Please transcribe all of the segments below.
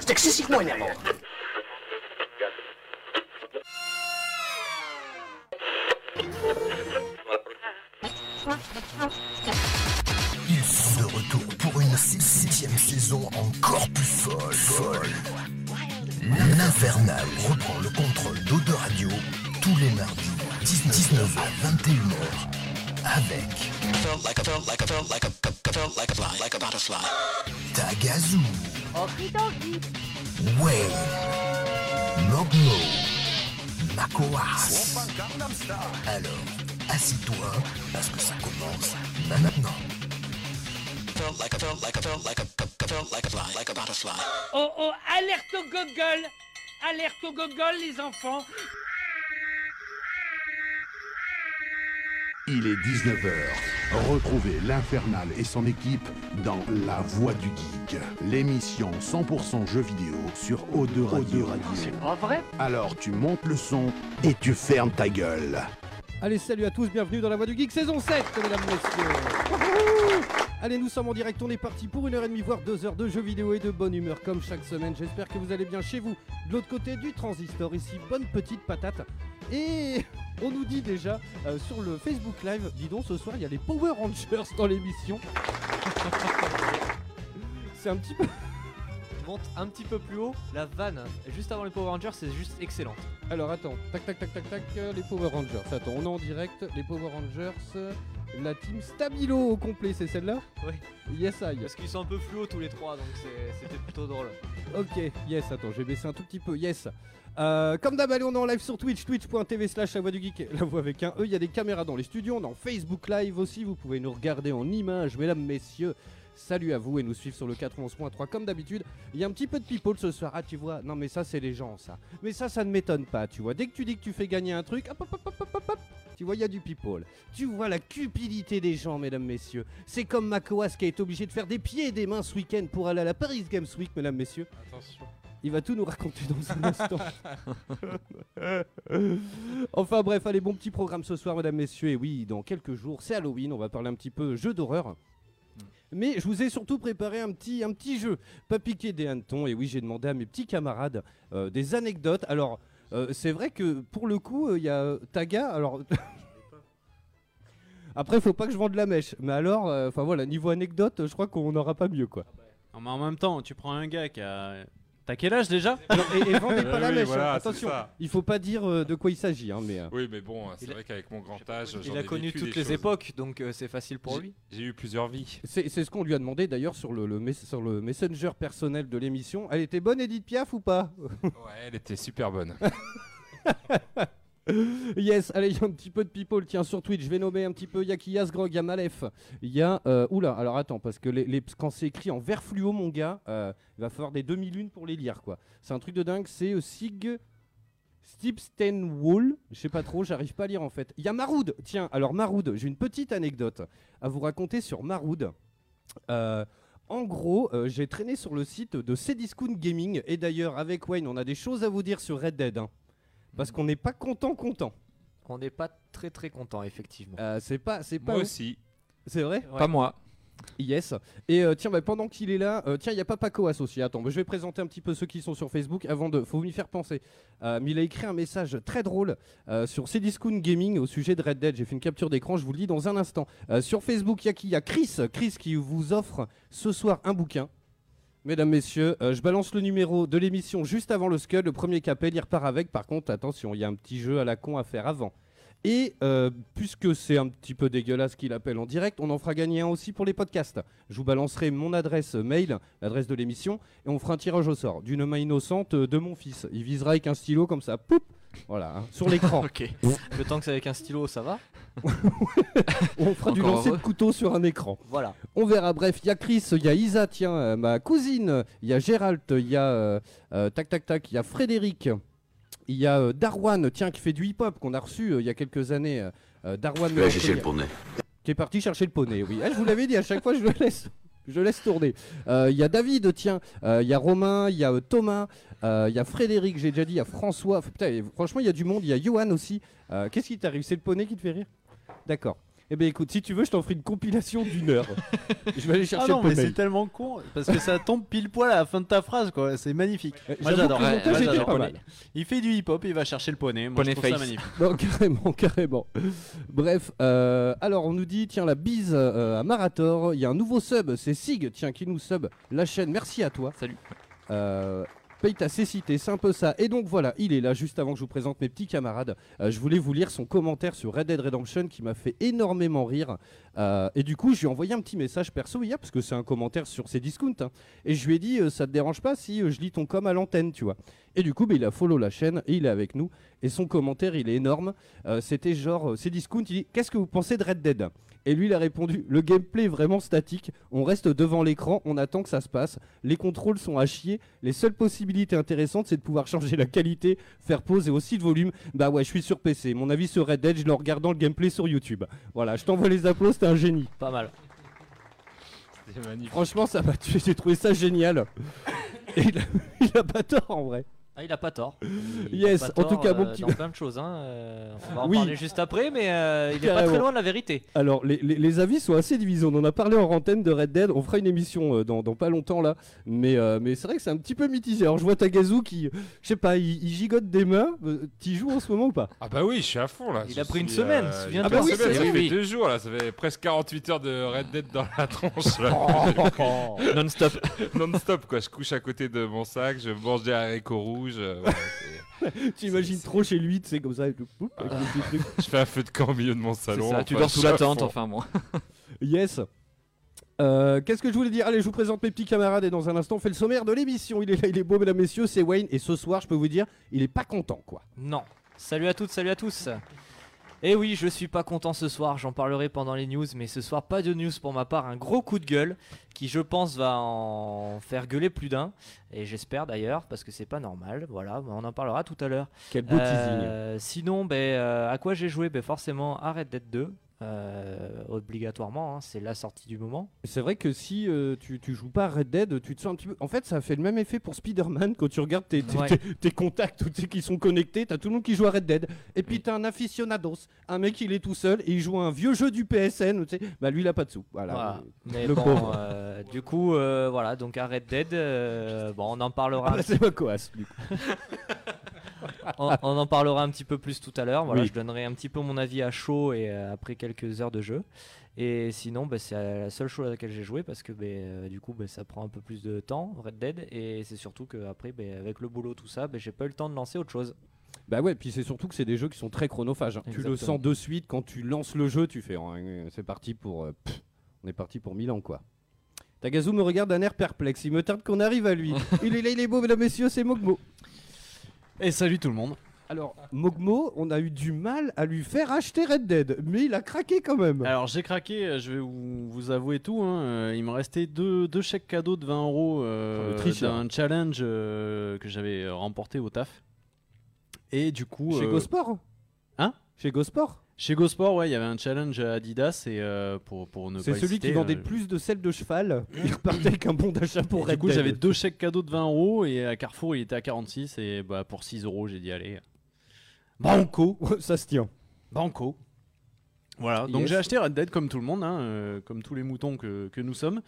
C'est excessivement énervant. Ils Wayne, Mogno, Makoas. Alors, assis-toi, parce que ça commence maintenant. Oh oh, alerte au gogol Alerte au gogol les enfants Il est 19h. Retrouvez l'Infernal et son équipe dans La Voix du Geek, l'émission 100% jeux vidéo sur O2 Radio. C'est pas vrai Alors tu montes le son et tu fermes ta gueule. Allez, salut à tous, bienvenue dans la Voix du Geek saison 7, mesdames, messieurs. Allez, nous sommes en direct, on est parti pour une heure et demie, voire deux heures de jeux vidéo et de bonne humeur comme chaque semaine. J'espère que vous allez bien chez vous. De l'autre côté du transistor, ici, bonne petite patate. Et on nous dit déjà euh, sur le Facebook Live, dis donc, ce soir, il y a les Power Rangers dans l'émission. C'est un petit peu... monte un petit peu plus haut, la vanne juste avant les Power Rangers c'est juste excellente. Alors attends, tac tac tac tac tac, euh, les Power Rangers. Attends, on est en direct, les Power Rangers, euh, la team Stabilo au complet, c'est celle-là Oui. Yes, I. Parce qu'ils sont un peu fluo tous les trois donc c'est- c'était plutôt drôle. Ok, yes, attends, je vais baisser un tout petit peu, yes. Euh, comme d'hab, allez, on est en live sur Twitch, twitch.tv slash la voix du geek, la voix avec un E. Il y a des caméras dans les studios, on est en Facebook Live aussi, vous pouvez nous regarder en images, mesdames, messieurs. Salut à vous et nous suivre sur le 91.3 comme d'habitude. Il y a un petit peu de people ce soir. Ah, tu vois, non, mais ça, c'est les gens, ça. Mais ça, ça ne m'étonne pas, tu vois. Dès que tu dis que tu fais gagner un truc, hop, hop, hop, hop, hop, hop, hop, tu vois, il y a du people. Tu vois la cupidité des gens, mesdames, messieurs. C'est comme Makoas qui a été obligé de faire des pieds et des mains ce week-end pour aller à la Paris Games Week, mesdames, messieurs. Attention. Il va tout nous raconter dans un instant. enfin bref, allez, bon petit programme ce soir, mesdames, messieurs. Et oui, dans quelques jours, c'est Halloween. On va parler un petit peu jeu d'horreur. Mais je vous ai surtout préparé un petit, un petit jeu, pas piquer des hannetons. Et oui, j'ai demandé à mes petits camarades euh, des anecdotes. Alors, euh, c'est vrai que pour le coup, euh, il y a Taga. Alors. Après, faut pas que je vende la mèche. Mais alors, enfin voilà, niveau anecdote, je crois qu'on n'aura pas mieux quoi. Non, mais en même temps, tu prends un gars qui a. T'as quel âge déjà Alors, et, et vendez pas Euh, la oui, mèche. voilà, hein. c'est Attention, ça. il faut pas dire euh, de quoi il s'agit. Hein, mais, euh, Oui, mais bon, c'est Il a- vrai qu'avec mon grand âge, j'en Il ai a connu vécu toutes des les choses. époques donc euh, c'est facile pour lui. J'ai eu plusieurs vies. C'est c'est ce qu'on lui a demandé d'ailleurs sur le, le mes- sur le messenger personnel de l'émission. Elle était bonne Edith Piaf ou pas? Ouais, elle était super bonne. Yes, allez, il y a un petit peu de people. Tiens, sur Twitch, je vais nommer un petit peu. Il y a Grog, il y a. Il y a. euh, oula, alors attends, parce que les, quand c'est écrit en vert fluo, mon gars, euh, il va falloir des demi-lunes pour les lire, quoi. C'est un truc de dingue. C'est euh, Sig. Stipstenwall, je sais pas trop, j'arrive pas à lire en fait. Il y a Maroud, tiens, alors Maroud, j'ai une petite anecdote à vous raconter sur Maroud. Euh, en gros, j'ai traîné sur le site de Cdiscount Gaming et d'ailleurs avec Wayne, on a des choses à vous dire sur Red Dead. hein. Parce qu'on n'est pas content, content. On n'est pas très très content effectivement. Euh, c'est pas, c'est pas. Moi aussi. C'est vrai. Ouais. Pas moi. Yes. Et euh, tiens, bah, pendant qu'il est là, euh, tiens, il y a Papa Coas aussi. Attends, bah, je vais présenter un petit peu ceux qui sont sur Facebook avant de. Faut m'y faire penser. Euh, mais il a écrit un message très drôle euh, sur Cdiscount Gaming au sujet de Red Dead. J'ai fait une capture d'écran, je vous le lis dans un instant. Euh, sur Facebook, il y a qui? Il y a Chris. Chris qui vous offre ce soir un bouquin. Mesdames, messieurs, euh, je balance le numéro de l'émission juste avant le Scud. Le premier capel, il repart avec. Par contre, attention, il y a un petit jeu à la con à faire avant. Et euh, puisque c'est un petit peu dégueulasse qu'il appelle en direct, on en fera gagner un aussi pour les podcasts. Je vous balancerai mon adresse mail, l'adresse de l'émission, et on fera un tirage au sort d'une main innocente euh, de mon fils. Il visera avec un stylo comme ça, poup, voilà, hein, sur l'écran. Ok. Le temps que c'est avec un stylo ça va. on fera du Encore lancer de couteau sur un écran. Voilà. On verra. Bref, il y a Chris, il y a Isa, tiens, euh, ma cousine, il y a Gérald, il y a euh, euh, tac tac tac, il y a Frédéric, il y a euh, Darwan, tiens, qui fait du hip-hop qu'on a reçu euh, il y a quelques années. euh, euh, Darwan Là, j'ai Meurtrier, le poney. qui est parti chercher le poney. Oui, Ah, je vous l'avais dit. À chaque fois, je le laisse. Je laisse tourner. Euh, Il y a David, tiens. Euh, Il y a Romain, il y a euh, Thomas, euh, il y a Frédéric, j'ai déjà dit, il y a François. Franchement, il y a du monde. Il y a Johan aussi. Euh, Qu'est-ce qui t'arrive? C'est le poney qui te fait rire? D'accord. Eh ben écoute, si tu veux, je t'en ferai une compilation d'une heure. je vais aller Ah chercher non, le mais c'est tellement con parce que ça tombe pile poil à la fin de ta phrase, quoi. C'est magnifique. Moi j'adore. Ouais, pas mal. Il fait du hip-hop, il va chercher le poney. Moi Poney je trouve ça face. magnifique. Non, carrément, carrément. Bref, euh, alors on nous dit, tiens, la bise euh, à Marator, il y a un nouveau sub, c'est Sig, tiens, qui nous sub la chaîne, merci à toi. Salut. Euh, paye ta cécité, c'est un peu ça. Et donc voilà, il est là juste avant que je vous présente mes petits camarades. Euh, je voulais vous lire son commentaire sur Red Dead Redemption qui m'a fait énormément rire. Euh, et du coup, je lui ai envoyé un petit message perso hier, parce que c'est un commentaire sur ses discounts. hein. Et je lui ai dit, euh, ça te dérange pas si euh, je lis ton com à l'antenne, tu vois. Et du coup, bah, il a follow la chaîne et il est avec nous. Et son commentaire, il est énorme. C'était genre, euh, c'est discount, il dit, qu'est-ce que vous pensez de Red Dead? Et lui, il a répondu, le gameplay est vraiment statique. On reste devant l'écran, on attend que ça se passe. Les contrôles sont à chier. Les seules possibilités intéressantes, c'est de pouvoir changer la qualité, faire pause et aussi le volume. Bah ouais, je suis sur PC. Mon avis sur Red Dead, je le regardant le gameplay sur YouTube. Voilà, je t'envoie les applaudissements, un génie. Pas mal. Magnifique. Franchement, ça m'a tué, j'ai trouvé ça génial. Et il a, il a pas tort en vrai. Ah, il a pas tort. Il Yes, pas en tout cas, mon euh, petit- Dans plein de choses, hein. euh, on va en Oui. parler juste après, mais euh, il est pas très loin de la vérité. Alors, les, les- les avis sont assez divisés. On en a parlé en antenne de Red Dead. On fera une émission euh, dans, dans pas longtemps là. Mais, euh, mais c'est vrai que c'est un petit peu mitigé. Alors, je vois Tagazu qui, je sais pas, il, il gigote des mains. T'y joues en ce moment ou pas? Ah bah oui, je suis à fond là. Il a pris une semaine, euh, pris Ah bah oui, semaine, ça fait deux jours là, ça fait presque 48 heures de Red Dead dans la tronche là. Non-stop. Non-stop quoi, je couche à côté de mon sac, je mange des haricots rouges, euh, voilà, Tu imagines trop chez lui, tu sais, comme ça. avec le poup, avec le petit truc. je fais un feu de camp au milieu de mon salon. ça, tu dors sous la tente, enfin moi. Yes. Euh, Qu'est-ce que je voulais dire? Allez, je vous présente mes petits camarades et dans un instant, on fait le sommaire de l'émission. Il est là, il est beau, mesdames, messieurs, c'est Wayne. Et ce soir, je peux vous dire, il est pas content, quoi. Non. Salut à toutes, salut à tous. Et oui, je suis pas content ce soir, j'en parlerai pendant les news, mais ce soir pas de news pour ma part, un gros coup de gueule qui je pense va en faire gueuler plus d'un, et j'espère d'ailleurs, parce que c'est pas normal, voilà, mais on en parlera tout à l'heure. Quel beau teasing. Euh, sinon, ben, euh, à quoi j'ai joué? Ben, Forcément Red Dead 2, euh, obligatoirement, hein, c'est la sortie du moment. C'est vrai que si euh, tu, tu joues pas à Red Dead, tu te sens un petit peu. En fait, ça a fait le même effet pour Spider-Man quand tu regardes tes, tes, Ouais. tes- tes contacts qui sont connectés. T'as tout le monde qui joue à Red Dead. Et puis t'as un aficionados, un mec il est tout seul et il joue à un vieux jeu du PSN. Tu sais, bah lui il a pas de sous. Voilà. Voilà. Mais le bon, pauvre. euh, du coup, voilà, donc à Red Dead, bon, on en parlera. Ah, bah, c'est ma coasse. du coup. on, on en parlera un petit peu plus tout à l'heure. Voilà, Oui. je donnerai un petit peu mon avis à chaud et euh, après quelques heures de jeu. Et sinon, bah, c'est la seule chose à laquelle j'ai joué parce que bah, euh, du coup, bah, ça prend un peu plus de temps, Red Dead. Et c'est surtout que après, bah, avec le boulot, tout ça, j'ai pas eu le temps de lancer autre chose. Bah ouais, puis c'est surtout que c'est des jeux qui sont très chronophages. hein. Tu le sens de suite quand tu lances le jeu, tu fais oh, euh, c'est parti pour euh, pff, on est parti pour 1000 ans quoi. Tagazu me regarde d'un air perplexe, il me tarde qu'on arrive à lui. il est là, il est beau mesdames messieurs, c'est Mogmo. Et salut tout le monde. Alors Mogmo, on a eu du mal à lui faire acheter Red Dead, mais il a craqué quand même. Alors j'ai craqué, euh, je vais vous, vous avouer tout. hein, euh, Il me restait deux, deux chèques cadeaux de 20 euros euh, d'un challenge euh, que j'avais remporté au taf. Et du coup. Chez euh, Gosport Hein? Chez Gosport Chez GoSport, ouais, il y avait un challenge Adidas et euh, pour, pour ne C'est pas le celui qui vendait euh, plus de selles de cheval. Il repartait avec un bon d'achat pour Red Du coup, Dead. j'avais deux chèques cadeaux de 20 euros et à Carrefour, il était à 46 et bah, pour 6 euros, j'ai dit allez. Banco, Ça se tient. banco. Voilà, donc Yes. j'ai acheté Red Dead comme tout le monde, hein, euh, comme tous les moutons que, que nous sommes.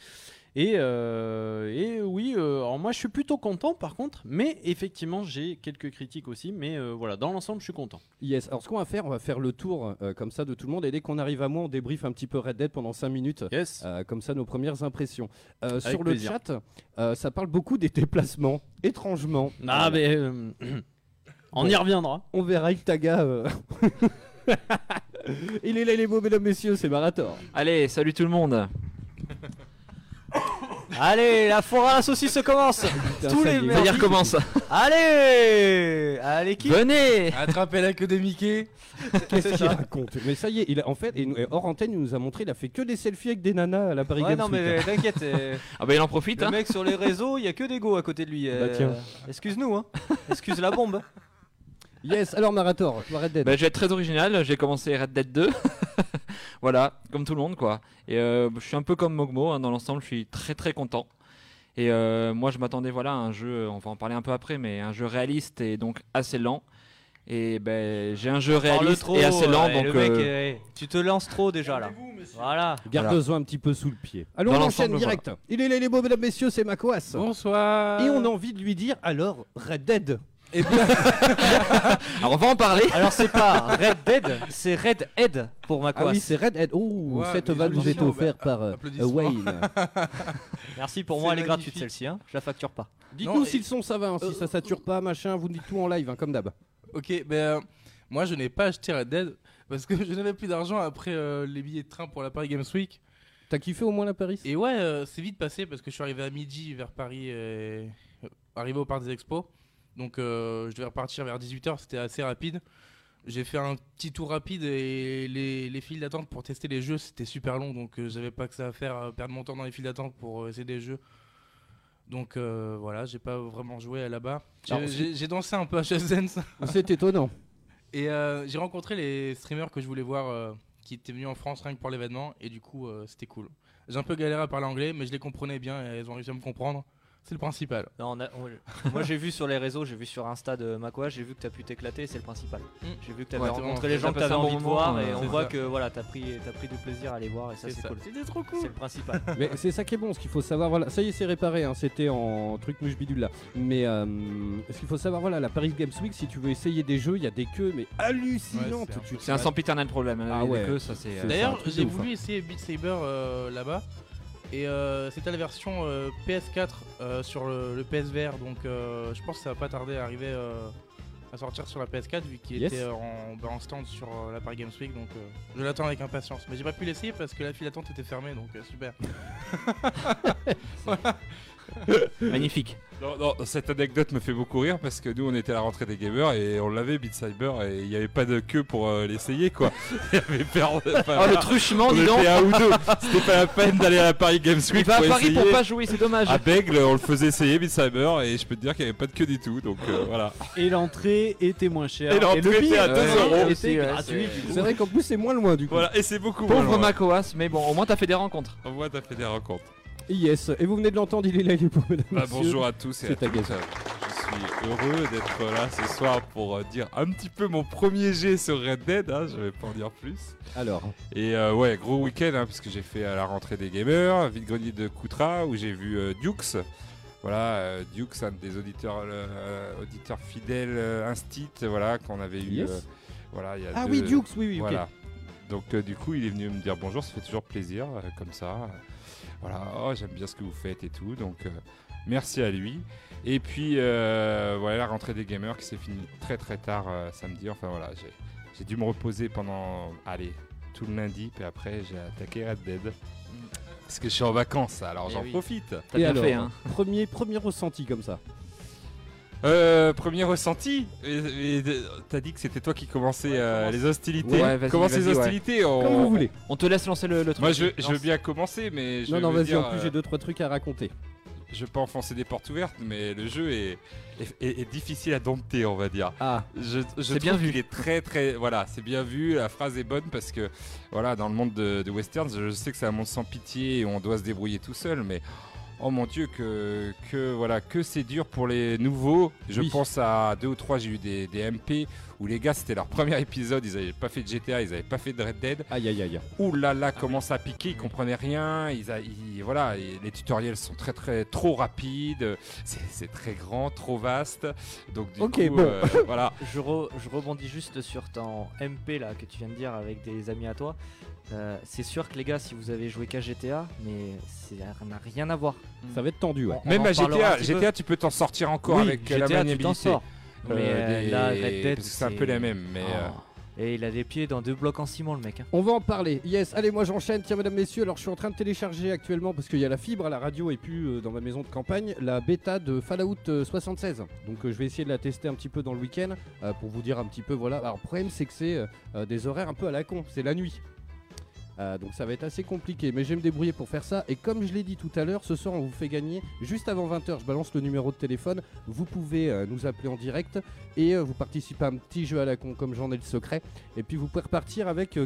Et, euh, et oui, euh, alors moi je suis plutôt content par contre, mais effectivement j'ai quelques critiques aussi, mais euh, voilà, dans l'ensemble je suis content. Yes, alors ce qu'on va faire, on va faire le tour euh, comme ça de tout le monde et dès qu'on arrive à moi, on débriefe un petit peu Red Dead pendant 5 minutes. Yes. Euh, comme ça, nos premières impressions. Euh, sur le plaisir. chat, euh, ça parle beaucoup des déplacements. Étrangement, Ah, Euh, mais euh, on y reviendra. on verra avec Taga. euh. il est là, il est beau, mesdames, messieurs, c'est Marator. Allez, salut tout le monde. Allez, la foire à la saucisse commence Tous les merdes. Ça recommence. Allez Allez, qui Venez Attrapez la queue des Mickey. Qu'est-ce qu'il raconte Mais ça y est, il a, en fait, et, nous- et hors antenne, il nous a montré, il a fait que des selfies avec des nanas à la Paris Ouais, Games non, Week, mais hein. t'inquiète. euh, Ah bah il en profite Le hein. mec sur les réseaux, il y a que des go à côté de lui. euh, Bah, tiens. Excuse-nous, hein. Excuse la bombe. Yes, alors Marator, toi, Red Dead. Bah, je vais être très original, j'ai commencé Red Dead 2. voilà, comme tout le monde quoi. Et euh, je suis un peu comme Mogmo, hein, dans l'ensemble je suis très très content. Et euh, moi je m'attendais voilà à un jeu, on va en parler un peu après, mais un jeu réaliste et donc assez lent. Et ben j'ai un jeu réaliste trop, et assez lent ouais, donc le mec, euh, tu te lances trop déjà là. Voilà. Garde-en un petit peu sous le pied. Allons, on enchaîne direct. Il est là, les beaux, mesdames, messieurs, c'est Makoas. Bonsoir. Et on a envie de lui dire alors Red Dead. Alors on va en parler. Alors c'est pas Red Dead, c'est Red Head pour ma Ah oui, c'est Red Dead. Oh, Ouais, cette mais vanne vous est offerte bah, par euh, applaudissements. Wayne. Merci pour C'est moi, elle est gratuite magnifique. celle-ci, hein. je la facture pas. Dites-nous Non, si et- le son ça va, hein, si Euh, ça sature pas, machin, vous dites tout en live, hein, comme d'hab. Ok, ben euh, moi je n'ai pas acheté Red Dead parce que je n'avais plus d'argent après euh, les billets de train pour la Paris Games Week. T'as kiffé au moins la Paris? Et ouais, euh, c'est vite passé parce que je suis arrivé à midi vers Paris, et... arrivé au Parc des Expos. Donc euh, je devais repartir vers 18h, c'était assez rapide. J'ai fait un petit tour rapide et les, les files d'attente pour tester les jeux c'était super long donc euh, j'avais pas que ça à faire, euh, perdre mon temps dans les files d'attente pour essayer des jeux. Donc euh, voilà, j'ai pas vraiment joué là-bas. J'ai- dansé un peu à Just Dance. C'est étonnant. Et euh, j'ai rencontré les streamers que je voulais voir euh, qui étaient venus en France rien que pour l'événement et du coup c'était cool. J'ai un peu galéré à parler anglais mais je les comprenais bien et elles ont réussi à me comprendre. C'est le principal. Non, on a- on- moi j'ai vu sur les réseaux, j'ai vu sur Insta de Makoa, j'ai vu que t'as pu t'éclater, c'est le principal. Mm. J'ai vu que t'avais Ouais, rencontré bon, les gens que t'avais envie de voir et on voit ça. que voilà, t'as pris, t'as pris du plaisir à les voir et ça c'est cool. C'était trop cool. C'est le principal. Mais c'est ça qui est bon, ce qu'il faut savoir. Voilà, ça y est, c'est réparé. hein, C'était en truc mouche bidule là. Mais euh, ce qu'il faut savoir, voilà, la Paris Games Week, si tu veux essayer des jeux, il y a des queues, mais hallucinantes. Ouais, c'est un sempiternel problème. Ah ouais. D'ailleurs, j'ai voulu essayer Beat Saber euh, là-bas. Et euh, c'était la version euh, PS4 euh, sur le, le PSVR. Donc je pense que ça va pas tarder à arriver à sortir sur la PS4 vu qu'il Yes. était euh, en, en stand sur la Paris Games Week. Donc je l'attends avec impatience. Mais j'ai pas pu l'essayer parce que la file d'attente était fermée. Donc super. Magnifique. Non, non, cette anecdote me fait beaucoup rire parce que nous on était à la rentrée des gamers et on l'avait Beat Saber et il n'y avait pas de queue pour euh, l'essayer quoi. Il y avait peur. de- enfin, Oh le truchement, dis donc. un ou deux. C'était pas la peine d'aller à la Paris Games Il Week va à Paris essayer. pour pas jouer, c'est dommage. À Bègle, on le faisait essayer Beat Saber et je peux te dire qu'il n'y avait pas de queue du tout. Donc euh, voilà. Et l'entrée était moins chère. Et l'entrée le était à pire, 2 euh, euros. était C'est- ouais, gratuit. c'est- vrai qu'en plus, c'est moins loin du coup. Voilà, et c'est beaucoup moins Pauvre loin. Makoas, mais bon, au moins t'as fait des rencontres. Au moins t'as fait des rencontres. Yes. Et vous venez de l'entendre, il est là, il est pour Bah, bonjour à tous et à ta toutes. Je suis heureux d'être là ce soir pour euh, dire un petit peu mon premier jet sur Red Dead. hein, je vais pas en dire plus. Alors, Et euh, ouais, gros week-end, hein, parce que j'ai fait à la rentrée des gamers, vide-grenier de Koutra, où j'ai vu euh, Dukes. Voilà, euh, Dukes, un des auditeurs, auditeurs fidèles Instit, voilà, qu'on avait eu. Yes. voilà, il y a ah deux- oui, Dukes, oui, oui. Voilà. Donc du coup, il est venu me dire bonjour, ça fait toujours plaisir, comme ça. Voilà, oh, j'aime bien ce que vous faites et tout, donc euh, merci à lui. Et puis euh, voilà, la rentrée des gamers qui s'est finie très très tard euh, samedi. Enfin voilà, j'ai- dû me reposer pendant, allez, tout le lundi, puis après j'ai attaqué Red Dead. Parce que je suis en vacances, alors Eh j'en oui. profite. T'as Et bien alors, fait, hein. premier, premier ressenti comme ça. Euh, premier ressenti, t'as dit que c'était toi qui commençais euh, les hostilités. Ouais, vas-y, Comment vas-y, ces ouais. hostilités on- Comme vous voulez. On te laisse lancer le, le truc. Moi je, je veux bien commencer, mais je Non, non, veux vas-y, dire, en plus, euh, j'ai deux, trois trucs à raconter. je veux pas enfoncer des portes ouvertes, mais le jeu est, est, est- est difficile à dompter, on va dire. Ah, Je, je C'est bien vu. qu'il est très très voilà, c'est bien vu. La phrase est bonne parce que voilà, dans le monde de, de westerns, je sais que c'est un monde sans pitié et on doit se débrouiller tout seul, mais oh mon dieu que que voilà que c'est dur pour les nouveaux. Je Oui. pense à deux ou trois, j'ai eu des, des MP où les gars c'était leur premier épisode, ils avaient pas fait de GTA, ils avaient pas fait de Red Dead. aïe, aïe, aïe. Ouh là là, comment ça piquait, ils comprenaient rien. Ils, a- ils- voilà, les tutoriels sont très très trop rapides. C'est très grand, trop vaste. Donc du Ok, coup, bon. euh, voilà. Je, re- je rebondis juste sur ton MP là que tu viens de dire avec des amis à toi. Euh, c'est sûr que les gars, si vous avez joué qu'à GTA, mais ça n'a rien à voir. Ça va être tendu, ouais. On Même à GTA, GTA, tu peux t'en sortir encore Oui, avec euh, la GTA, tu t'en maniabilité. sors. Euh, Mais euh, des- là, Red Dead, c'est un peu la même, mais. euh, Oh. Et il a des pieds dans deux blocs en ciment, le mec. hein. On va en parler. Yes, allez, moi j'enchaîne. Tiens, mesdames, messieurs, alors je suis en train de télécharger actuellement parce qu'il y a la fibre à la radio et puis euh, dans ma maison de campagne, la bêta de Fallout euh, 76. Donc euh, je vais essayer de la tester un petit peu dans le week-end euh, pour vous dire un petit peu. Voilà. Alors, le problème, c'est que c'est euh, euh, des horaires un peu à la con. C'est la nuit. Euh, donc ça va être assez compliqué, mais je vais me débrouiller pour faire ça. Et comme je l'ai dit tout à l'heure, ce soir on vous fait gagner juste avant 20h. Je balance le numéro de téléphone. Vous pouvez euh, nous appeler en direct et euh, vous participez à un petit jeu à la con comme j'en ai le secret. Et puis vous pouvez repartir avec.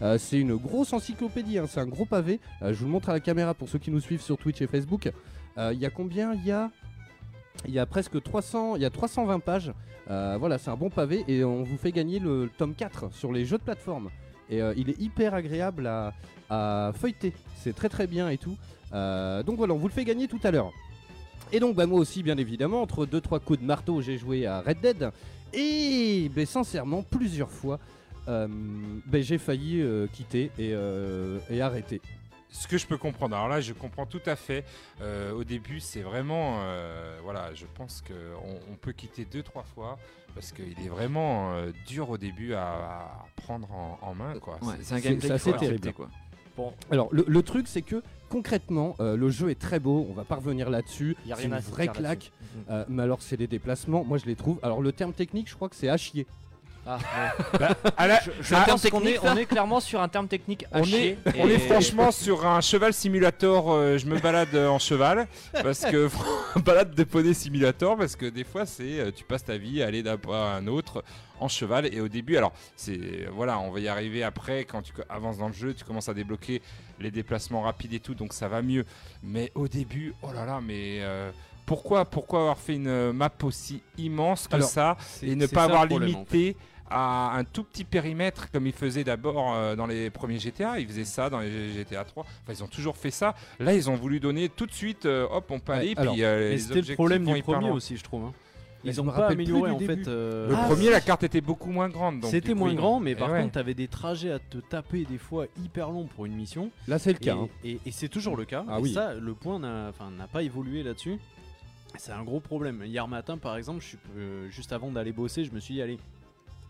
Euh, c'est une grosse encyclopédie, hein, c'est un gros pavé. Je vous le montre à la caméra pour ceux qui nous suivent sur Twitch et Facebook. Il y a combien? Il y a Il y a presque 300, il y a 320 pages. Voilà, c'est un bon pavé et on vous fait gagner le tome 4 sur les jeux de plateforme. Et euh, il est hyper agréable à, feuilleter. C'est très très bien et tout. Euh, donc voilà, on vous le fait gagner tout à l'heure. Et donc bah, moi aussi, bien évidemment, entre 2-3 coups de marteau, j'ai joué à Red Dead. Et ben, sincèrement, plusieurs fois, euh, ben, j'ai failli quitter et arrêter. Ce que je peux comprendre, alors là je comprends tout à fait. Euh, au début c'est vraiment, euh, voilà, je pense qu'on on peut quitter deux trois fois parce qu'il est vraiment euh, dur au début à, à prendre en, en main quoi. Ouais, C'est- un gameplay assez terrible. quoi. Bon, Alors le, le truc c'est que concrètement euh, le jeu est très beau, on va pas revenir là-dessus, y a c'est une vraie claque. Mhm. Euh, mais alors c'est des déplacements, moi je les trouve, alors le terme technique je crois que c'est à chier. Ah, à la- je, je à- pense terme qu'on est, technique, on est clairement sur un terme technique à on chier. est, on et- est franchement sur un cheval simulator. euh, je me balade en cheval parce que balade de poney simulator parce que des fois c'est euh, tu passes ta vie à aller d'un point à un autre en cheval et au début alors c'est voilà on va y arriver après quand tu avances dans le jeu tu commences à débloquer les déplacements rapides et tout donc ça va mieux mais au début oh là là mais euh, pourquoi pourquoi avoir fait une map aussi immense que Alors, ça et ne pas avoir le problème, en fait. À un tout petit périmètre comme ils faisaient d'abord euh, dans les premiers GTA. Ils faisaient ça dans les GTA 3. Enfin, ils ont toujours fait ça. Là, ils ont voulu donner tout de suite, euh, hop, on peut Ouais, aller. alors, puis, euh, c'était le problème du premier aussi, je trouve. hein. Mais Ils je ont me pas amélioré en début. fait. euh, Le ah, premier, la carte était beaucoup moins grande. donc C'était moins grand, mais Eh par ouais. contre, t'avais des trajets à te taper des fois hyper longs pour une mission. Là c'est le Et, cas. hein. et- et c'est toujours le cas. Ah et oui. ça, le point n'a pas évolué là-dessus. C'est un gros problème. Hier matin, par exemple, je suis, euh, juste avant d'aller bosser, je me suis dit, allez,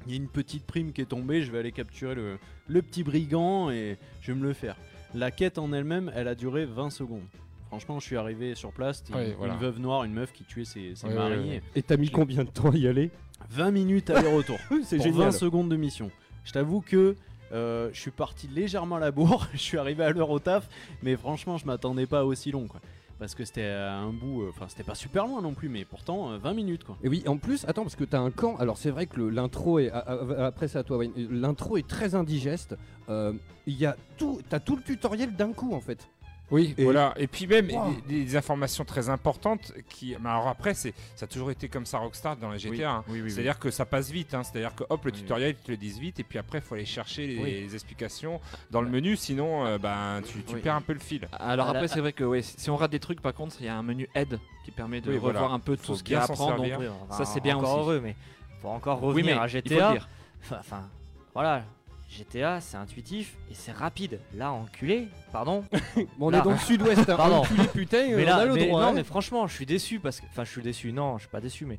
il y a une petite prime qui est tombée, je vais aller capturer le, le petit brigand et je vais me le faire. La quête en elle-même, elle a duré 20 secondes. Franchement, je suis arrivé sur place, Ouais, une, voilà. une veuve noire, une meuf qui tuait ses, ses Ouais, ouais, maris. ouais. Et t'as mis combien de temps à y aller 20 minutes aller-retour. C'est génial. 20 secondes de mission. Je t'avoue que euh, je suis parti légèrement à la bourre, je suis arrivé à l'heure au taf, mais franchement, je m'attendais pas à aussi long quoi. Parce que c'était un bout, euh, enfin c'était pas super loin non plus, mais pourtant euh, 20 minutes quoi. Et oui, en plus, attends, parce que t'as un camp. Alors, c'est vrai que l'intro est. Après, c'est à toi. L'intro est très indigeste. Euh, Il y a tout. T'as tout le tutoriel d'un coup, en fait. Oui, Et- voilà. Et puis même Wow. des, des informations très importantes qui. Mais alors après, c'est ça a toujours été comme ça Rockstar dans les GTA. hein. Oui, oui, C'est-à-dire que ça passe vite. hein. C'est-à-dire que hop, le Oui, tutoriel ils te le disent vite et puis après, il faut aller chercher les, Oui. les explications dans le menu. Sinon, euh, ben tu, tu Oui. perds un peu le fil. Alors après, c'est vrai que ouais, si on rate des trucs, par contre, il y a un menu aide qui permet de Oui, revoir voilà. un peu tout ce qu'il y a à s'en apprendre. donc, Ça, c'est bien encore aussi. heureux, mais faut encore Oui, revenir mais à il faut le GTA. enfin, voilà, GTA c'est intuitif et c'est rapide. Là, enculé, pardon. Bon, on Là. est dans le sud-ouest. Hein. Pardon. Enculé, putain, mais on là, a le mais- droit. non, hein. mais franchement, je suis déçu parce que, enfin, je suis déçu. Non, je suis pas déçu, mais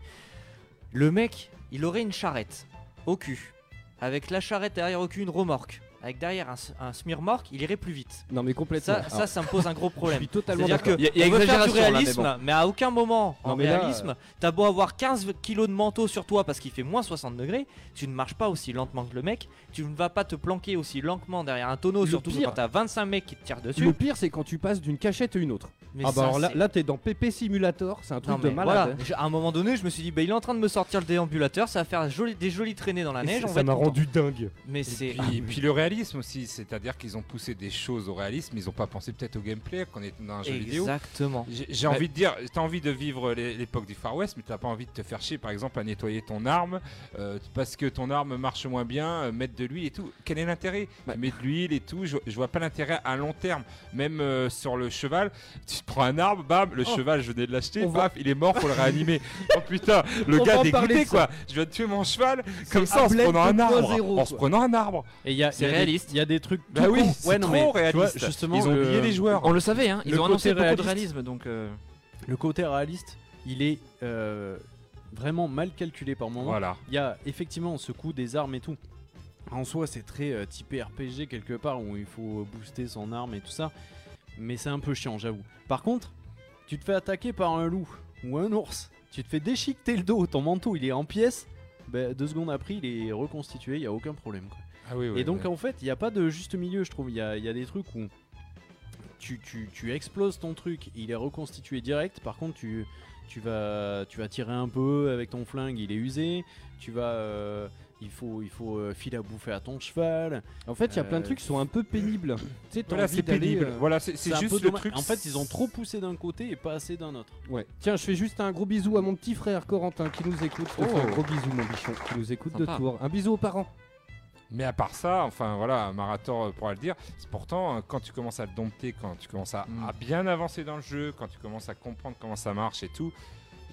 le mec, il aurait une charrette au cul, avec la charrette derrière au cul une remorque, avec derrière un, un semi-remorque, il irait plus vite. Non, mais complètement. Ça, ça, ça me pose un gros je problème. suis totalement d'accord. Il y a- il y a on veut faire du exagération, là, mais réalisme, mais, à aucun moment en Non, mais là, réalisme, t'as beau avoir 15 kilos de manteau sur toi parce qu'il fait moins 60 degrés, tu ne marches pas aussi lentement que le mec, tu ne vas pas te planquer aussi lentement derrière un tonneau, Le surtout pire- quand t'as 25 mecs qui te tirent dessus. Le pire, c'est quand tu passes d'une cachette à une autre. Mais ah, bah ça, alors là, là t'es dans PP Simulator. C'est un truc Non, de mais malade. voilà. Je- À un moment donné, je me suis dit, bah, il est en train de me sortir le déambulateur, ça va faire joli- des jolies traînées dans la Et neige. ça- m'a rendu dingue. Mais c'est. Puis, puis le réalisme aussi, c'est-à-dire qu'ils ont poussé des choses au réalisme, ils ont pas pensé peut-être au gameplay qu'on est dans un jeu vidéo. Exactement. J'ai Ouais. envie de dire, t'as envie de vivre l'é- l'époque du Far West, mais t'as pas envie de te faire chier, par exemple, à nettoyer ton arme euh, parce que ton arme marche moins bien, euh, mettre de l'huile et tout. Quel est l'intérêt? Mets de l'huile et tout, je, je vois pas l'intérêt à long terme. Même euh, sur le cheval, tu te prends un arbre, bam, le Oh. cheval, je venais de l'acheter, On va- paf, il est mort, faut le réanimer. oh putain, le On gars dégoûté quoi. Je viens de tuer mon cheval comme ça en se prenant un 2.0, arbre. En se prenant un arbre. Et il y a, C'est il réaliste. Il y a des trucs. Bah oui, c'est ouais, non, trop réaliste. justement, Ils ont oublié les joueurs. On le savait, hein, ils Le ont annoncé côté beaucoup de réalisme, donc. euh, Le côté réaliste, il est euh, vraiment mal calculé par moment. Voilà. Il y a effectivement ce coup des armes et tout. En soi, c'est très euh, typé RPG quelque part où il faut booster son arme et tout ça. Mais c'est un peu chiant, j'avoue. Par contre, tu te fais attaquer par un loup ou un ours, tu te fais déchiqueter le dos, ton manteau il est en pièces. bah, deux secondes après, il est reconstitué, il y a aucun problème. quoi. Ah oui, oui, et donc en fait, il n'y a pas de juste milieu, je trouve. Il y a, il y a des trucs où tu, tu- tu exploses ton truc, il est reconstitué direct. Par contre, tu, tu, vas, tu vas tirer un peu avec ton flingue, il est usé. Tu vas, euh, il faut, il faut euh, filer à bouffer à ton cheval. En fait, il y a plein de Euh, trucs qui sont un peu pénibles. Tu sais, t'as Voilà, c'est pénible. euh, Voilà, c'est juste le truc. En fait, ils ont trop poussé d'un côté et pas assez d'un autre. Ouais. Tiens, je fais juste un gros bisou à mon petit frère Corentin qui nous écoute. Fais un Oh. gros bisou, mon bichon, qui nous écoute Sympa. de tour. Un bisou aux parents. Mais à part ça, enfin voilà, Marathor euh, pourra le dire, c'est pourtant euh, quand tu commences à le dompter, quand tu commences à, Mm. à bien avancer dans le jeu, quand tu commences à comprendre comment ça marche et tout,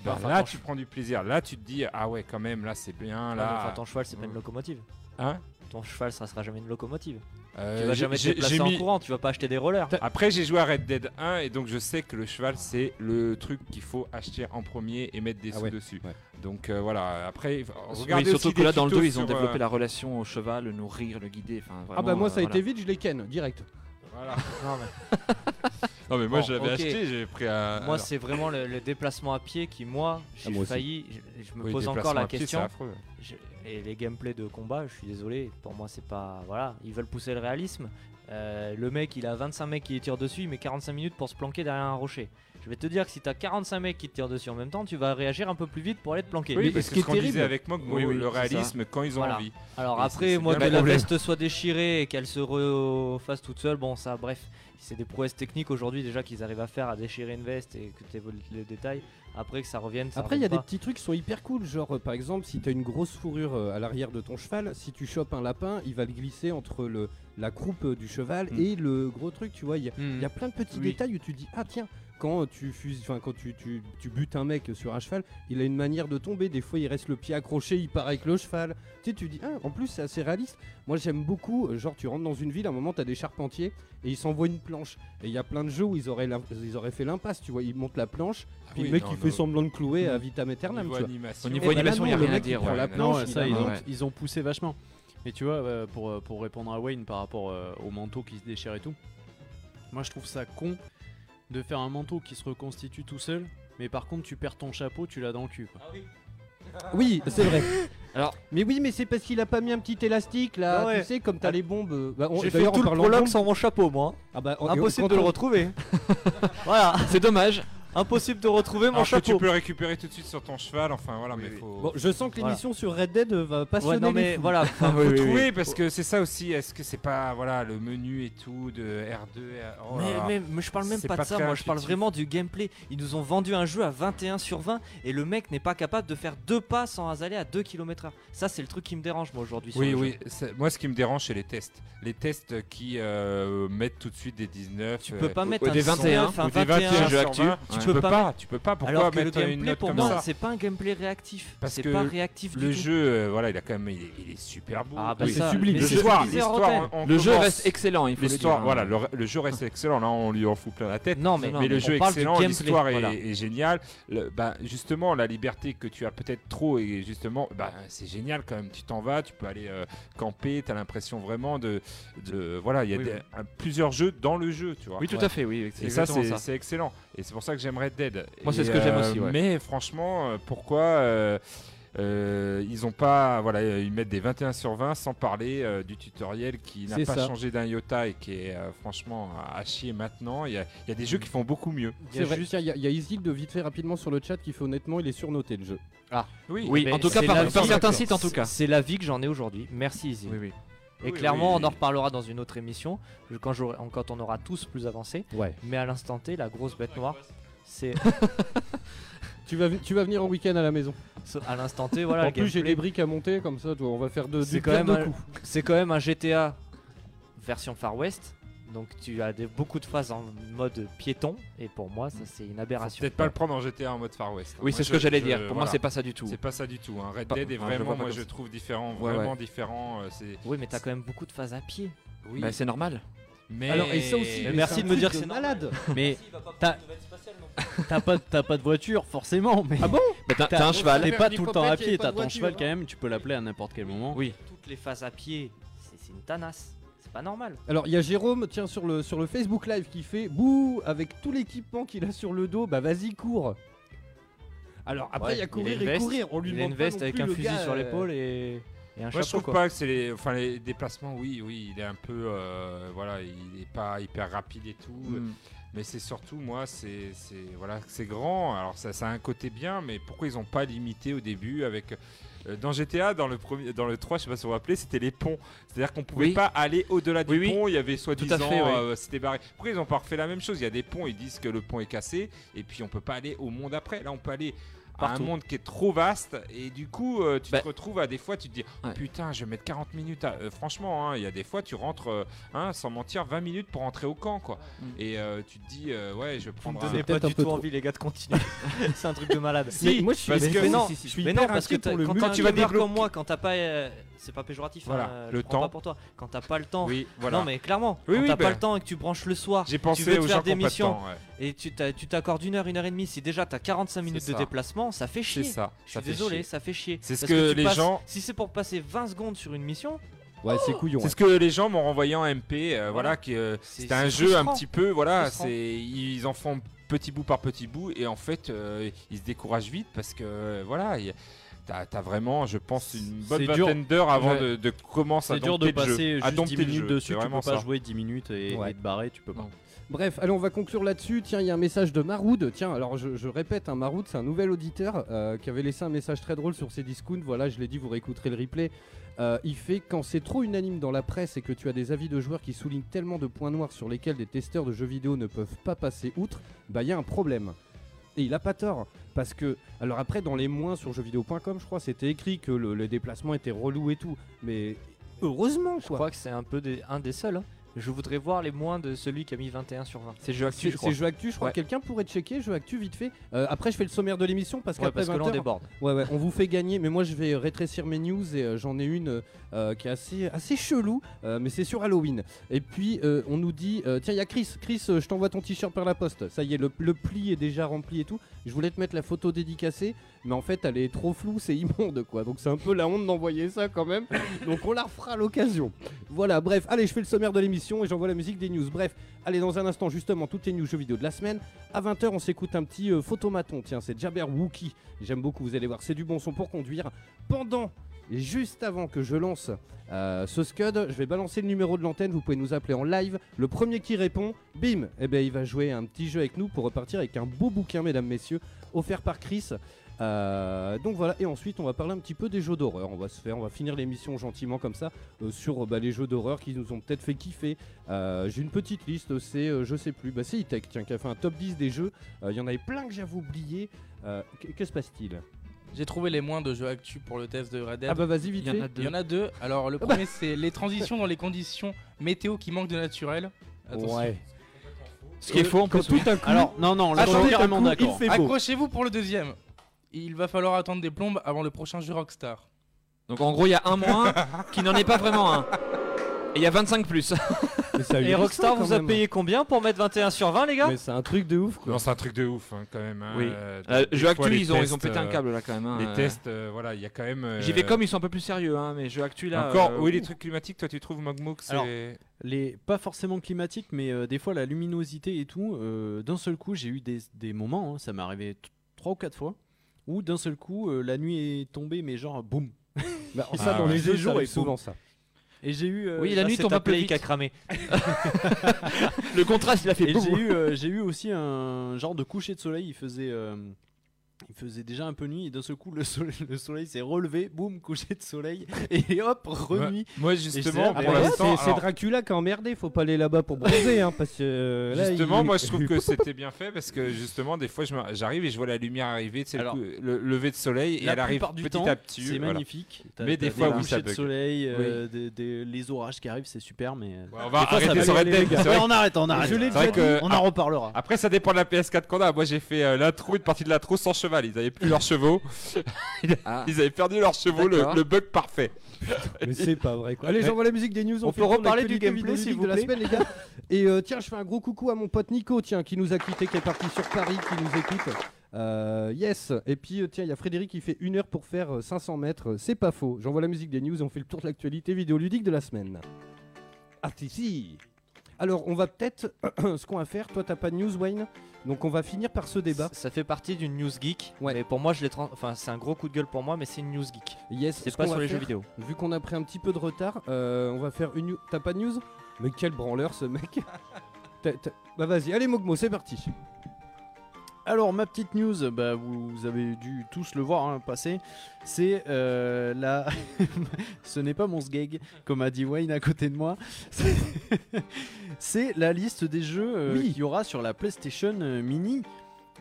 Enfin, là ton tu prends du plaisir. Là tu te dis ah ouais quand même là c'est bien Ah, là. Enfin, ton cheval, c'est pas une locomotive. Hein? Ton cheval, ça sera jamais une locomotive. Euh, tu vas j'ai- jamais te déplacer j'ai en mis- courant, tu vas pas acheter des rollers. Après j'ai joué à Red Dead 1 et donc je sais que le cheval c'est le truc qu'il faut acheter en premier et mettre des Ah sous ouais, dessus. ouais. Donc euh, voilà, après Oui, regardez surtout aussi que là, dans le tutos 2, ils ont développé euh, la relation au cheval, le nourrir, le guider. Enfin, Ah bah moi euh, ça a voilà. été vite, je les ken direct. Voilà. Non, mais Non mais moi Bon, je l'avais ok. acheté, j'ai pris un. moi, alors- c'est vraiment le, le déplacement à pied qui, moi, j'ai Ah, moi aussi. failli. Je, je me Oui, pose déplacement encore la à pied, question. c'est affreux. Je- et les gameplays de combat, je suis désolé, pour moi c'est pas. Voilà, ils veulent pousser le réalisme. Euh, le mec, il a 25 mecs qui lui tirent dessus, il met 45 minutes pour se planquer derrière un rocher. Je vais te dire que si t'as 45 mecs qui te tirent dessus en même temps, tu vas réagir un peu plus vite pour aller te planquer. Oui, Mais parce ce que qui est ce qu'on disait terrible- avec Oui, oui, le réalisme quand ils ont Voilà. envie. Alors Et après, moi que la problème. veste soit déchirée et qu'elle se refasse toute seule, bon ça, bref, c'est des prouesses techniques aujourd'hui déjà qu'ils arrivent à faire à déchirer une veste et que tu évolues les détails. Après que ça revienne, ça Après, il y a des petits trucs qui sont hyper cool, genre euh, par exemple, si tu as une grosse fourrure euh, à l'arrière de ton cheval, si tu chopes un lapin, il va le glisser entre le, la croupe euh, du cheval Mm. et le gros truc, tu vois. Il y, a- y a plein de petits Oui. détails où tu dis, ah tiens, quand tu fuses, enfin quand tu, tu, tu butes un mec sur un cheval, il a une manière de tomber. Des fois, il reste le pied accroché, il part avec le cheval. Tu sais, tu dis, ah, en plus, c'est assez réaliste. Moi, j'aime beaucoup, euh, genre, tu rentres dans une ville, à un moment, tu as des charpentiers et ils s'envoient une planche. Et il y a plein de jeux où ils auraient, ils auraient fait l'impasse, tu vois. Ils montent la planche, puis oui, le mec, non, il non. fait semblant de clouer à vitam aeternam. Au niveau animation, il y a rien à dire. ouais. la Non, planche, Non, il ça, la ils ont, ils ont poussé vachement. Mais tu vois, euh, pour, euh, pour répondre à Wayne par rapport au manteau qui se déchire et tout, moi je trouve ça con de faire un manteau qui se reconstitue tout seul, mais par contre tu perds ton chapeau, tu l'as dans le cul. Quoi. Oui, c'est vrai. Alors- mais oui, mais c'est parce qu'il a pas mis un petit élastique là, Ah ouais. tu sais, comme t'as les bombes. euh, bah, on- J'ai fait tout le prologue bombes- sans mon chapeau, moi. Ah bah, on- Impossible de le retrouver. voilà, C'est dommage. Impossible de retrouver mon Alors que tu peux le récupérer tout de suite sur ton cheval, enfin voilà, mais faut. Bon, je sens que Voilà. l'émission sur Red Dead va passionner Ouais, non les mais fous. voilà. faut oui, oui, trouver oui. parce que c'est ça aussi. Est-ce que c'est pas voilà le menu et tout de R2 R... oh là Mais, là. mais- mais je parle même pas, pas de ça, moi je parle vraiment du gameplay. Ils nous ont vendu un jeu à 21 sur 20 et le mec n'est pas capable de faire deux pas sans aller à 2 km/h. Ça, c'est le truc qui me dérange moi aujourd'hui. Oui, jeu. oui. Moi, ce qui me dérange, c'est les tests. Les tests qui euh, mettent tout de suite des 19. Tu euh, peux pas mettre ou un des 21, 21, un ou des 21 21 sur actu. 20. Tu Tu peux peux pas pas. Tu peux pas. Pourquoi Alors que le mettre une gameplay note pour comme moi, ça c'est pas un gameplay réactif. Parce C'est que pas réactif Le du tout. jeu, euh, voilà, il a quand même, il est, il est super beau. Ah, bah Oui. ça, sublime. mais c'est Le jeu reste excellent, il faut le dire. L'histoire, hein. voilà, le, le jeu reste excellent. Là, on lui en fout plein la tête. Non, mais, Non, mais le jeu est excellent, l'histoire est, voilà. est géniale. Le- bah, justement, la liberté que tu as peut-être trop, et justement, bah, c'est génial quand même. Tu t'en vas, tu peux aller euh, camper, tu as l'impression vraiment de. de voilà, il y a plusieurs jeux dans le jeu, tu vois. Oui, tout à fait, oui. Et ça, c'est excellent. Et c'est pour ça que j'aime Red Dead. Moi, c'est ce que j'aime euh, aussi, ouais. Mais franchement, euh, pourquoi euh, euh, ils ont pas, voilà, ils mettent des 21 sur 20 sans parler euh, du tutoriel qui n'a pas ça. changé d'un iota et qui est euh, franchement à, chier maintenant. Il y, a, il y a des jeux qui font beaucoup mieux. C'est vrai, tiens, il y, a- il y a Isilde vite fait rapidement sur le chat qui fait honnêtement, il est surnoté le jeu. Oui, Oui, Mais en tout cas, c'est par, la par vie, certains sites, en tout cas. C'est la vie que j'en ai aujourd'hui. Merci Izzy. Oui, oui. Et Oui, clairement, oui. on en reparlera dans une autre émission je- quand, on aura tous plus avancé. Ouais. Mais à l'instant T, la grosse bête noire, c'est Tu vas, vi- tu vas venir au week-end à la maison. à l'instant T, voilà. en plus, j'ai des briques à monter comme ça, toi, on va faire de, C'est du quand même de un- coups. C'est quand même un GTA version Far West. Donc tu as des, beaucoup de phases en mode piéton. Et pour moi, ça c'est une aberration. peut-être pas le prendre en GTA en mode Far West. Oui, Moi, c'est ce que j'allais dire. Pour moi, c'est pas ça du tout. C'est pas ça du tout. hein. Red Pas- Dead est vraiment, moi, je trouve différent, Ouais, vraiment ouais. différent. euh, Oui, mais t'as quand même beaucoup de phases à pied. oui. Bah, c'est normal. mais Alors, et ça aussi, Mais merci de me dire que c'est malade. Mais t'as t'as pas, t'as pas de voiture forcément, mais Ah bon Bah, t'as un cheval. t'es pas tout le temps à pied, t'as ton cheval hein. quand même, tu peux l'appeler à n'importe quel moment. Oui. Toutes les phases à pied, c'est c'est une tanasse. C'est pas normal. Alors il y a Jérôme, tiens sur le sur le Facebook Live qui fait bouh avec tout l'équipement qu'il a sur le dos, bah vas-y cours. Alors après il y a courir et courir, on lui il a demande une pas veste non avec plus, un le fusil gars, sur euh, l'épaule et. Et un Moi, je chapeau, trouve quoi. pas que c'est les, enfin, les déplacements, oui, oui, il est un peu, euh, voilà, il est pas hyper rapide et tout. Mm. Mais c'est surtout, moi, c'est, c'est- voilà, c'est grand. Alors ça, ça a un côté bien, mais pourquoi ils ont pas limité au début avec dans GTA, dans le premier, dans le 3, je sais pas si vous vous rappelez, c'était les ponts. C'est-à-dire qu'on pouvait Oui. pas aller au-delà du Oui, oui. pont. Il y avait soi-disant, euh, c'était barré. Pourquoi ils ont pas refait la même chose? Il y a des ponts, ils disent que le pont est cassé, et puis on peut pas aller au monde après. Là, on peut aller à un Partout. monde qui est trop vaste, et du coup, euh, tu Bah. te retrouves à des fois, tu te dis, Ouais. putain, je vais mettre 40 minutes. à- euh, franchement, hein, il y a des fois, tu rentres, euh, hein, sans mentir, 20 minutes pour rentrer au camp, quoi. Mm. Et euh, tu te dis, euh, ouais, je prendre. me pas du peu tout trop. envie, les gars, de continuer. c'est un truc de malade. Mais moi, je suis, parce mais que- non, Si, si, si. je suis mais non, parce que pour le quand, tu vas développer- comme moi, quand t'as pas, euh, c'est pas péjoratif, Voilà, hein, le je prends temps. pas pour toi. Quand t'as pas le temps, Oui, voilà. non mais clairement, Oui, quand oui, t'as ben, pas le temps et que tu branches le soir, J'ai tu veux te aux faire gens des missions temps. ouais. et tu t'a- tu t'accordes une heure, une heure et demie, si déjà t'as 45 minutes de déplacement, ça fait chier. C'est ça. Je suis désolé, ça fait chier. C'est ce Parce que les gens- Si c'est pour passer 20 secondes sur une mission, Ouais, c'est couillon. C'est ce que les gens m'ont renvoyé en MP, euh, voilà, Voilà. qui euh, C'est- c'était un jeu un petit peu, voilà, c'est ils en font petit bout par petit bout et en fait euh, ils se découragent vite parce que euh, voilà, il y a- t'as as vraiment, je pense, une bonne vingtaine d'heures avant Ouais. de, de commencer à C'est dur de dompter le passer jeu, à juste 10 dompter le minutes jeu, dessus, tu peux pas ça. jouer 10 minutes et, Ouais. et te barrer, tu peux pas. Non. Bref, allez, on va conclure là-dessus. Tiens, il y a un message de Maroud. Tiens, alors je, je répète, un Maroud, c'est un nouvel auditeur euh, qui avait laissé un message très drôle sur ses discounts. Voilà, je l'ai dit, vous réécouterez le replay. Euh, il fait quand c'est trop unanime dans la presse et que tu as des avis de joueurs qui soulignent tellement de points noirs sur lesquels des testeurs de jeux vidéo ne peuvent pas passer outre, bah il y a un problème. Et il a pas tort, parce que, alors après, dans les moins sur jeuxvideo.com, je crois, c'était écrit que le, les déplacements étaient relous et tout. Mais heureusement, je quoi. crois que c'est un peu des- un des seuls. hein. Je voudrais voir les moins de celui qui a mis 21 sur 20. C'est jeu actu, C'est je crois. c'est jeu actu, je crois. Ouais. que Quelqu'un pourrait checker jeu actu vite fait. Euh, après, je fais le sommaire de l'émission parce Ouais, qu'après parce que là on 20 heures, déborde. Ouais, ouais, on vous fait gagner, mais moi je vais rétrécir mes news et euh, j'en ai une euh, qui est assez, assez chelou, mais c'est sur Halloween. Et puis on nous dit, tiens, il y a Chris, Chris, je t'envoie ton t-shirt par la poste. Ça y est, le, le pli est déjà rempli et tout. Je voulais te mettre la photo dédicacée, mais en fait elle est trop floue, c'est immonde quoi. Donc c'est un peu la honte d'envoyer ça quand même. Donc on la refera à l'occasion. Voilà, bref, allez, je fais le sommaire de l'émission et j'envoie la musique des news. Bref, allez, dans un instant, justement, toutes les news jeux vidéo de la semaine. À 20h, on s'écoute un petit euh, photomaton. Tiens, c'est Jabberwocky. J'aime beaucoup, vous allez voir, c'est du bon son pour conduire. Pendant et juste avant que je lance euh, ce Scud, je vais balancer le numéro de l'antenne. Vous pouvez nous appeler en live. Le premier qui répond, bim, eh ben, il va jouer un petit jeu avec nous pour repartir avec un beau bouquin, mesdames, messieurs, offert par Chris. Euh, donc voilà, et ensuite on va parler un petit peu des jeux d'horreur. On va se faire, on va finir l'émission gentiment comme ça euh, sur bah, les jeux d'horreur qui nous ont peut-être fait kiffer. Euh, J'ai une petite liste, c'est euh, je sais plus, bah, c'est E-Tech tiens, qui a fait un top 10 des jeux. Euh, Il y en avait plein que j'avais oublié. Euh, que, que se passe-t-il? J'ai trouvé les moins de jeux actu pour le test de Red Dead. Ah bah vas-y vite Il y en fait. a deux. Il y en a deux. Alors le Ah bah. premier c'est les transitions dans les conditions météo qui manquent de naturel. Attention. Ouais. Ce qui est faux Quand plus. tout à coup, Alors, non, non, là, je suis coup, d'accord. Accrochez-vous pour le deuxième. Il va falloir attendre des plombes avant le prochain jeu Rockstar. Donc en gros, il y a un moins qui n'en est pas vraiment un. Et il y a 25 plus. Mais ça a eu Et Rockstar vous a payé combien pour mettre 21 sur 20 les gars? Mais c'est un truc de ouf quoi. Non, c'est un truc de ouf hein, quand même. hein, Oui. euh, Euh, jeu ils ont, ils ont pété un euh, câble là quand même. hein, Les euh. tests, euh, voilà, il y a quand même. euh, J'y vais comme ils sont un peu plus sérieux, hein, mais jeu actu là. Encore, euh, oui, les trucs climatiques, toi tu trouves Mogmook, c'est. Alors, Les, pas forcément climatiques, mais euh, des fois la luminosité et tout. euh, d'un seul coup, j'ai eu des, des moments, hein, ça m'est arrivé t- trois ou quatre fois, où d'un seul coup, euh, la nuit est tombée, mais genre boum. Bah, Ah ça dans ouais. les jeux, ça et arrive souvent ça. Et j'ai eu. euh, Oui, la là, nuit c'est ta Play qui a cramé. Le contraste, il a fait Et boum. j'ai eu, euh, j'ai eu aussi un genre de coucher de soleil. Il faisait, euh, faisait déjà un peu nuit et d'un seul coup le soleil, le soleil s'est relevé, boum, coucher de soleil et hop, renuit. Moi, justement, pour l'instant. C'est c'est alors, Dracula qui a emmerdé, faut pas aller là-bas pour bronzer hein, parce que euh, là, Justement, il- moi je trouve que c'était bien fait parce que justement, des fois, j'arrive et je vois la lumière arriver, tu sais, le, le lever de soleil et La elle arrive plupart du petit temps, à petit. C'est voilà. magnifique. Mais des fois, oui, couchers ça de soleil, euh, des- des- les orages qui arrivent, c'est super, mais. euh, Ouais, on va des ça arrêter va c'est Ouais, on arrête, on arrête. C'est On en reparlera. Après, ça dépend de la PS4 qu'on a. Moi, j'ai fait euh, l'intro, une partie de l'intro sans cheval. Ils avaient plus leurs chevaux. Ah. Ils avaient perdu leurs chevaux, le, D'accord. le bug parfait. Mais c'est pas vrai quoi. Allez, j'envoie la musique des news. On peut reparler du l'actualité gameplay, vidéoludique s'il vous de la plaît semaine, les gars. Et euh, tiens, je fais un gros coucou à mon pote Nico, tiens, qui nous a quitté, qui est parti sur Paris, qui nous écoute. Euh, yes. Et puis euh, tiens, il y a Frédéric qui fait une heure pour faire euh, 500 mètres. C'est pas faux. J'envoie la musique des news. et On fait le tour de l'actualité vidéoludique de la semaine. Ah si si. Alors, on va peut-être. ce qu'on va faire, toi, t'as pas de news, Wayne? Donc, on va finir par ce débat. Ça fait partie d'une news geek. Ouais. Mais pour moi, je l'ai trans- enfin, c'est un gros coup de gueule pour moi, mais c'est une news geek. Yes, C'est ce pas qu'on sur va les jeux faire, vidéo. Vu qu'on a pris un petit peu de retard, euh, on va faire une news. T'as pas de news? Mais quel branleur, ce mec T'as- t'as- Bah, vas-y, allez, Mogmo, c'est parti. Alors ma petite news, bah, vous, avez dû tous le voir hein, passer, c'est euh, la... Ce n'est pas mon sgeg, comme a dit Wayne à côté de moi. C'est- la liste des jeux euh, Oui. qu'il y aura sur la PlayStation euh, Mini.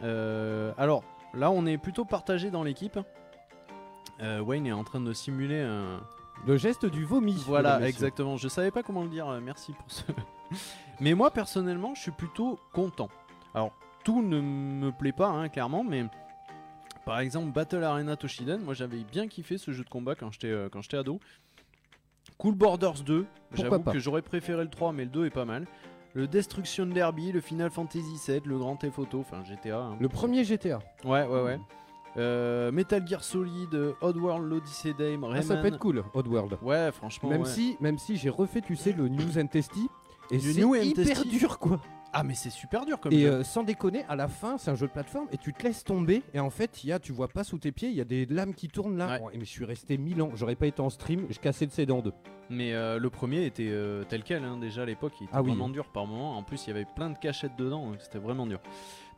Euh, alors là on est plutôt partagé dans l'équipe. Wayne est en train de simuler un... Le geste du vomi. Voilà, exactement. Je savais pas comment le dire. Merci pour ce. mais moi personnellement, je suis plutôt content. Alors tout ne me plaît pas, hein, clairement, mais par exemple Battle Arena Toshiden, moi j'avais bien kiffé ce jeu de combat quand j'étais euh, quand j'étais ado. Cool Borders 2, Pourquoi j'avoue que j'aurais préféré le 3, mais le 2 est pas mal. Le Destruction Derby, le Final Fantasy 7, le Grand Theft Auto, enfin GTA. hein. Le premier GTA. Ouais, ouais, ouais. Euh, Metal Gear Solid, Oddworld, l'Odyssey Dame, Rayman. Ah, ça peut être cool, Oddworld. Ouais, franchement. Même ouais. si, même si j'ai refait, tu sais, le News and Testy. Et Le c'est hyper Testy. dur, quoi. Ah, mais c'est super dur comme Et jeu. euh, sans déconner, à la fin, c'est un jeu de plateforme et tu te laisses tomber. Et en fait, il y a, tu vois pas sous tes pieds, il y a des lames qui tournent là. Ouais. Oh, mais je suis resté 1000 ans. J'aurais pas été en stream, je cassais le CD en deux. Mais euh, le premier était euh, tel quel, hein, déjà à l'époque, il était Ah oui. vraiment dur par moment. En plus, il y avait plein de cachettes dedans, donc c'était vraiment dur.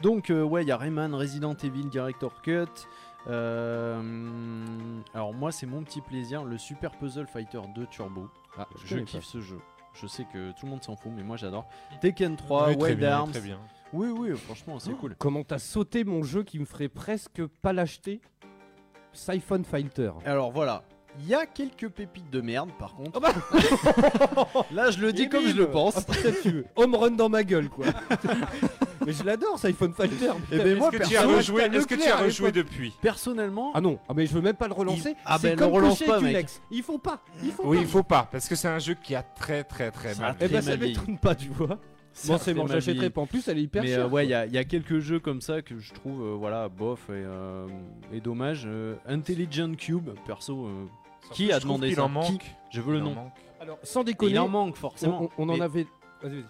Donc, euh, ouais, il y a Rayman, Resident Evil, Director Cut. Euh, alors, moi, c'est mon petit plaisir, le Super Puzzle Fighter 2 Turbo. Ah, je connais kiffe pas. ce jeu. Je sais que tout le monde s'en fout, mais moi j'adore. Tekken 3, Oui, très Wild bien, Arms. très bien. Oui, oui, franchement, c'est cool. Comment t'as sauté mon jeu qui me ferait presque pas l'acheter? Siphon Fighter. Alors voilà, il y a quelques pépites de merde par contre. Oh bah. Là, je le dis Et comme je le pense. Ah, putain, tu- Home run dans ma gueule, quoi. mais je l'adore, Siphon Fighter. Eh ben, moi, Est-ce que tu as rejoué, est-ce que tu as rejoué depuis Personnellement, Ah non, ah mais je veux même pas le relancer. Il- Ah c'est ben, comme le relance pas, mec. ex. Il faut pas, il faut Oui, pas. il faut pas, parce que c'est un jeu qui a très très très Ça mal. Eh ben ça m'étonne pas, tu vois. Ça Bon, c'est bon, j'achèterai pas. En plus, elle est hyper Mais chère. euh, ouais, il y, quoi. a- il y a quelques jeux comme ça que je trouve, euh, voilà, bof et, euh, et dommage. Euh, Intelligent Cube, perso, euh, qui a demandé qu'il ça en manque. Qui Je veux le Il en nom. manque. Alors, sans déconner, Il en manque forcément. on, on en avait. Vas-y, vas-y.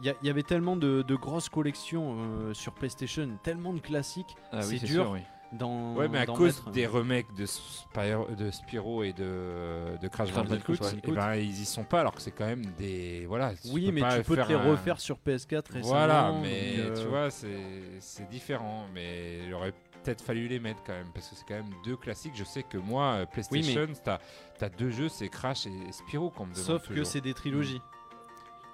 Il y, il avait tellement de, de grosses collections euh, sur PlayStation, tellement de classiques. Ah oui, c'est c'est dur sûr, oui. dans. Ouais, mais à cause mettre, des euh, remakes de, Spyro, de Spyro et de, de Crash Bandicoot, ouais. eh ben, ils y sont pas alors que c'est quand même des. Voilà. Oui, mais pas tu peux te les un- refaire sur PS4 récemment. Voilà, mais euh, tu vois, c'est c'est différent. Mais il aurait peut-être fallu les mettre quand même, parce que c'est quand même deux classiques. Je sais que moi, euh, PlayStation, t'as as deux jeux, c'est Crash et Spyro qu'on me demande Sauf que c'est des trilogies.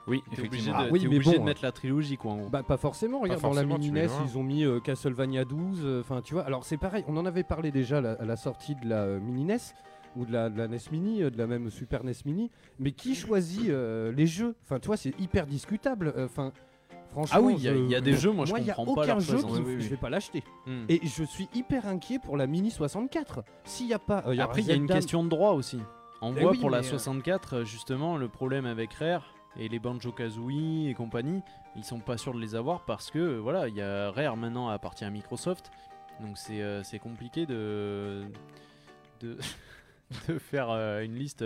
Oui, T'es obligé, de, Ah oui, mais obligé bon, de mettre la trilogie, quoi, en gros. Bah pas forcément, regarde dans forcément, la tu mini NES ils ont mis euh, Castlevania 12, euh, enfin tu vois, alors c'est pareil, on en avait parlé déjà la- à la sortie de la euh, mini NES ou de la, de la NES Mini, euh, de la même Super NES Mini, mais qui choisit euh, les jeux? Enfin tu vois c'est hyper discutable, euh, enfin franchement... Ah oui, il y a- je- il y a des jeux, moi, je il y a comprends pas aucun leur jeu qui- Oui, oui, je vais pas l'acheter. Hmm. Et je suis hyper inquiet pour la Mini 64. S'il y a pas... euh, y Après, il y a une question de droit aussi. On Eh voit oui, pour la mais, euh, 64, euh, justement, le problème avec Rare et les Banjo Kazooie et compagnie, ils sont pas sûrs de les avoir parce que voilà, il y a Rare maintenant appartient à Microsoft, donc c'est euh, compliqué de de, de faire une liste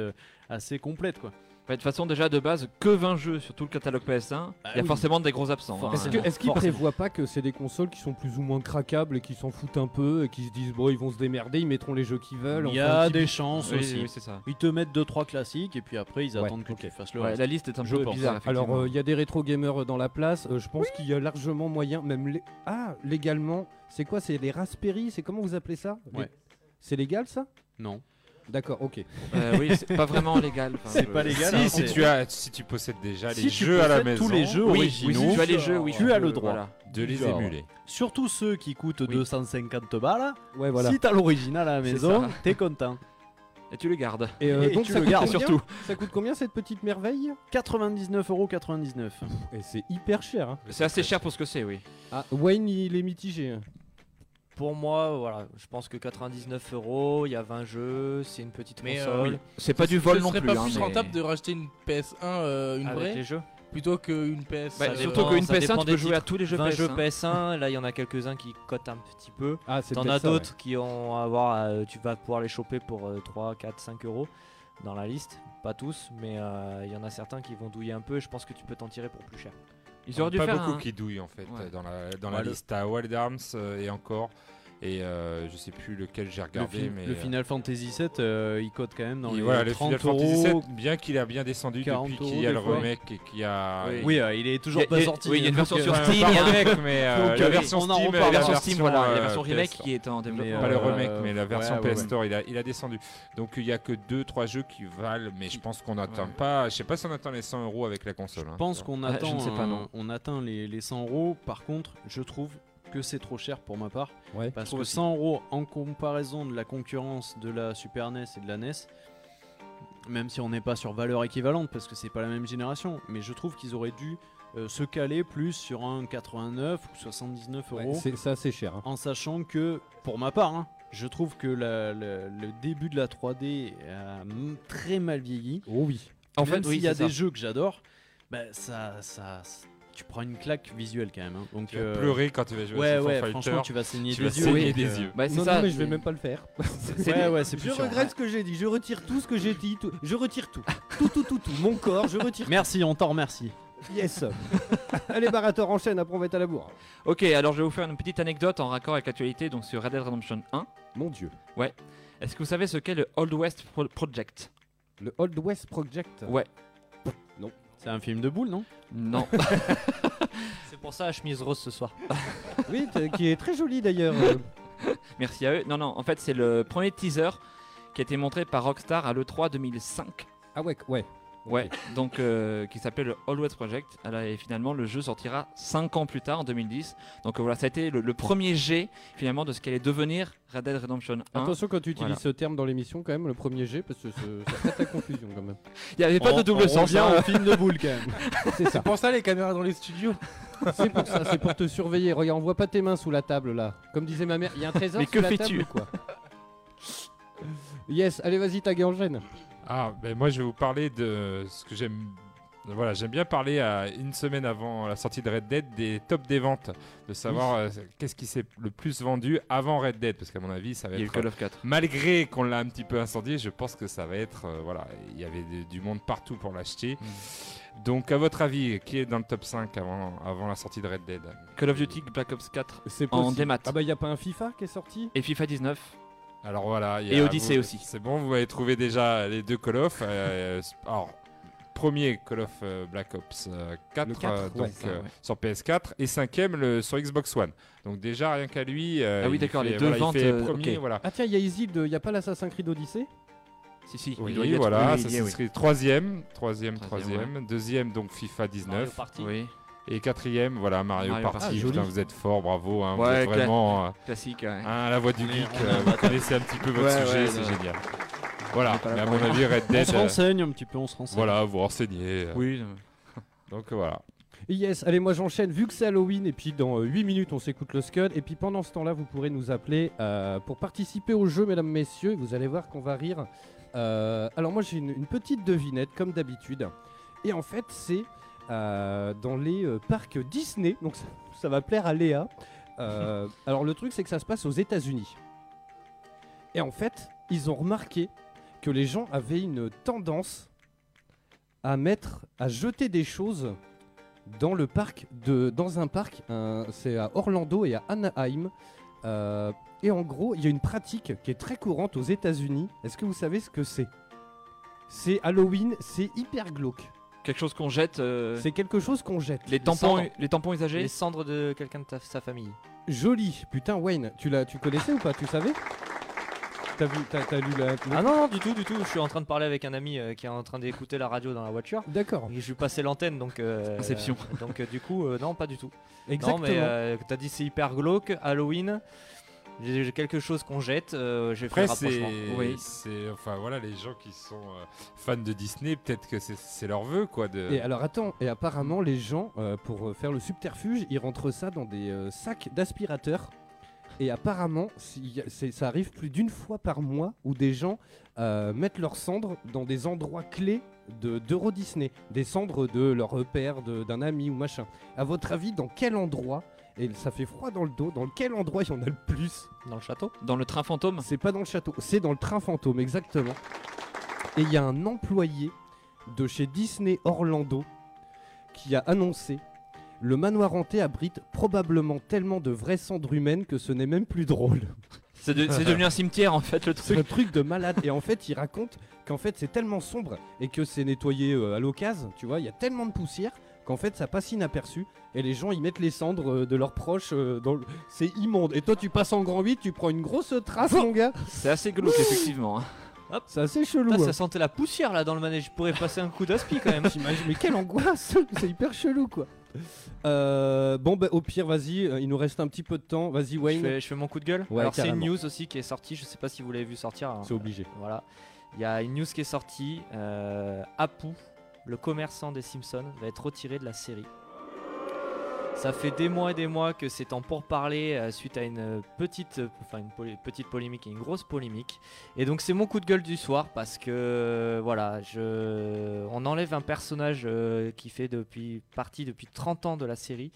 assez complète quoi. De toute façon, déjà de base, que 20 jeux sur tout le catalogue PS1, il y a oui. forcément des gros absents. hein. Est-ce qu'ils Forcément. prévoient pas que c'est des consoles qui sont plus ou moins craquables et qui s'en foutent un peu et qui se disent bon ils vont se démerder, ils mettront les jeux qu'ils veulent Il y a des peu- chances Oui, aussi. oui, c'est ça. Ils te mettent 2-3 classiques et puis après ils Ouais, attendent que tu fasses le Ouais, reste. la liste est un Je peu pense. bizarre. Alors euh, il y a des rétro gamers dans la place, euh, je pense qu'il y a largement moyen, même lé- ah légalement, c'est quoi C'est les Raspberry, c'est comment vous appelez ça? Les-. C'est légal ça? Non. D'accord, ok. Euh, oui, c'est pas vraiment légal. enfin, C'est pas légal. Si, hein, si c'est- tu, as, si tu possèdes déjà Si les tu jeux à la possèdes maison, tous les jeux Oui, oui, originaux, si tu as les jeux, oui. tu as le droit. Voilà. de les Genre. émuler. Surtout ceux qui coûtent Oui. 250 balles. Ouais voilà. Si t'as l'original à la C'est maison, ça. t'es content. Et tu le gardes. Et, euh, Et donc tu ça le coûte gardes combien surtout. Ça coûte combien cette petite merveille? 99,99€. Et c'est hyper cher. hein. C'est assez cher pour ce que c'est, oui. Ah Wayne il est mitigé. Pour moi, voilà, je pense que 99 euros, il y a 20 jeux, c'est une petite Mais, euh, console. oui. C'est pas du vol Ce non serait plus. pas hein, plus mais- rentable de racheter une PS1, euh, une avec vraie, les jeux. plutôt qu'une PS. Bah, surtout qu'une ça PS1, dépend tu peux jouer à tous les jeux 20 jeux PS1. PS1, là il y en a quelques-uns qui cotent un petit peu. Ah c'est T'en as ouais. d'autres qui ont à avoir, euh, tu vas pouvoir les choper pour euh, 3, 4, 5 euros. dans la liste. Pas tous, mais euh, il y en a certains qui vont douiller un peu. et Je pense que tu peux t'en tirer pour plus cher. Ils auraient dû pas faire beaucoup un- qui douillent en fait Ouais. euh, dans la, dans Ouais, la le- liste. T'as Wild Arms euh, et encore. Et euh, je sais plus lequel j'ai Le, regardé. fi- mais, le euh, Final Fantasy VII, euh, il code quand même dans et les voilà, le 30 Final Fantasy euros. VII, bien qu'il a bien descendu 40 depuis qu'il y a le remake et qu'il y a. Oui. Oui, euh, il est toujours pas sorti. oui, il y a une version sur Steam, pas il y a- remake, mais euh, la version Steam, La version Steam, voilà, euh, la version remake qui est en développement. Pas le remake, mais la version ouais, ouais, PS ouais. Store, il a, il a descendu. Donc il y a que 2-3 jeux qui valent, mais je pense qu'on n'atteint Ouais. pas. Je sais pas si on atteint les 100 euros avec la console. hein. Je pense qu'on Ah, on atteint les, les 100 euros. Par contre, je trouve que c'est trop cher pour ma part. Ouais. Parce que aussi. 100 euros en comparaison de la concurrence de la Super NES et de la NES, même si on n'est pas sur valeur équivalente parce que c'est pas la même génération, mais je trouve qu'ils auraient dû euh, se caler plus sur un 89 ou 79 Ouais, euros. c'est ça, c'est cher. hein. en sachant que, pour ma part, hein, je trouve que la- la- le début de la 3D a très mal vieilli. Oh oui. En Même fait, oui, s'il y a des ça. jeux que j'adore, bah, ça, ça, tu prends une claque visuelle quand même. hein. Donc, Tu vas euh, pleurer quand tu vas jouer Ouais, à Street ouais, Fighter. franchement, tu vas saigner tu des vas yeux. saigner donc, des euh, yeux. Bah, c'est non, ça. non, mais je vais même pas le faire. C'est- Ouais, ouais, c'est Je sûr. regrette ce que j'ai dit. Je retire tout ce que j'ai dit. tout- Je retire tout. Tout, tout, tout, tout. Mon corps, je retire. Merci, on t'en remercie. Yes. Allez, Barator, enchaîne. Après, on va être à la bourre. Ok, alors je vais vous faire une petite anecdote en raccord avec l'actualité donc sur Red Dead Redemption 1. Mon Dieu. Est-ce que vous savez ce qu'est le Old West Pro- Project? Le Old West Project? Ouais. C'est un film de boule, non? Non. C'est pour ça la chemise rose ce soir. Oui, qui est très joli d'ailleurs. Merci à eux. Non, non, en fait, c'est le premier teaser qui a été montré par Rockstar à l'E3 2005. Ah ouais, ouais. Ouais, donc euh, qui s'appelle le All West Project. Alors, et finalement, le jeu sortira 5 ans plus tard, en 2010. Donc euh, voilà, ça a été le, le premier jet finalement de ce qu'allait devenir Red Dead Redemption 1. Attention quand tu utilises Voilà. ce terme dans l'émission, quand même, le premier G, parce que ce- ça prête à confusion quand même. Il n'y avait pas On- de double on sens. hein. au film de boule quand même. C'est ça. Pour ça les caméras dans les studios. C'est pour ça, c'est pour te surveiller. Regarde, on voit pas tes mains sous la table là. Comme disait ma mère, il y a un trésor Mais sous que la fais-tu table ou quoi? Yes, allez vas-y, ta enchaîne. Ah, ben moi je vais vous parler de ce que j'aime. Voilà, j'aime bien parler à une semaine avant la sortie de Red Dead des tops des ventes, de savoir euh, qu'est-ce qui s'est le plus vendu avant Red Dead, parce qu'à mon avis ça va Il y être Call of 4. malgré qu'on l'a un petit peu incendié, je pense que ça va être euh, voilà, il y avait de- du monde partout pour l'acheter. Donc à votre avis, qui est dans le top 5 avant, avant la sortie de Red Dead? Call of Duty Black Ops 4 C'est en démat. Ah bah y a pas un FIFA qui est sorti? Et FIFA 19. Alors voilà, Et Odyssey vous- aussi. C'est bon, vous avez trouvé déjà les deux Call of. euh, alors, premier Call of euh, Black Ops euh, 4, Le 4, euh, ouais, donc, ça, euh, ouais. sur PS4 et cinquième le, sur Xbox One. Donc déjà rien qu'à lui. euh, Ah oui, il d'accord, les deux voilà, ventes, euh, premier, ok. voilà. Ah tiens, il y a Isilde, il y a pas l'Assassin's Creed Odyssey? Si, si. Oui, il y voilà, oui. serait troisième, troisième, Troisième, deuxième donc FIFA Mario 19 Party. Oui, et quatrième voilà Mario, Mario Party. Party. Ah. Putain, vous êtes fort, bravo, hein, vous Ouais, êtes vraiment euh, classique. ouais. hein, la voix du On geek. on est euh, un vous connaissez un petit peu votre Ouais, sujet, ouais, c'est génial. Voilà, mais à mon avis Red On Dead. se euh, renseigne un petit peu, on se renseigne. Voilà, vous renseignez. euh, Oui. Donc voilà. Yes, allez, moi j'enchaîne. Vu que c'est Halloween, et puis dans euh, 8 minutes on s'écoute le Scud, et puis pendant ce temps-là, vous pourrez nous appeler euh, pour participer au jeu, mesdames, messieurs, et vous allez voir qu'on va rire. Euh, alors, moi j'ai une, une petite devinette, comme d'habitude, et en fait, c'est euh, dans les euh, parcs Disney, donc ça, ça va plaire à Léa. Euh, alors, le truc, c'est que ça se passe aux États-Unis. Et en fait, ils ont remarqué que les gens avaient une tendance à mettre, à jeter des choses dans le parc de, dans un parc, c'est à Orlando et à Anaheim. Euh, et en gros, il y a une pratique qui est très courante aux États-Unis. Est-ce que vous savez ce que c'est? C'est Halloween, c'est hyper glauque. Quelque chose qu'on jette. euh, C'est quelque chose qu'on jette. Les tampons, cendres. les tampons usagés. Les cendres de quelqu'un de ta- sa famille. Joli. Putain, Wayne, tu l'as, tu connaissais ou pas? Tu savais? T'as vu, t'as, t'as lu la. Ah non, non, du tout, du tout. Je suis en train de parler avec un ami euh, qui est en train d'écouter la radio dans la voiture. D'accord. Et je lui passais l'antenne, donc. euh, Inception. euh, donc, euh, du coup, euh, non, pas du tout. Exactement. Non, mais euh, t'as dit c'est hyper glauque, Halloween. J'ai quelque chose qu'on jette, euh, j'ai fait rapprochement. c'est, Oui. c'est, enfin voilà, les gens qui sont euh, fans de Disney, peut-être que c'est, leur vœu, quoi. De... Et alors attends, et apparemment les gens, euh, pour euh, faire le subterfuge, ils rentrent ça dans des euh, sacs d'aspirateur. Et apparemment, ça arrive plus d'une fois par mois où des gens euh, mettent leurs cendres dans des endroits clés de d'Euro Disney. Des cendres de leur père, de- d'un ami ou machin. À votre avis, dans quel endroit, et ça fait froid dans le dos, dans quel endroit il y en a le plus? Dans le château Dans le train fantôme. C'est pas dans le château, c'est dans le train fantôme, exactement. Et il y a un employé de chez Disney Orlando qui a annoncé le manoir hanté abrite probablement tellement de vraies cendres humaines que ce n'est même plus drôle. C'est de- c'est devenu un cimetière en fait le C'est truc. un truc de malade. Et en fait, il raconte qu'en fait, c'est tellement sombre et que c'est nettoyé euh, à l'occasion, tu vois, il y a tellement de poussière qu'en fait, ça passe inaperçu. Et les gens, ils mettent les cendres euh, de leurs proches euh, dans le... C'est immonde. Et toi, tu passes en grand 8, tu prends une grosse trace, mon gars. C'est assez glauque effectivement. hein. C'est assez chelou. Putain, hein. ça sentait la poussière là dans le manège. Je pourrais passer un coup d'aspi quand même. Mais quelle angoisse C'est hyper chelou, quoi. Euh, bon, bah, au pire, vas-y, euh, il nous reste un petit peu de temps. Vas-y, Je Wayne. fais, je fais mon coup de gueule. Ouais, Alors c'est une news aussi qui est sortie. Je sais pas si vous l'avez vu sortir. hein. C'est obligé. Voilà. Il y a une news qui est sortie. Euh, Apu, le commerçant des Simpsons, va être retiré de la série. Ça fait des mois et des mois que c'est en pourparler euh, suite à une euh, petite, euh, petite polémique et une grosse polémique. Et donc c'est mon coup de gueule du soir parce que voilà, je, on enlève un personnage qui fait depuis partie depuis 30 ans de la série.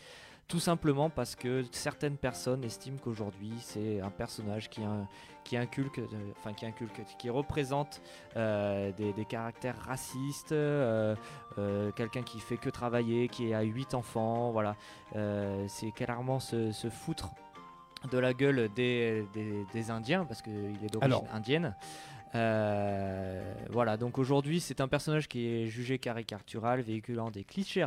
Tout simplement parce que certaines personnes estiment qu'aujourd'hui c'est un personnage qui, in- qui inculque, euh, enfin qui inculque, qui représente euh, des, des caractères racistes, euh, quelqu'un qui fait que travailler, qui a 8 enfants, voilà. C'est clairement se, se foutre de la gueule des, des- des Indiens parce qu'il est d'origine indienne. Euh, voilà, donc aujourd'hui c'est un personnage qui est jugé caricatural, véhiculant des clichés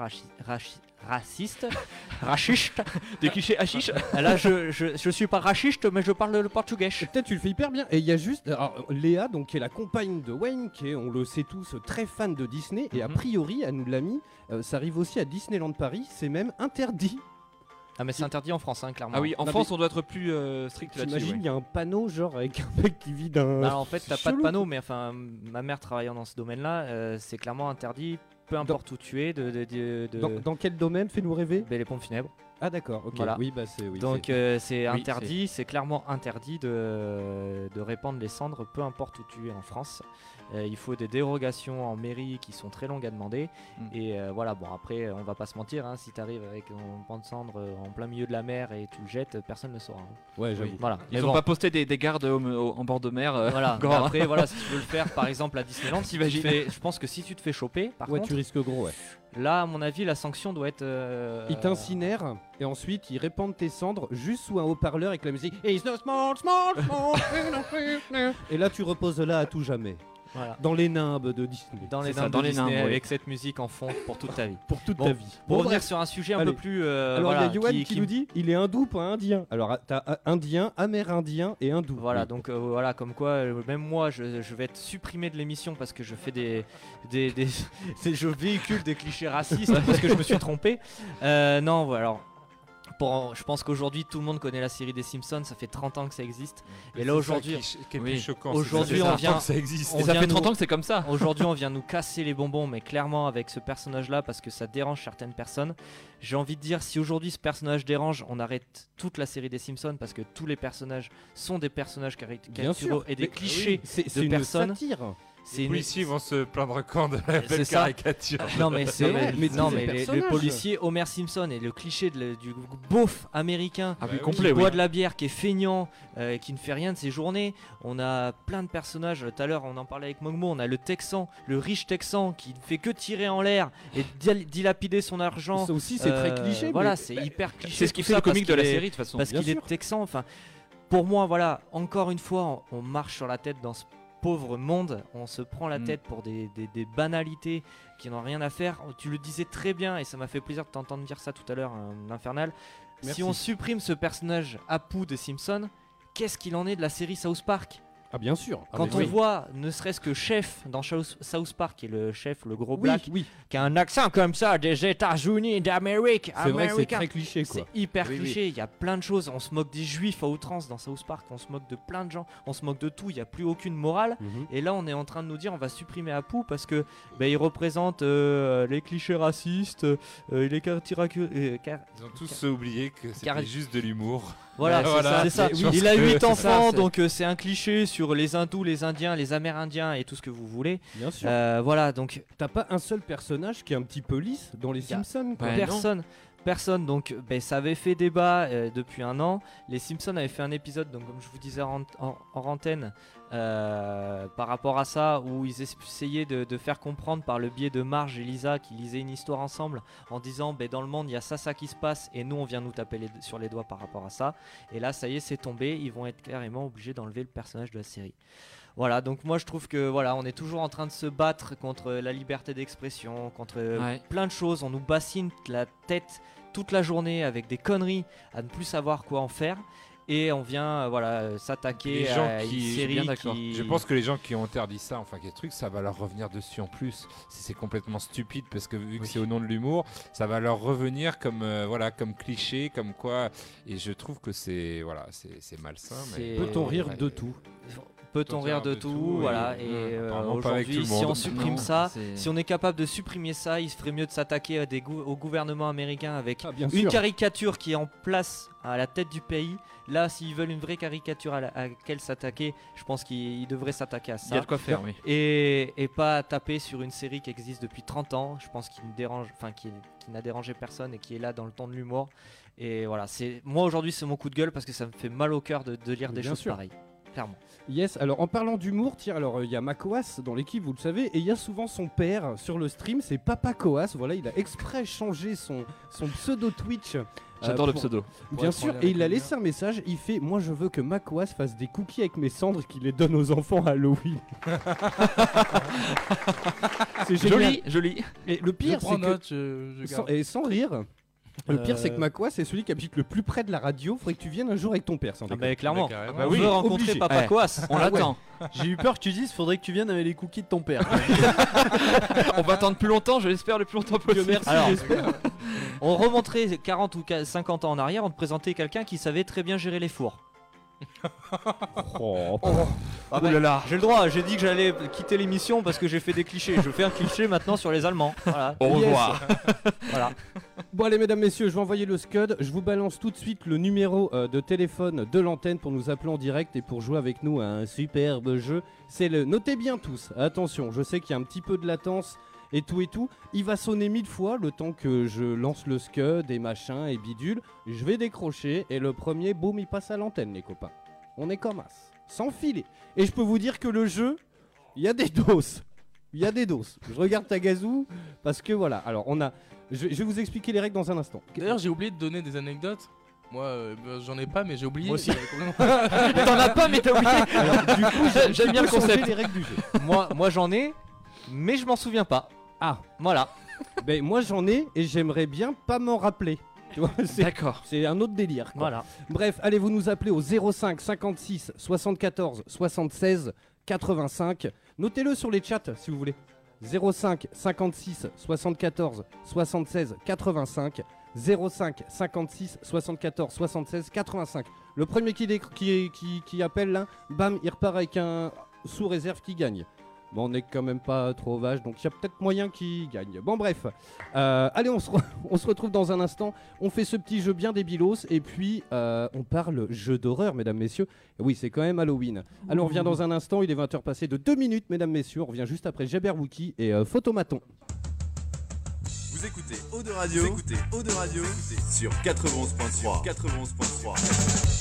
racistes, racistes, Des clichés hachiches. Ah, Là je, je, je suis pas raciste mais je parle le portugais. Peut-être tu le fais hyper bien. Et il y a juste alors, Léa, donc qui est la compagne de Wayne, qui est, on le sait tous, très fan de Disney. Et a Mhm. priori, elle nous l'a mis. euh, ça arrive aussi à Disneyland Paris. C'est même interdit. Ah mais c'est interdit en France hein, clairement. Ah oui, en Non, France on doit être plus euh, strict là-dessus. Ouais. il y a un panneau genre avec un mec qui vit d'un. Bah, en fait, t'as pas de panneau, mais enfin, ma mère travaillant dans ce domaine-là, euh, c'est clairement interdit, peu importe où tu es, de. de, de, de- Dans, dans quel domaine Fais-nous rêver. Ben, les pompes funèbres. Ah d'accord. Ok. Voilà. Oui, bah c'est. Oui, Donc c'est- euh, c'est Oui, interdit, c'est clairement interdit de, de répandre les cendres, peu importe où tu es en France. Euh, il faut des dérogations en mairie qui sont très longues à demander. Mm. Et euh, voilà, bon après, on va pas se mentir, hein, si tu arrives avec un pan de cendre euh, en plein milieu de la mer et tu le jettes, personne ne le saura. hein. Ouais, j'avoue. Voilà. Ils Mais ont bon. pas posté des, des gardes au- au- en bord de mer. euh, Voilà, grand, hein. après, voilà, si tu veux le faire par exemple à Disneyland, si tu fais- je pense que si tu te fais choper, par Ouais, contre, tu risques gros. Ouais. là, à mon avis, la sanction doit être. euh, Ils t'incinèrent et ensuite ils répandent tes cendres juste sous un haut-parleur avec la musique. Et là tu reposes là à tout jamais. Voilà. Dans les nimbes de Disney. Dans les ça, nimbes dans de les Disney nimbes, oui. avec cette musique en fond pour toute ta vie. Pour toute Bon, ta vie. Pour Bon, revenir bref. sur un sujet un Allez. peu plus. euh, Alors il voilà, y a Yoann qui, qui- nous dit il est hindou pas indien. Alors ah, t'as ah, indien, amérindien et hindou. Voilà, Oui. donc euh, voilà, comme quoi, euh, même moi, je, je vais être supprimé de l'émission parce que je fais des, des, des- je véhicule des clichés racistes parce que je me suis trompé. Euh, non, voilà. Pour, je pense qu'aujourd'hui tout le monde connaît la série des Simpsons, ça fait 30 ans que ça existe. Et là aujourd'hui, Oui. Aujourd'hui, on fait vient- ça existe. on Et ça vient fait nous- 30 ans que c'est comme ça. Aujourd'hui, on vient nous casser les bonbons, mais clairement avec ce personnage-là parce que ça dérange certaines personnes. J'ai envie de dire, si aujourd'hui ce personnage dérange, on arrête toute la série des Simpsons parce que tous les personnages sont des personnages caricaturaux et des Mais- clichés. c'est de c'est une personnes. satire. C'est Les une- policiers vont se plaindre quand de la belle caricature. Non mais c'est vrai, mais non tous mais les les- le policier Homer Simpson et le cliché de du beauf américain Ah Bah complet, qui oui. boit de la bière, qui est feignant, euh, qui ne fait rien de ses journées. On a plein de personnages. Tout à l'heure, on en parlait avec Mogmo. On a le Texan, le riche Texan, qui ne fait que tirer en l'air et dil- dilapider son argent. Ça aussi c'est très Euh, cliché. Voilà, c'est hyper cliché. C'est ce qui fait le comique de la série de toute façon. Parce qu'il est texan. Enfin, pour moi, voilà, encore une fois, on marche sur la tête dans ce pauvre monde. On se prend la Mm. tête pour des, des- des banalités qui n'ont rien à faire. Tu le disais très bien, et ça m'a fait plaisir de t'entendre dire ça tout à l'heure, euh, l'Infernal. Si on supprime ce personnage Apu des Simpsons, qu'est-ce qu'il en est de la série South Park? Ah bien sûr. Ah, Quand on oui. voit, ne serait-ce que Chef dans South Park, qui est le chef, le gros Oui, black, oui. qui a un accent comme ça des États-Unis d'Amérique, C'est vrai c'est très cliché quoi. C'est hyper cliché, il y a plein de choses. On se moque des juifs à outrance dans South Park, on se moque de plein de gens, on se moque de tout, il n'y a plus aucune morale. Mhm. Et là, on est en train de nous dire on va supprimer Apu parce que bah, il représente euh, les clichés racistes, euh, il est caricatu- euh, car- Ils ont tous oublié que c'était juste de l'humour. Voilà, Ouais, c'est voilà. ça, Il a que 8 c'est ça, enfants, donc euh, c'est un cliché sur les hindous, les indiens, les amérindiens et tout ce que vous voulez. Bien sûr. Euh, voilà, donc T'as pas un seul personnage qui est un petit peu lisse dans les Simpsons quoi. Personne. Personne. Donc, ben, ça avait fait débat euh, depuis un an. Les Simpsons avaient fait un épisode, donc comme je vous disais en, en- en antenne, euh, par rapport à ça, où ils essayaient de, faire comprendre par le biais de Marge et Lisa qui lisaient une histoire ensemble, en disant, ben, dans le monde, il y a ça, ça qui se passe, et nous, on vient nous taper sur les doigts par rapport à ça. Et là, ça y est, c'est tombé. Ils vont être carrément obligés d'enlever le personnage de la série. Voilà, donc moi je trouve que voilà, on est toujours en train de se battre contre la liberté d'expression, contre euh, Ouais. plein de choses. On nous bassine la tête toute la journée avec des conneries à ne plus savoir quoi en faire. Et on vient euh, voilà euh, s'attaquer à une qui- série qui. Je pense que les gens qui ont interdit ça, enfin quel truc, ça va leur revenir dessus en plus. C'est c'est complètement stupide parce que vu que c'est au nom de l'humour, ça va leur revenir comme euh, voilà comme cliché, comme quoi. Et je trouve que c'est voilà, c'est c'est malsain. Mais C'est- Peut-on rire Ouais. de tout? Peut-on rire de tout, Voilà. et- Et euh, aujourd'hui, si on supprime Non, ça, si on est capable de supprimer ça, il se ferait mieux de s'attaquer à des gou- au gouvernement américain avec Ah, une sûr. caricature qui est en place à la tête du pays. Là, s'ils veulent une vraie caricature à, la- à laquelle s'attaquer, je pense qu'ils ils devraient s'attaquer à ça. Il y a de quoi faire, oui. Et, et pas taper sur une série qui existe depuis 30 ans. Je pense qu'il dérange, enfin qui, qui n'a dérangé personne et qui est là dans le ton de l'humour. Et voilà, c'est moi aujourd'hui c'est mon coup de gueule parce que ça me fait mal au cœur de, de lire Mais des choses sûr. pareilles. Clairement. Yes, alors en parlant d'humour, tiens, alors euh, il y a Makoas dans l'équipe, vous le savez, et il y a souvent son père sur le stream, c'est Papa Koas, voilà, il a exprès changé son, son pseudo Twitch. euh, J'adore le pseudo. Bien Ouais, sûr, et il a laissé un message, il fait Moi je veux que Makoas fasse des cookies avec mes cendres et qu'il les donne aux enfants à Halloween. c'est génial. Joli, joli. Et le pire, c'est que. note, je, je Sans, garde. et sans rire. Le pire, c'est que Euh, Makoas, c'est celui qui habite le plus près de la radio. Faudrait que tu viennes un jour avec ton père, sans Ah bah, clairement. Bah, on oui, veut rencontrer obligé. Papa Ouais. Coas. On l'attend. J'ai eu peur que tu dises faudrait que tu viennes avec les cookies de ton père. On va attendre plus longtemps, je l'espère le plus longtemps possible. merci, Alors, on remonterait 40 ou 50 ans en arrière, on te présentait quelqu'un qui savait très bien gérer les fours. Oh, Ah bah, J'ai le droit, j'ai dit que j'allais quitter l'émission parce que j'ai fait des clichés. Je fais un cliché maintenant sur les Allemands. Voilà. Au revoir. voilà. Bon allez mesdames messieurs, je vais envoyer le scud. Je vous balance tout de suite le numéro euh, de téléphone de l'antenne pour nous appeler en direct et pour jouer avec nous à un superbe jeu. C'est le notez bien tous. Attention, je sais qu'il y a un petit peu de latence et tout et tout. Il va sonner mille fois le temps que je lance le scud et machin et bidule. Je vais décrocher et le premier boum il passe à l'antenne les copains. On est comme as, sans filer. Et je peux vous dire que le jeu, il y a des doses. Il y a des doses. Je regarde Tagazu parce que voilà. Alors on a je, je vais vous expliquer les règles dans un instant. D'ailleurs, j'ai oublié de donner des anecdotes. Moi, euh, bah, j'en ai pas, mais j'ai oublié. Moi aussi. T'en as pas, mais t'as oublié. Alors, du coup, j'ai- J'aime bien le concept. les règles du jeu. moi, moi j'en ai, mais je m'en souviens pas. Ah, Voilà. ben moi j'en ai et j'aimerais bien pas m'en rappeler. Tu vois, c'est, D'accord. c'est un autre délire. quoi. Voilà. Bref, allez vous nous appeler au 05 56 74 76 85. Notez-le sur les chats si vous voulez. 05 56 74 76 85 05 56 74 76 85. Le premier qui, qui, qui, qui appelle là, bam, il repart avec un sous réserve qui gagne. Bon, on n'est quand même pas trop vache, donc il y a peut-être moyen qu'il gagne. Bon, bref. Euh, allez, on se, re- on se retrouve dans un instant. On fait ce petit jeu bien débilos et puis euh, on parle jeu d'horreur, mesdames, messieurs. Et oui, c'est quand même Halloween. Alors, on revient dans un instant. Il est 20h passé de 2 minutes, mesdames, messieurs. On revient juste après Jabberwocky et euh, Photomaton. Vous écoutez Eau de Radio, vous écoutez Eau de Radio sur 91.3. 91.3.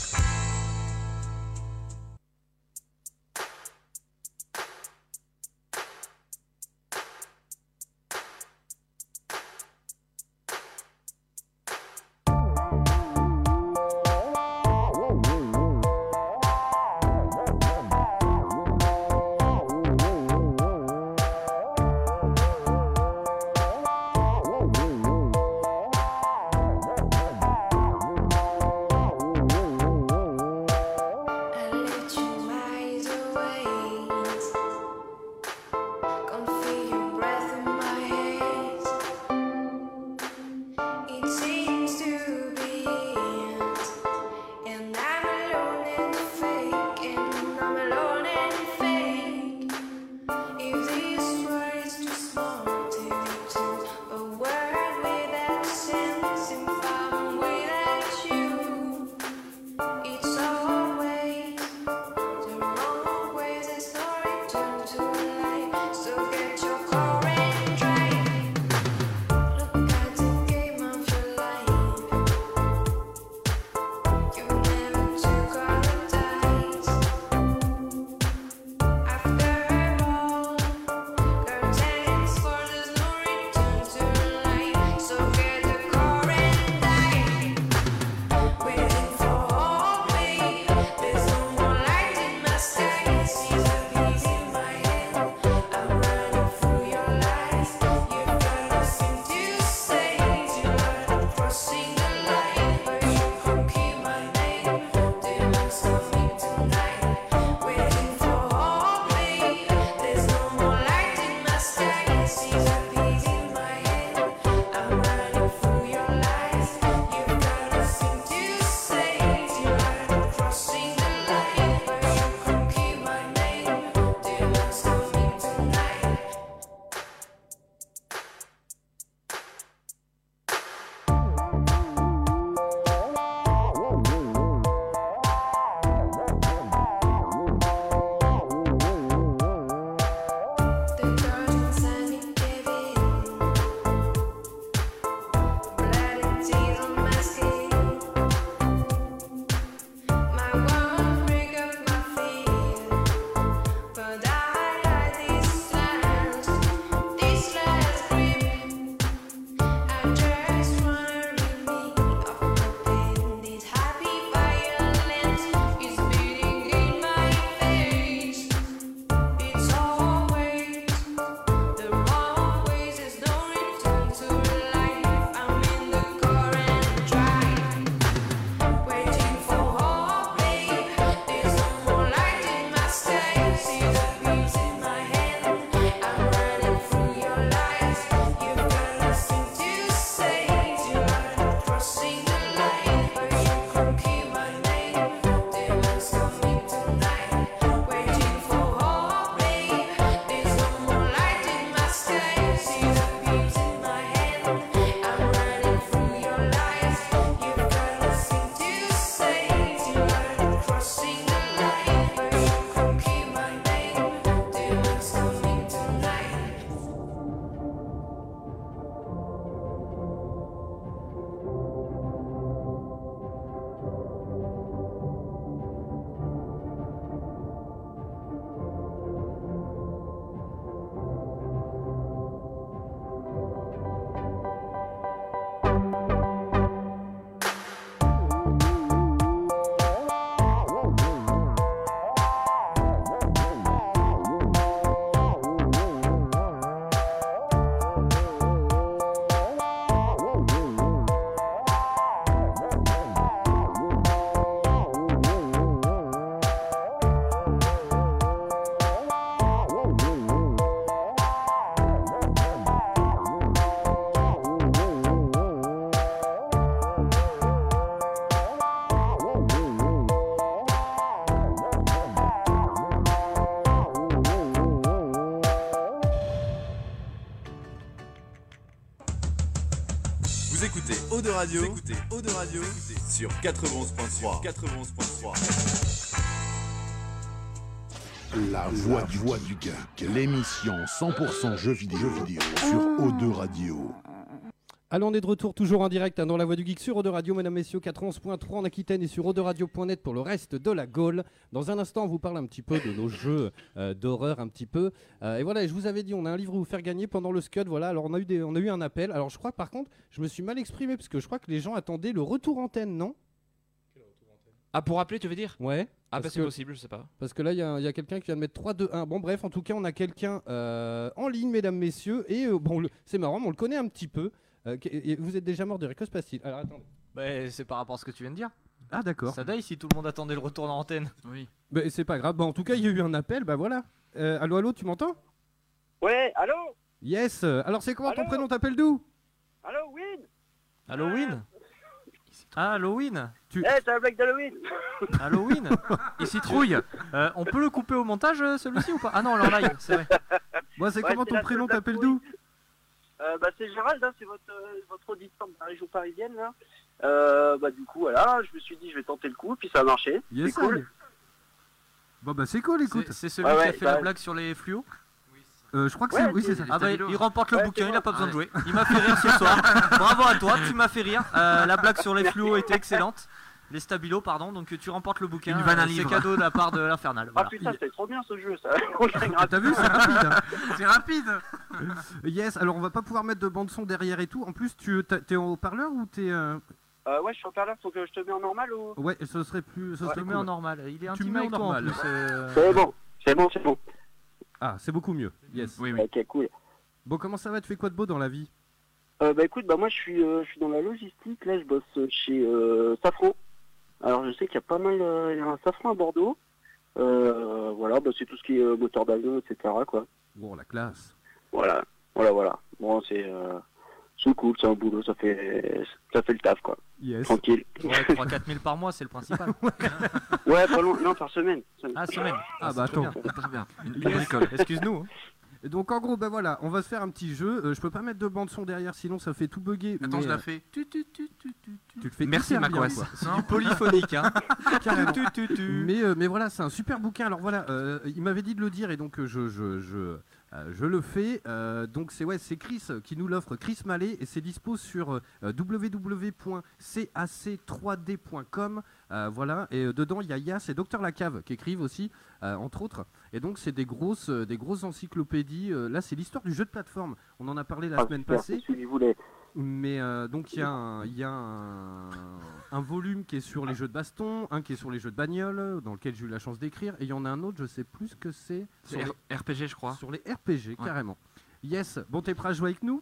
Radio. Écoutez Eau de Radio sur 91.3. 91.3. La voix du, voix du geek, l'émission 100% jeux vidéo, vidéo sur O2 Radio. Allons, on est de retour toujours en direct hein, dans la voix du geek sur Ode Radio, mesdames, messieurs, 411.3 en Aquitaine et sur Radio.net pour le reste de la Gaule. Dans un instant, on vous parle un petit peu de nos jeux euh, d'horreur, un petit peu. Euh, et voilà, je vous avais dit, on a un livre à vous faire gagner pendant le Scud. Voilà, alors on a, eu des, on a eu un appel. Alors je crois, par contre, je me suis mal exprimé parce que je crois que les gens attendaient le retour antenne, non? Ah, pour appeler, tu veux dire? Ouais. Ah, bah c'est possible, je sais pas. Parce que là, il y a, y a quelqu'un qui vient de mettre 3, 2, 1. Bon, bref, en tout cas, on a quelqu'un euh, en ligne, mesdames, messieurs. Et euh, bon, c'est marrant, mais on le connaît un petit peu. Euh, vous êtes déjà mort de rire. Que se passe-t-il? Alors, attendez. Bah, c'est par rapport à ce que tu viens de dire. Ah, d'accord. Ça daille si tout le monde attendait le retour en antenne. Oui. Bah, c'est pas grave. Bah, en tout cas, il y a eu un appel. Bah voilà. Euh, allô, allô, tu m'entends? Ouais, allô? Yes. Alors, c'est comment ton Allô? prénom? T'appelles d'où? Allô, Win? Halloween Ah, Halloween Eh, c'est la blague d'Halloween Halloween Il citrouille Euh, On peut le couper au montage euh, celui-ci ou pas? Ah non, on est en live, c'est vrai. Moi, c'est Ouais, comment c'est ton la prénom? seule T'appelles d'où? Euh, Bah, c'est Gérald, hein, c'est votre, euh, votre auditeur de la région parisienne, là. Euh, bah, du coup, voilà, je me suis dit, je vais tenter le coup, puis ça a marché. Yes, c'est cool. Bon, bah, c'est cool, écoute. C'est- celui Ouais, qui a fait bah- la blague sur les fluos Euh, je crois que Ouais, c'est. Oui, c'est- ça. Ah bah il, il remporte le Ouais, bouquin, il a pas besoin de jouer. Il m'a fait rire ce soir. Bravo à toi, tu m'as fait rire. Euh, la blague sur les fluos était excellente. Les stabilos, pardon. Donc tu remportes le bouquin. Une Euh, C'est cadeau de la part de l'Infernal. Ah putain, c'était trop bien ce jeu, ça. Ah, T'as vu, c'est rapide. hein. C'est rapide yes. Alors, on va pas pouvoir mettre de bande son derrière et tout. En plus, tu t'es en haut-parleur ou t'es. euh, Euh, ouais, je suis en parleur, faut que je te mets en normal ou? Ouais, ce serait plus. Ce serait mets en normal. Il est Tu mets en normal. euh. C'est bon, c'est bon, c'est bon. Ah, c'est beaucoup mieux. Yes. Oui, oui. Ok, cool. Bon, comment ça va? Tu fais quoi de beau dans la vie? Euh, bah écoute, bah moi je suis, euh, je suis dans la logistique, là je bosse chez euh, Safran. Alors je sais qu'il y a pas mal, euh, il y a un Safran à Bordeaux. Euh, voilà, bah c'est tout ce qui est euh, moteur d'avion, etc. quoi. Bon, la classe. Voilà, voilà, voilà. Bon, c'est euh, c'est cool, c'est un boulot, ça fait, ça fait le taf quoi. Yes. Tranquille. Ouais, 3-4 000 par mois, c'est le principal. Ouais, pas long, non, par semaine. Ah, semaine. Ah, bah c'est très attends. Très bien. Une Yes. bricole. Excuse-nous. hein. Et donc en gros, ben voilà, on va se faire un petit jeu. Euh, je peux pas mettre de bande son derrière, sinon ça fait tout bugger. Attends, mais, je euh, la fais. Tu, tu, tu, tu, tu, tu. Tu le fais Merci, quoi. C'est du polyphonique, hein. Carrément. Tu, tu, tu, tu. Mais, euh, mais voilà, c'est un super bouquin. Alors voilà, euh, il m'avait dit de le dire et donc euh, je, je, je, euh, je le fais. Euh, donc c'est ouais, c'est Chris qui nous l'offre, Chris Mallet, et c'est dispo sur euh, www.cac3d.com. Euh, voilà, et dedans il y a Yas et Docteur Lacave qui écrivent aussi, entre autres. Et donc c'est des grosses, des grosses encyclopédies. Là, c'est l'histoire du jeu de plateforme. On en a parlé la Ah, semaine passée. Mais euh, donc il y a, un, il y a un, un volume qui est sur les jeux de baston, un qui est sur les jeux de bagnole, dans lequel j'ai eu la chance d'écrire, et il y en a un autre, je sais plus ce que c'est, C'est sur, R- RPG, je crois. les- sur les RPG, carrément. Yes, bon t'es prêt à jouer avec nous?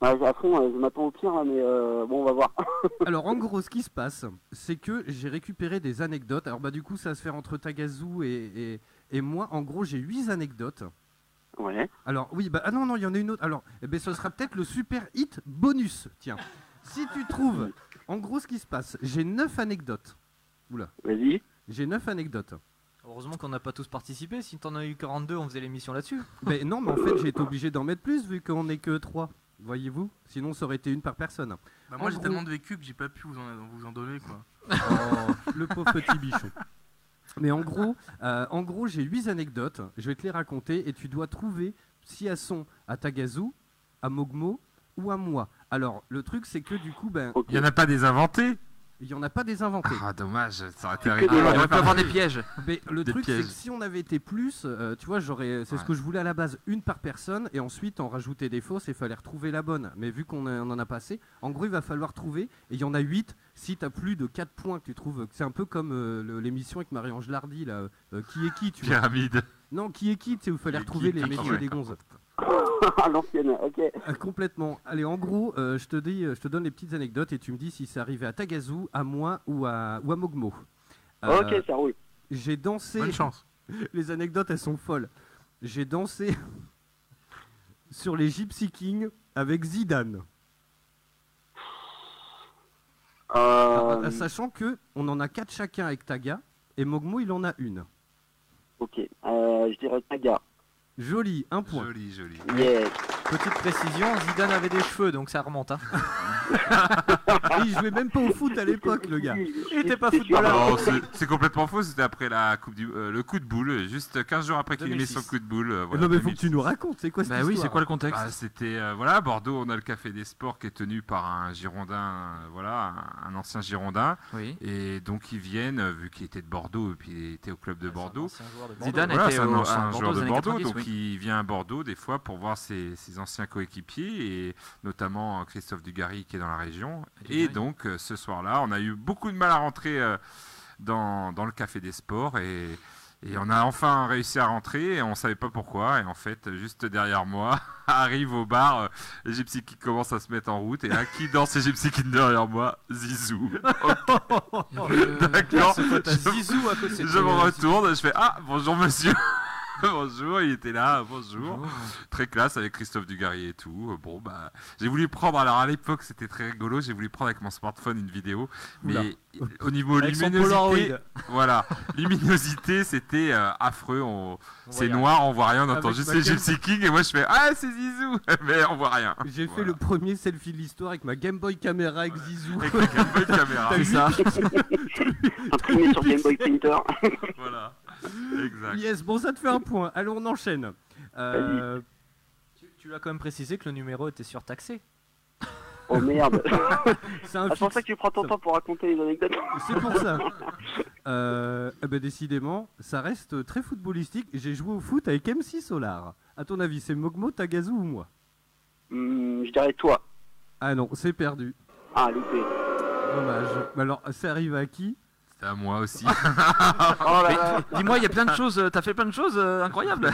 Ah, à fond, je m'attends au pire, là, mais euh, bon, on va voir. Alors en gros ce qui se passe, c'est que j'ai récupéré des anecdotes, alors bah du coup ça va se faire entre Tagazu et, et, et moi, en gros j'ai 8 anecdotes. Ouais. Alors oui, bah ah non, non, il y en a une autre. Alors, eh ben, ce sera peut-être le super hit bonus. Tiens, si tu trouves, en gros, ce qui se passe, j'ai 9 anecdotes. Oula. Vas-y. J'ai 9 anecdotes. Heureusement qu'on n'a pas tous participé. Si t'en as eu 42, on faisait l'émission là-dessus. Mais non, mais en fait, j'ai été obligé d'en mettre plus vu qu'on n'est que 3. Voyez-vous? Sinon, ça aurait été une par personne. Bah, moi j'ai gros- tellement de vécu que j'ai pas pu vous en, vous en donner quoi. Oh, le pauvre petit bichon. Mais en gros, euh, en gros, j'ai 8 anecdotes. Je vais te les raconter et tu dois trouver si elles sont à Tagazu, à Mogmo ou à moi. Alors, le truc, c'est que du coup, ben, Il y en a pas des inventés il n'y en a pas des inventés. Ah, dommage, ça aurait été rigolo. Ah, on aurait pu avoir des pièges. Mais le Des truc, c'est que si on avait été plus, euh, tu vois, j'aurais, c'est ce que je voulais à la base, une par personne, et ensuite on rajoutait des fausses et il fallait retrouver la bonne. Mais vu qu'on en a passé, en gros, il va falloir trouver, et il y en a 8. Si tu as plus de 4 points que tu trouves, c'est un peu comme euh, l'émission avec Marie-Ange Lardy, là, euh, qui est qui, tu vois. Pyramide. Non, qui est qui, où il fallait retrouver qui, les ah, métiers ouais. des gonzes. à l'ancienne, ok. Euh, complètement. Allez, en gros, euh, je, te dis, euh, je te donne les petites anecdotes et tu me dis si c'est arrivé à Tagazu, à moi ou à, ou à Mogmo. Euh, Ok, ça roule. J'ai dansé. Bonne chance. Les anecdotes, elles sont folles. J'ai dansé sur les Gypsy Kings avec Zidane. Euh, Euh, Sachant que on en a quatre chacun avec Taga et Mogmo il en a une. Ok, euh, je dirais Taga. Joli, un point. Joli, joli. Yes. Petite précision, Zidane avait des cheveux, donc ça remonte. Hein. il jouait même pas au foot à l'époque, le gars. Il était pas Non, c'est- complètement faux, c'était après la coupe du, euh, le coup de boule, juste 15 jours après qu'il ait mis son 2006. coup de boule. euh, Eh voilà, non, mais faut 2006. que tu nous racontes, c'est quoi cette Bah oui, histoire c'est quoi le contexte Bah, C'était euh, voilà, à Bordeaux, on a le café des sports qui est tenu par un Girondin, euh, voilà, un, un ancien Girondin. Oui. Et donc ils viennent, vu qu'il était de Bordeaux et puis il était au club de Bordeaux. de Bordeaux. Zidane était c'est un ancien joueur de Bordeaux, 90, donc il vient à Bordeaux des fois pour voir ses, ses anciens coéquipiers et notamment euh, Christophe Dugarry qui est dans la région. Et donc euh, ce soir-là, on a eu beaucoup de mal à rentrer euh, dans, dans le café des sports et, et on a enfin réussi à rentrer et on savait pas pourquoi. Et en fait, juste derrière moi, arrive au bar euh, les Gypsy qui commencent à se mettre en route. Et là, qui danse Gypsy Kings derrière moi Zizou. D'accord. Je- Zizou à côté de Je me retourne, je fais Ah, bonjour monsieur. bonjour, il était là, bonjour. Très classe avec Christophe Dugarry et tout. Euh, Bon, bah, j'ai voulu prendre, alors à l'époque c'était très rigolo, j'ai voulu prendre avec mon smartphone une vidéo, Oula. mais au niveau Avec luminosité, voilà, luminosité c'était euh, affreux, on... c'est noir, on voit rien, on Avec entend juste les Gypsy King et moi je fais Ah, c'est Zizou, mais on voit rien. J'ai fait le premier selfie de l'histoire avec ma Game Boy caméra avec Zizou. Avec ma Game Boy caméra. C'est ça. Imprimé sur Game Boy Printer. voilà, exact. Yes, bon, ça te fait un point. Allez, on enchaîne. Euh, Tu, tu l'as quand même précisé que le numéro était surtaxé. Oh merde. C'est Ah, pour ça que tu prends ton temps pour raconter les anecdotes. C'est pour ça. Euh, eh ben, décidément, ça reste très footballistique. J'ai joué au foot avec MC Solar. À ton avis, c'est Mogmo, Tagazu ou moi? Hmm, je dirais toi. Ah non, c'est perdu. Ah, loupé. Dommage. Mais alors, ça arrive à qui? C'est à moi aussi. Oh là là. Mais Dis-moi, il y a plein de choses, euh, t'as fait plein de choses euh, incroyables.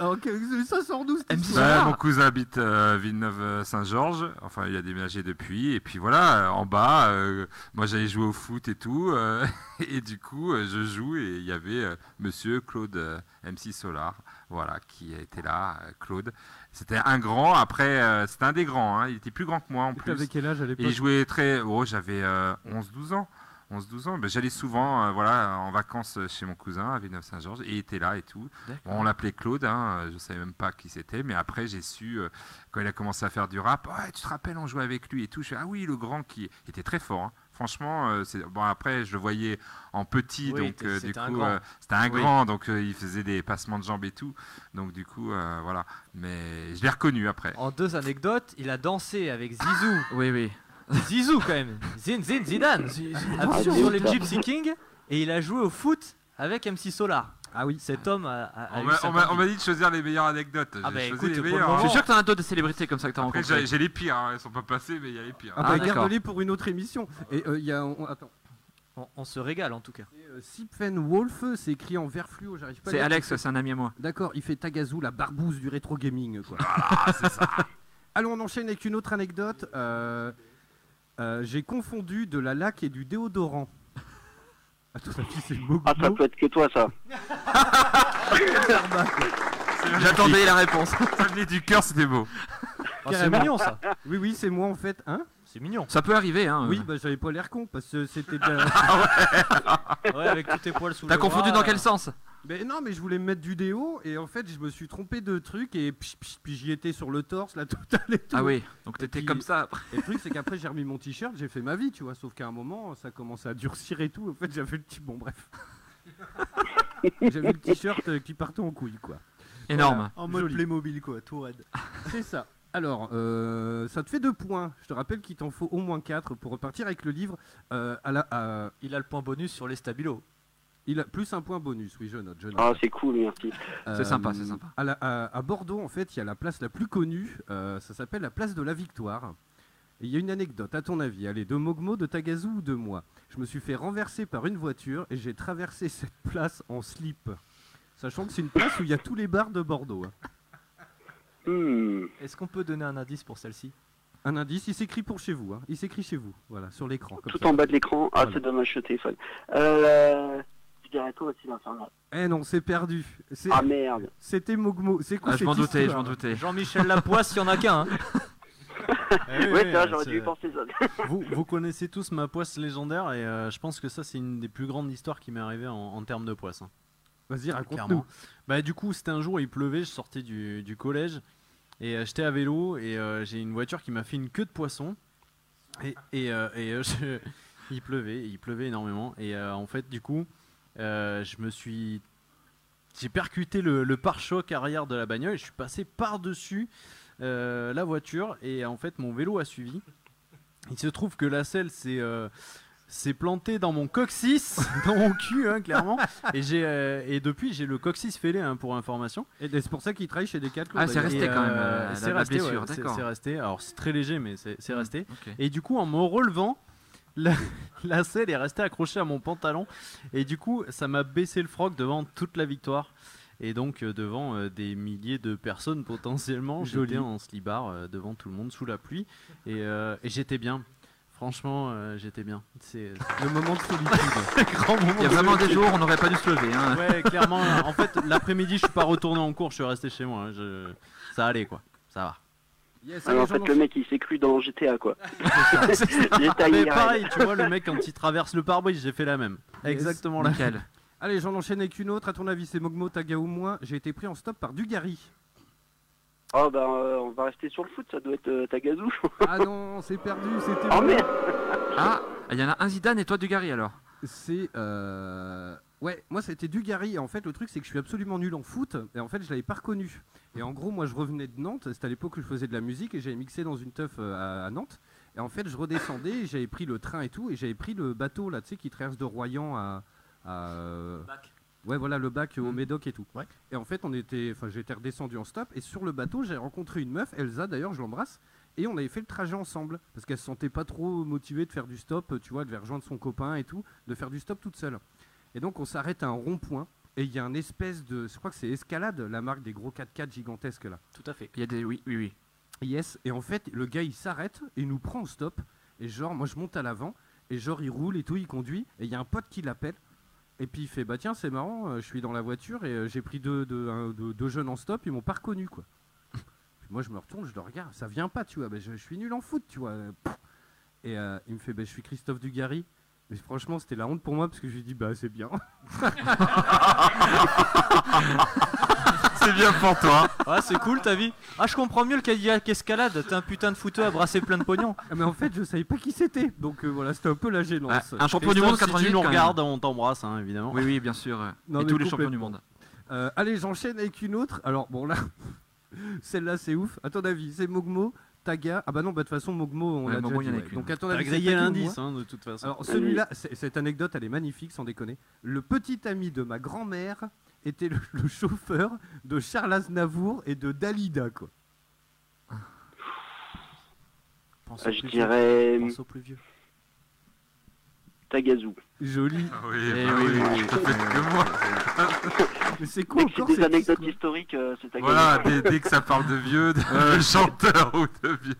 Alors, que- ça sort d'où Ouais, mon cousin habite euh, Villeneuve-Saint-Georges. Enfin, il a déménagé depuis. Et puis voilà, euh, en bas, euh, moi j'allais jouer au foot et tout. euh, et du coup, euh, je joue et il y avait euh, monsieur Claude euh, MC Solar. Voilà, qui était là, euh, Claude. C'était un grand. Après, euh, c'était un des grands. hein, Il était plus grand que moi en Et plus. Quel âge à l'époque il jouait très. Oh, j'avais euh, 11-12 ans. 11-12 ans. Ben, J'allais souvent euh, voilà, en vacances chez mon cousin à Villeneuve-Saint-Georges et il était là et tout. Bon, on l'appelait Claude, hein, je ne savais même pas qui c'était, mais après j'ai su, euh, quand il a commencé à faire du rap, tu te rappelles, on jouait avec lui et tout. Je fais, ah oui, le grand qui était très fort. hein. Franchement, euh, bon, après je le voyais en petit, Oui, donc euh, du coup, grand. euh, c'était un Oui. grand, donc il faisait des passements de jambes et tout. Donc du coup, voilà. Mais je l'ai reconnu après. En deux anecdotes, il a dansé avec Zizou. Oui, oui. Zizou quand même. Zin Zin Zidane. Ah, sur les. Gypsy King. Et il a joué au foot avec MC Solar. Ah oui. Cet homme a, a- On m'a- sa on m'a on copie. m'a dit de choisir les meilleures anecdotes. Ah J'ai bah choisi écoute, les meilleures. Je suis sûr que t'en as d'autres de célébrités comme ça que t'as Après, rencontrées. j'ai j'ai les pires, hein, elles sont pas passées, mais il y a les pires. Ah Ah, bah, garde-les pour une autre émission. Et euh, il y a. on- attends. On, on se régale en tout cas. Euh, Sipfen Wolf, c'est écrit en vert fluo, j'arrive pas à C'est lire. Alex, c'est un ami à moi. D'accord, il fait Tagazu, la barbouze du rétro gaming. Quoi. Ah, c'est ça. Allons, on enchaîne avec une autre anecdote. Euh, euh, J'ai confondu de la laque et du déodorant. À ton avis, c'est Mogmo Ah, ça peut être que toi, ça. J'attendais la réponse. Ça venait du cœur, c'était beau. Oh, c'est Carrément. mignon ça. Oui, oui, c'est moi en fait. Hein C'est mignon. Ça peut arriver, hein. Oui, bah j'avais pas l'air con parce que c'était bien. Ouais, avec tous tes poils sous T'as confondu bras, dans quel euh, sens? Mais non, mais je voulais me mettre du déo et en fait je me suis trompé de truc et psh, puis j'y étais sur le torse, la totale et tout. Ah oui, donc t'étais puis- comme ça après. Et le truc c'est qu'après j'ai remis mon t-shirt, j'ai fait ma vie, tu vois. Sauf qu'à un moment ça commençait à durcir et tout. En fait j'avais le petit bon bref. j'avais le t-shirt euh, qui partait en couille quoi. Énorme. En mode Joli. Playmobil, quoi, tout raide. C'est ça. Alors, euh, ça te fait deux points. Je te rappelle qu'il t'en faut au moins quatre pour repartir avec le livre. euh, à la, à- Il a le point bonus sur les stabilos. il a plus un point bonus, oui, je note. Je note. Ah, c'est cool, merci. C'est sympa, c'est sympa. À, la- à- à Bordeaux, en fait, il y a la place la plus connue. euh, ça s'appelle la place de la Victoire. Et il y a une anecdote, à ton avis, allez, de Mogmo, de Tagazu ou de moi. Je me suis fait renverser par une voiture et j'ai traversé cette place en slip. Sachant que c'est une place où il y a tous les bars de Bordeaux. hein. Hmm. Est-ce qu'on peut donner un indice pour celle-ci? Un indice, il s'écrit pour chez vous. hein. Il s'écrit chez vous, voilà, sur l'écran. Tout ça. en bas de l'écran. Ah, Voilà. c'est dommage, le téléphone. Euh. Eh non, c'est perdu. C'est- Ah, merde. C'était Mogmo. C'est quoi Ah, je m'en doutais, je m'en doutais. Jean-Michel Lapoisse, il y en a qu'un. hein. Eh Ouais, vrai, j'aurais dû y penser ça. vous, vous connaissez tous ma poisse légendaire et euh, je pense que ça c'est une des plus grandes histoires qui m'est arrivée en, en termes de poisse. hein. Vas-y, raconte-nous. Clairement. Bah du coup c'était un jour il pleuvait, je sortais du, du collège et euh, j'étais à vélo et euh, j'ai une voiture qui m'a fait une queue de poisson Et, et, euh, et, euh, je- il pleuvait, il pleuvait énormément. Et en fait, du coup, je me suis. J'ai percuté le, le pare-choc arrière de la bagnole et je suis passé par-dessus la voiture. Et en fait, mon vélo a suivi. Il se trouve que la selle s'est. euh, s'est planté dans mon coccyx, dans mon cul, hein, clairement. Et, j'ai, euh, et depuis, j'ai le coccyx fêlé, hein, pour information. Et c'est pour ça qu'il travaille chez Decathlon. Ah, c'est resté Et, quand même, euh, euh, la- c'est la resté, blessure, ouais, c'est- d'accord. c'est resté. Alors c'est très léger, mais c'est c'est Mm, resté. Et du coup, en me relevant, la, la selle est restée accrochée à mon pantalon. Et du coup, ça m'a baissé le froc devant toute la victoire. Et donc, euh, devant euh, des milliers de personnes potentiellement, j'étais en slibard euh, devant tout le monde sous la pluie. Et, euh, et j'étais bien. Franchement, euh, j'étais bien. C'est le moment de solitude. Grand moment Il y a de vraiment des jours où on n'aurait pas dû se lever. Hein. Ouais, clairement. en fait, l'après-midi, je suis pas retourné en cours, je suis resté chez moi. hein. Je- Ça allait, quoi. Ça va. Yes, Ah, en fait, le mec il s'est cru dans GTA quoi. GTA Mais IRL. pareil, tu vois, le mec, quand il traverse le pare-brise, j'ai fait la même. Exactement la même. Allez, j'en enchaîne avec une autre. À ton avis, c'est Mogmo, Taga ou moi J'ai été pris en stop par Dugarry. Oh bah euh, on va rester sur le foot, ça doit être euh, Tagazu. Ah non, c'est perdu, c'était. Oh merde Ah, il y en a un Zidane et toi Dugarry alors C'est. euh, Ouais, moi c'était Dugarry. Et en fait, le truc, c'est que je suis absolument nul en foot. Et en fait, je l'avais pas reconnu. Et en gros, moi, je revenais de Nantes. C'était à l'époque où je faisais de la musique et j'avais mixé dans une teuf euh, à, à Nantes. Et en fait, je redescendais, et j'avais pris le train et tout. Et j'avais pris le bateau, là, tu sais, qui traverse de Royan à. à, euh, Ouais, voilà, le bac au Médoc et tout. Et en fait, on était, enfin, j'étais redescendu en stop. Et sur le bateau, j'ai rencontré une meuf, Elsa d'ailleurs, je l'embrasse. Et on avait fait le trajet ensemble. Parce qu'elle se sentait pas trop motivée de faire du stop, tu vois, de rejoindre son copain et tout, de faire du stop toute seule. Et donc, on s'arrête à un rond-point. Et il y a un espèce de. Je crois que c'est Escalade, la marque des gros 4x4 gigantesques là. Tout à fait. Il y a des. Oui, oui, oui. Yes, et en fait, le gars il s'arrête et il nous prend en stop. Et genre, moi je monte à l'avant, et genre il roule et tout, il conduit, et il y a un pote qui l'appelle. Et puis il fait Bah tiens, c'est marrant, euh, je suis dans la voiture et euh, j'ai pris deux, deux, un- deux- deux jeunes en stop, ils m'ont pas reconnu quoi. Puis moi je me retourne, je le regarde, ça vient pas, tu vois, bah, je, je suis nul en foot, tu vois. Et euh, il me fait Bah je suis Christophe Dugarry. Mais franchement, c'était la honte pour moi parce que je lui dis Bah c'est bien. C'est bien pour toi. Ouais, c'est cool ta vie. Ah, je comprends mieux le Cadillac Escalade. T'es un putain de footeux à brasser plein de pognon. Ah, mais en fait, je savais pas qui c'était. Donc euh, voilà, c'était un peu la gênance. un champion du monde Christophe, 88 Si tu nous quand même. regardes, on t'embrasse, hein, évidemment. Oui, oui, bien sûr. euh, Non, et mais tous les champions du monde. Euh, allez, j'enchaîne avec une autre. Alors, bon, là, celle-là, c'est ouf. À ton avis, c'est Mogmo, Taga. Ah, bah non, bah de toute façon, Mogmo, on Ouais, l'a Mogmo, déjà il y en dit, a ouais. qu'une. Donc, à ton T'as avis, c'est grillé Taga ou l'indice, hein, de toute façon. Alors, celui-là, c'est- cette anecdote, elle est magnifique, sans déconner. Le petit ami de ma grand-mère était le, le chauffeur de Charles Aznavour et de Dalida, quoi. Pense Ah, au je dirais-. Pense au plus vieux. Tagazu. Joli. Oui, Eh bah oui, oui, oui, que moi. Mais c'est quoi encore c'est des anecdotes historiques, euh, c'est Tagazu. Voilà, dès, dès que ça parle de vieux, de chanteurs ou de vieux.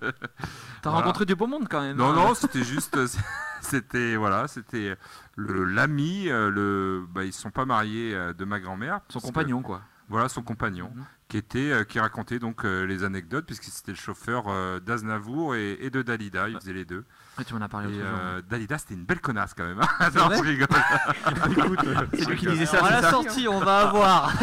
T'as Voilà. rencontré du beau monde quand même. Non, hein. non, c'était juste, c'était voilà, c'était le l'ami, euh, le, bah, ils sont pas mariés euh, de ma grand-mère. Son que- compagnon, quoi. Voilà, son compagnon, Mhm. qui était, euh, qui racontait donc euh, les anecdotes, puisque c'était le chauffeur euh, d'Aznavour et, et de Dalida, il faisait les deux. Ouais, tu m'en as parlé euh, Dalida, c'était une belle connasse quand même. hein. non, je rigole. Écoute, euh, C'est lui qui disait ça, à la sortie, on va avoir.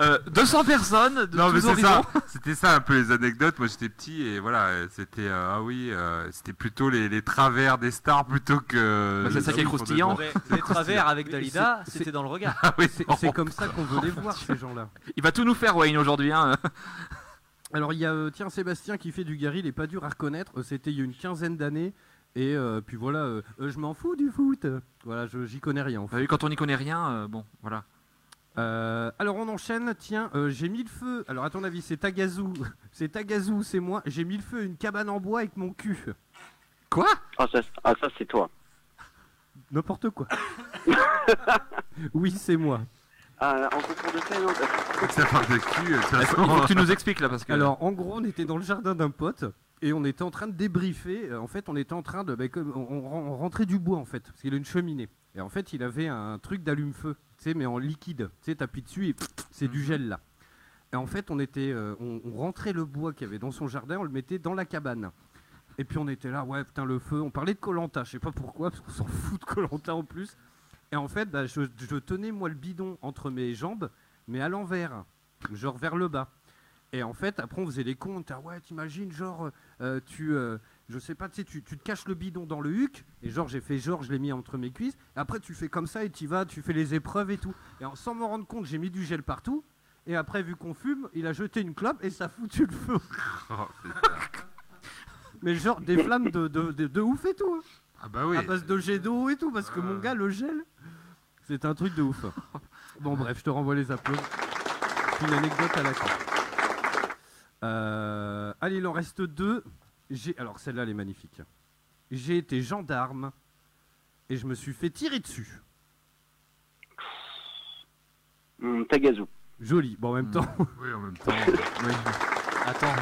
Euh, 200 personnes de Non mais c'est ça, c'était ça un peu les anecdotes. Moi j'étais petit et voilà, euh, c'était euh, ah oui, euh, c'était plutôt les, les travers des stars plutôt que. Bah, c'est ça qui est croustillant. Les travers avec Dalida, c'était dans le regard. Ah oui, c'est oh. c'est comme ça qu'on veut les voir, ces gens-là. Il va tout nous faire, Wayne, aujourd'hui. Hein. Alors il y a euh, tiens Sébastien qui fait du Gary, il est pas dur à reconnaître. Euh, C'était il y a une quinzaine d'années. Et euh, puis voilà, euh, euh, je m'en fous du foot. Voilà, je- j'y connais rien en Bah fait. quand on n'y connaît rien, euh, bon, voilà. Euh, alors on enchaîne. Tiens, euh, j'ai mis le feu. Alors à ton avis, c'est Tagazu, c'est Tagazu, ou c'est moi. J'ai mis le feu à une cabane en bois avec mon cul. Quoi? Ah ça, ah, ça c'est toi. N'importe quoi. oui, c'est moi. Ah, en concours de fait, non Ça parle de cul. de toute Il façon. faut que tu nous expliques là parce que. Alors en gros, on était dans le jardin d'un pote. Et on était en train de débriefer. Euh, En fait, on était en train de. bah, comme- on, on- on rentrait du bois en fait. Parce qu'il a une cheminée. Et en fait, il avait un truc d'allume-feu. Tu sais, mais en liquide. Tu sais, t'appuies dessus et c'est du gel là. Et en fait, on était. euh, on, on rentrait le bois qu'il y avait dans son jardin, on le mettait dans la cabane. Et puis on était là, ouais, putain, le feu. On parlait de Colanta. Je sais pas pourquoi, parce qu'on s'en fout de Colanta en plus. Et en fait, bah, je, je tenais moi le bidon entre mes jambes, mais à l'envers. Genre vers le bas. Et en fait, après, on faisait les comptes. Ah ouais, t'imagines, genre, euh, tu, euh, je sais pas, tu sais, tu, tu te caches le bidon dans le huc, et genre j'ai fait genre, je l'ai mis entre mes cuisses, et après tu fais comme ça et tu vas, tu fais les épreuves et tout. Et en- sans m'en rendre compte, j'ai mis du gel partout, et après vu qu'on fume, il a jeté une clope et ça a foutu le feu. Mais genre des flammes de, de, de, de ouf et tout. hein. Ah bah oui. À base de jet d'eau et tout, parce que mon gars, le gel, c'est un truc de ouf. Bon, bref, je te renvoie les applaudissements. Une anecdote à la con. Euh, allez, il en reste deux. J'ai, alors celle-là, elle est magnifique. J'ai été gendarme et je me suis fait tirer dessus. Hum, Tagazu. Joli. Bon, en même temps. Oui, en même temps. Attends,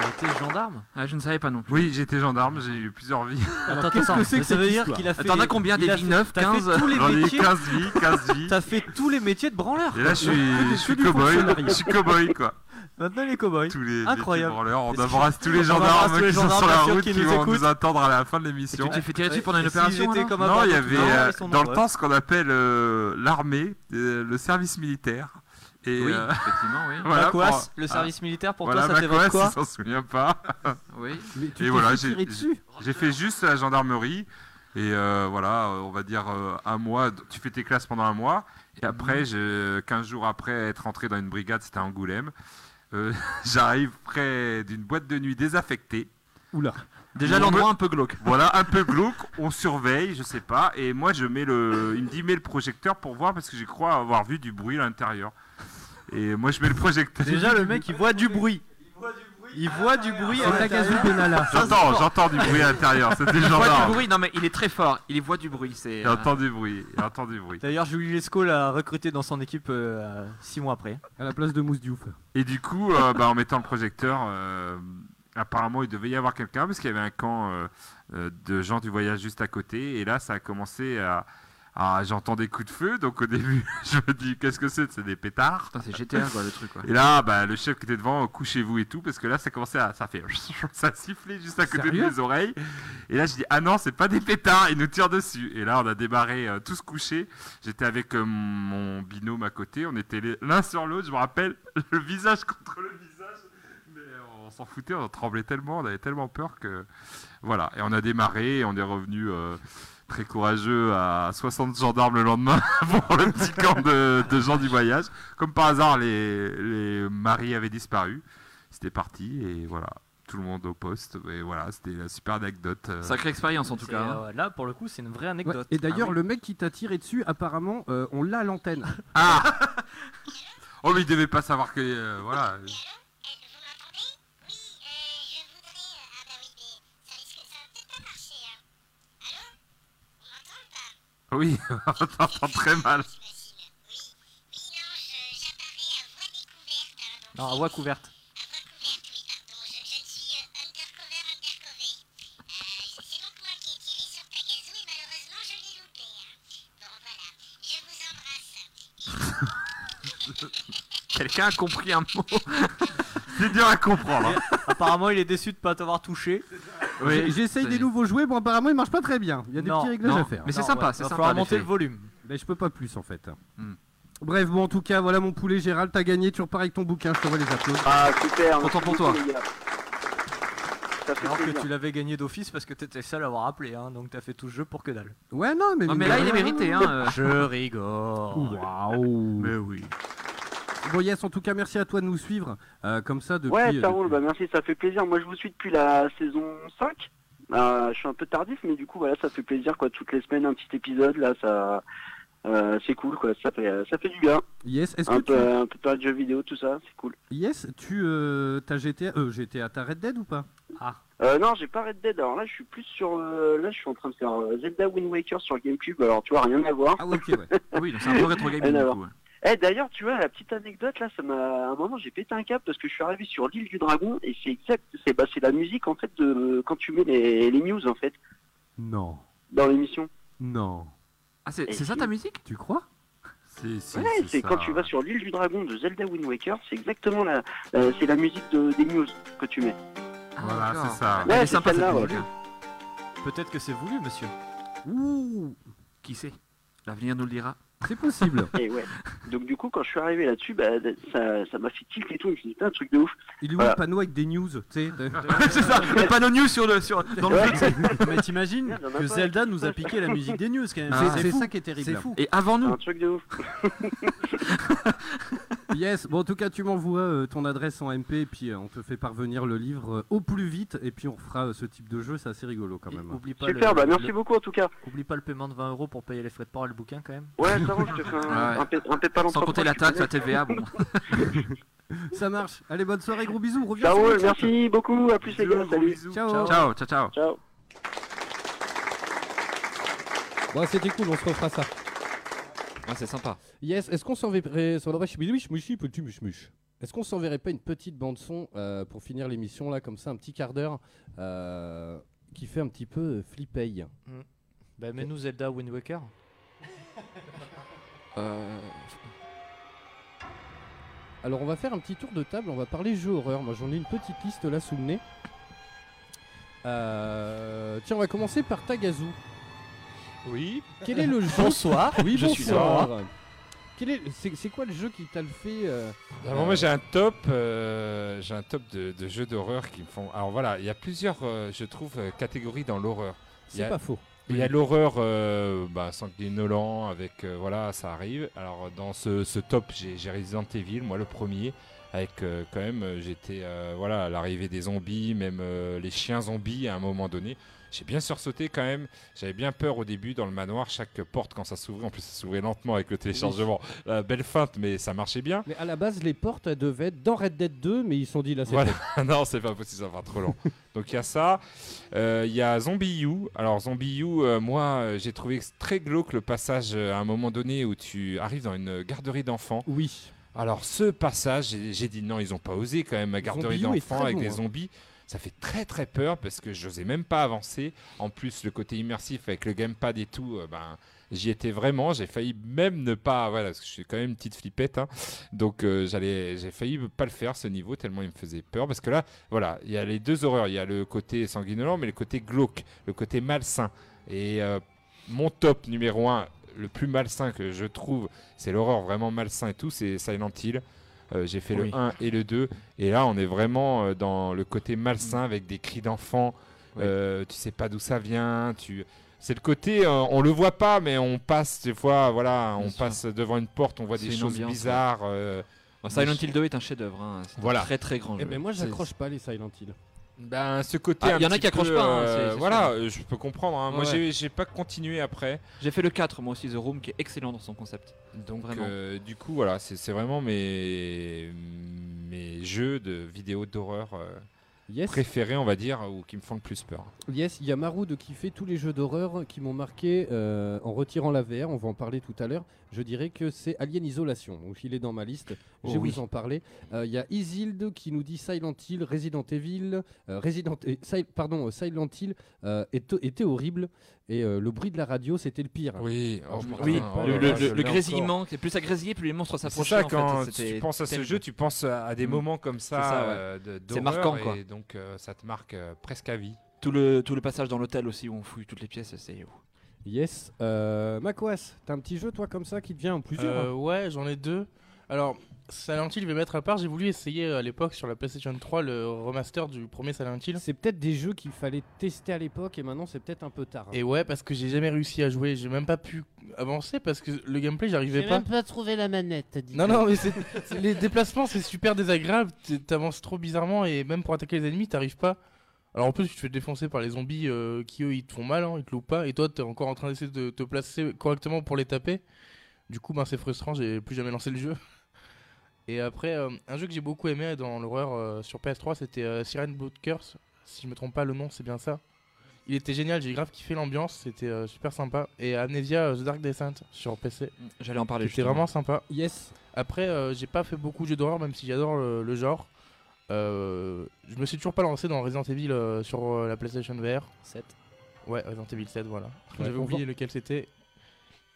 t'as été gendarme Ah, je ne savais pas non plus. Oui, j'ai été gendarme, j'ai eu plusieurs vies. Attends, attends, mais ça veut dire qu'il a fait. T'en as combien, des vies fait- neuf, t'as fait 15? tous les J'en ai eu métiers. 15 vies, 15 vies. T'as fait tous les métiers de branleur. Et là, je suis, je suis cow-boy. Je suis cow-boy, quoi. Maintenant, les cow-boys. Tous les Incroyable. branleurs. On que- embrasse tous les gendarmes tous les qui sont sur la route qui vont nous attendre à la fin de l'émission. tu t'es fait tirer dessus pendant une opération Non, il y avait euh, dans le temps ce qu'on appelle euh, l'armée, euh, le service militaire. Et Oui, euh, effectivement, oui. voilà, pour- le service militaire, pour voilà, toi, ça t'évoque quoi il s'en souvient pas. Oui. Mais tu Et voilà, j'ai tirer dessus j'ai fait juste la gendarmerie. Et euh, voilà, euh, on va dire euh, un mois. Tu fais tes classes pendant un mois. Et après, je, 15 jours après être rentré dans une brigade, c'était à Angoulême. euh, J'arrive près d'une boîte de nuit désaffectée. Oula. Déjà l'endroit me- un peu glauque. Voilà, un peu glauque, on surveille, je sais pas, et moi je mets le, il me dit mets le projecteur pour voir parce que je crois avoir vu du bruit à l'intérieur. Et moi je mets le projecteur. Déjà, le mec, il voit du bruit. Il voit du bruit à Tagazu. Benalla. J'entends, j'entends du bruit à l'intérieur. Il voit du bruit, non mais il est très fort, il voit du bruit, c'est... Il entend du bruit, il entend du bruit. D'ailleurs, Julie Lescaut l'a recruté dans son équipe 6 mois après. À la place de Mousse Diouf. Et du coup, euh, bah, en mettant le projecteur, euh, apparemment il devait y avoir quelqu'un parce qu'il y avait un camp euh, euh, de gens du voyage juste à côté. Et là, ça a commencé à. À- J'entends des coups de feu, donc au début, je me dis qu'est-ce que c'est? C'est des pétards. C'est GTA quoi le truc quoi. Et là, bah, le chef qui était devant, couchez-vous et tout, parce que là, ça commençait à. Ça fait. Ça a sifflé juste à côté Sérieux? de mes oreilles. Et là, je dis, ah non, c'est pas des pétards, ils nous tirent dessus. Et là, on a démarré euh, tous couchés. J'étais avec euh, mon binôme à côté, on était l'un sur l'autre, je me rappelle, le visage contre le visage. Mais euh, on s'en foutait, on tremblait tellement, on avait tellement peur que. Voilà, et on a démarré, et on est revenu. euh, Très courageux à 60 gendarmes le lendemain pour le petit camp de, de gens du voyage. Comme par hasard, les, les maris avaient disparu. C'était parti et voilà, tout le monde au poste. Et voilà, c'était une super anecdote. euh. Sacrée expérience en tout cas. hein. euh, là, pour le coup, c'est une vraie Ouais, anecdote. Et d'ailleurs, Ah oui. le mec qui t'a tiré dessus, apparemment, euh, on l'a à l'antenne. Ah Oh, mais il devait pas savoir que. euh, voilà. Oui, on t'entend très mal. Non, à voix couverte. Quelqu'un a compris un mot. C'est dur à comprendre. hein. Apparemment, il est déçu de pas t'avoir touché. J'ai- J'essaye des nouveaux jouets, bon apparemment ils marchent pas très bien. Il y a des Non, petits réglages non, à faire. mais c'est Non, sympa, ouais, c'est sympa. monter le volume. Mais je peux pas plus en fait. Hmm. Bref, bon en tout cas, voilà mon poulet Gérald, t'as gagné, tu repars avec ton bouquin, je t'envoie les applaudissements. Ah, super. Content merci pour toi. Alors que tu l'avais gagné d'office parce que t'étais seul à avoir appelé, hein, donc t'as fait tout le jeu pour que dalle. Ouais non mais... Non mais là il est mérité hein. euh. Je rigole. Waouh Mais oui. Bon yes, en tout cas merci à toi de nous suivre, euh, comme ça depuis... Ouais, ça euh, roule, bah merci, ça fait plaisir. Moi, je vous suis depuis la saison 5. Euh, je suis un peu tardif, mais du coup, voilà, ça fait plaisir, quoi. Toutes les semaines, un petit épisode, là, ça. euh, c'est cool, quoi. Ça fait, ça fait du bien. Yes, est-ce Un que tu... peu, un peu de jeux vidéo, tout ça, c'est cool. Yes, tu... Euh, t'as GTA... Euh, GTA, t'as Red Dead ou pas? Euh, non, j'ai pas Red Dead. Alors là, je suis plus sur. là, je suis en train de faire Zelda Wind Waker sur GameCube. Alors, tu vois, rien à voir. Ah ouais, ok, ouais. Oui donc c'est un peu rétro gaming Rien à du voir. coup. ouais. Eh, d'ailleurs, tu vois, la petite anecdote, là, ça m'a. À un moment, j'ai pété un câble parce que je suis arrivé sur l'île du Dragon et c'est exact. C'est bah, c'est la musique, en fait, de quand tu mets les, les news, en fait, Non. dans l'émission. Non. Ah c'est ça ta musique? Tu crois? Si, si, Ouais, c'est quand tu vas sur l'île du Dragon de Zelda Wind Waker, c'est exactement la. c'est la musique de, des news que tu mets. Voilà, Ah, d'accord. c'est ça. Ouais, est c'est sympa cette celle-là, musique. ouais. Peut-être que c'est voulu, monsieur. Ouh Qui sait? L'avenir nous le dira. C'est possible. Et ouais. Donc du coup, quand je suis arrivé là-dessus, bah, ça ça m'a fait tilt et tout. Je me suis dit, putain, un truc de ouf. Il est où Voilà. le panneau avec des news, tu sais de- c'est ça, le panneau news sur le, sur, dans le. Mais t'imagines que pas. Zelda nous a piqué la musique des news quand même. Ah, c'est c'est fou. ça qui est terrible. C'est fou. Et avant nous, Un truc de ouf. Yes, bon en tout cas tu m'envoies euh, ton adresse en MP et puis euh, on te fait parvenir le livre euh, au plus vite et puis on fera euh, ce type de jeu, c'est assez rigolo quand même. Oublie pas Super, le, bah merci le- beaucoup en tout cas. Oublie pas le paiement de 20 euros pour payer les frais de port et le bouquin quand même. Ouais, ça va, je te fais un, Ouais. un, pé- un PayPal en sans compter la taxe, la. TVA, bon. Ça marche. Allez, bonne soirée, gros bisous. Reviens Ciao, merci beaucoup, à plus les gars, salut. Ciao. Ciao, ciao, ciao. Ciao. Bon, c'était cool, on se refera ça. Ouais, c'est sympa. Yes, est-ce qu'on s'enverrait. Est-ce qu'on s'enverrait pas une petite bande son euh, pour finir l'émission là comme ça un petit quart d'heure euh, qui fait un petit peu euh, flippeille Bah mets-nous Zelda Wind Waker. Euh, Alors on va faire un petit tour de table, on va parler jeux horreur. Moi j'en ai une petite liste là sous le nez. Euh, Tiens, on va commencer par Tagazu. Oui. Quel est le jeu Bonsoir. Oui, Je suis bonsoir. Quel est... C'est c'est quoi le jeu qui t'a le fait euh, Alors euh, moi j'ai un top, euh, j'ai un top de, de jeux d'horreur qui me font. Alors voilà, il y a plusieurs, euh, je trouve, catégories dans l'horreur. C'est a- pas faux. Il y a l'horreur euh, bah, sanguinolent avec euh, voilà ça arrive. Alors dans ce, ce top j'ai j'ai Resident Evil moi le premier avec euh, quand même j'étais euh, voilà à l'arrivée des zombies même euh, les chiens zombies à un moment donné. J'ai bien sursauté quand même. J'avais bien peur au début dans le manoir chaque porte quand ça s'ouvrait. En plus ça s'ouvrait lentement avec le téléchargement. La belle feinte mais ça marchait bien. Mais à la base, les portes elles devaient être dans Red Dead 2, mais ils se sont dit là c'est Voilà. non, c'est pas possible, ça va trop long. Donc il y a ça. Euh, Il y a Zombie U. Alors Zombie U, euh, moi euh, j'ai trouvé très glauque le passage à un moment donné où tu arrives dans une garderie d'enfants. Oui. Alors ce passage, j'ai dit non, ils ont pas osé quand même, garderie d'enfants avec bon, des hein. Ça fait très très peur parce que j'osais même pas avancer. En plus, le côté immersif avec le gamepad et tout, euh, ben, j'y étais vraiment. J'ai failli même ne pas, voilà, parce que je suis quand même une petite flippette, hein. donc euh, j'allais, j'ai failli pas le faire ce niveau tellement il me faisait peur. Parce que là, voilà, il y a les deux horreurs. Il y a le côté sanguinolent, mais le côté glauque, le côté malsain. Et euh, mon top numéro un, le plus malsain que je trouve, c'est l'horreur vraiment malsain et tout, c'est Silent Hill. Euh, j'ai fait Oui. le 1 et le 2. Et là, on est vraiment euh, dans le côté malsain avec des cris d'enfants. Oui. Euh, tu sais pas d'où ça vient. Tu... C'est le côté, euh, on le voit pas, mais on passe des fois, voilà, Bien on sûr. passe devant une porte, on voit des choses ambiance, bizarres. euh, Silent Hill 2 est un chef-d'œuvre. Hein. C'est Voilà. un très très grand Eh jeu. ben moi j'accroche pas les Silent Hill. Ben, ce côté. Ah, un y en a qui accrochent pas, hein, euh, voilà, je peux comprendre. hein. Moi, Ouais. j'ai- pas continué après. J'ai fait le 4 moi aussi, The Room, qui est excellent dans son concept. Donc, Vraiment. euh, du coup, voilà, c'est c'est vraiment mes, mes jeux de vidéos d'horreur euh, Yes. préférés, on va dire, ou qui me font le plus peur. Yes, il y a Marou de qui fait tous les jeux d'horreur qui m'ont marqué euh, en retirant la VR. On va en parler tout à l'heure. Je dirais que c'est Alien Isolation. Donc il est dans ma liste. Je Oh vais oui. vous en parler. Euh, Il y a Isilde qui nous dit Silent Hill, Resident Evil, euh, Resident, Sil- pardon, Silent Hill était horrible et euh, le bruit de la radio c'était le pire. Oui, Alors, pas, le, grésillement, c'est plus ça grésillait, plus les monstres C'est s'approchaient. ça, en fait. quand tu penses à ce jeu, tu penses à, des Mm. moments comme ça, C'est ça, ouais. euh, C'est marquant, quoi. Et donc, euh, ça te marque euh, presque à vie. Tout le, tout le passage dans l'hôtel aussi où on fouille toutes les pièces, c'est. Yes. Euh, Macquas, t'as un petit jeu toi comme ça qui te vient en plusieurs Euh, ouais, j'en ai deux. Alors, Silent Hill, je vais mettre à part. J'ai voulu essayer euh, à l'époque sur la PlayStation 3 le remaster du premier Silent Hill. C'est peut-être des jeux qu'il fallait tester à l'époque et maintenant c'est peut-être un peu tard. hein. Et ouais, parce que j'ai jamais réussi à jouer. J'ai même pas pu avancer parce que le gameplay, j'arrivais pas. pas trouvé la manette, t'as dit. Non, non, mais c'est c'est- les déplacements, c'est super désagréable. T- T'avances trop bizarrement et même pour attaquer les ennemis, t'arrives pas. Alors en plus, tu te fais défoncer par les zombies euh, qui eux ils te font mal, hein, ils te loupent pas. Et toi, t'es encore en train d'essayer de te placer correctement pour les taper. Du coup, ben, c'est frustrant, j'ai plus jamais lancé le jeu. Et après, euh, un jeu que j'ai beaucoup aimé dans l'horreur euh, sur PS3, c'était euh, Siren Blood Curse. Si je me trompe pas, le nom, c'est bien ça. Il était génial, j'ai grave kiffé l'ambiance, c'était euh, super sympa. Et Amnesia euh, The Dark Descent sur PC. J'allais en parler. C'était vraiment sympa. Yes. Après, euh, j'ai pas fait beaucoup de jeux d'horreur, même si j'adore le, le genre. Euh, je me suis toujours pas lancé dans Resident Evil euh, sur euh, la PlayStation VR. 7. Ouais, Resident Evil 7, voilà. Ouais, J'avais oublié lequel c'était.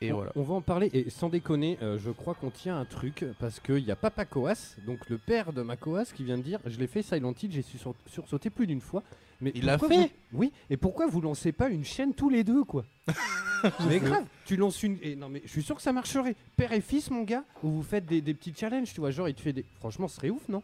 Et on, voilà. on va en parler et sans déconner, euh, je crois qu'on tient un truc parce qu'il y a Papa Coas, donc le père de ma Coas, qui vient de dire Je l'ai fait Silent Hill, j'ai su sur- sursauté plus d'une fois. Mais Il l'a fait vous- Oui, et pourquoi vous lancez pas une chaîne tous les deux quoi? Mais grave, tu lances une. Et non, mais je suis sûr que ça marcherait. Père et fils, mon gars, où vous faites des, des petits challenges, tu vois, genre il te fait des. Franchement, ce serait ouf, non?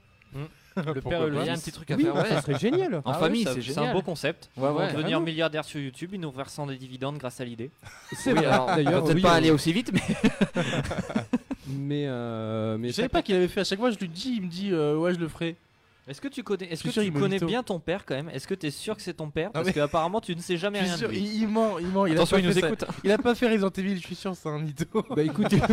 Le père et le Il y a un petit truc à Oui, faire, ouais. ça serait génial. Ah En ouais, famille, ça- c'est C'est génial. un beau concept. Ouais, devenir Vraiment. milliardaires sur YouTube, ils nous versant des dividendes grâce à l'idée. C'est Oui, vrai, alors, on va d'ailleurs. peut-être oui, pas euh, aller aussi vite, mais Mais, euh, mais Je savais pas qu'il avait fait. À chaque fois, je lui dis, il me dit, euh, ouais, je le ferai. Est-ce que tu connais, est-ce que sûr, tu connais bien ton père quand même? Est-ce que tu es sûr que c'est ton père? Parce mais- qu'apparemment tu ne sais jamais rien de sûr, lui. il, il ment, il ment. Il Attention, a il pas nous ça. écoute. Il a pas fait Resident Evil, je suis sûr, c'est un mytho. Bah écoutez,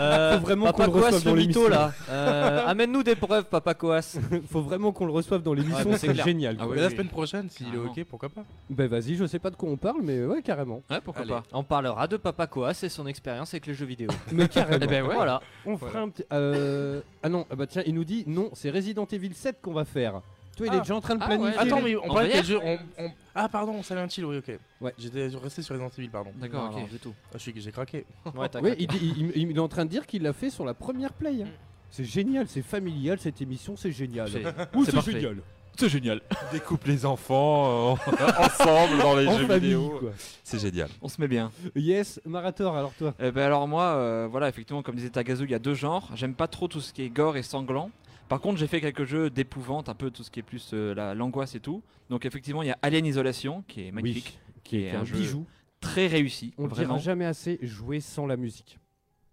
Euh, Faut vraiment Papa qu'on le reçoive Coas, dans le l'émission. mytho là. Euh, Amène-nous des preuves, Papa Coas. faut vraiment qu'on le reçoive dans l'émission, Ouais, bah, c'est génial. Ah Mais la oui. semaine prochaine, s'il est ok, pourquoi pas Bah vas-y, je sais pas de quoi on parle, mais ouais, carrément. ouais, pourquoi Allez. pas. On parlera de Papa Coas et son expérience avec les jeux vidéo. Mais carrément. Eh ben ouais. Voilà. On fera un petit. euh, Ah non, ah bah tiens, il nous dit non, c'est Resident Evil 7 qu'on va faire. Toi, il est Ah. déjà en train de Ah planifier. Attends, mais on On parlait va de quel jeu on- on- Ah, pardon, Silent Hill, oui, ok. Ouais. J'étais resté sur Resident Evil, pardon. D'accord, Non, ok. non, du tout. Ah, je suis j'ai craqué. Ouais, t'as Ouais, craqué. il, dit- il- il- il est en train de dire qu'il l'a fait sur la première play. hein. C'est génial, c'est familial cette émission, c'est génial. C'est- Ouh, c'est c'est parfait. génial. C'est génial. Découpe les enfants euh, ensemble dans les En jeux famille, vidéo. quoi. C'est génial. On se met bien. Yes, Marator, alors toi Eh ben alors moi, euh, voilà, effectivement, comme disait Tagazu, il y a deux genres. J'aime pas trop tout ce qui est gore et sanglant. Par contre, j'ai fait quelques jeux d'épouvante, un peu tout ce qui est plus euh, la- l'angoisse et tout. Donc effectivement, il y a Alien Isolation, qui est magnifique, qui est un, bijou. très réussi. On vraiment. dira jamais assez, jouer sans la musique.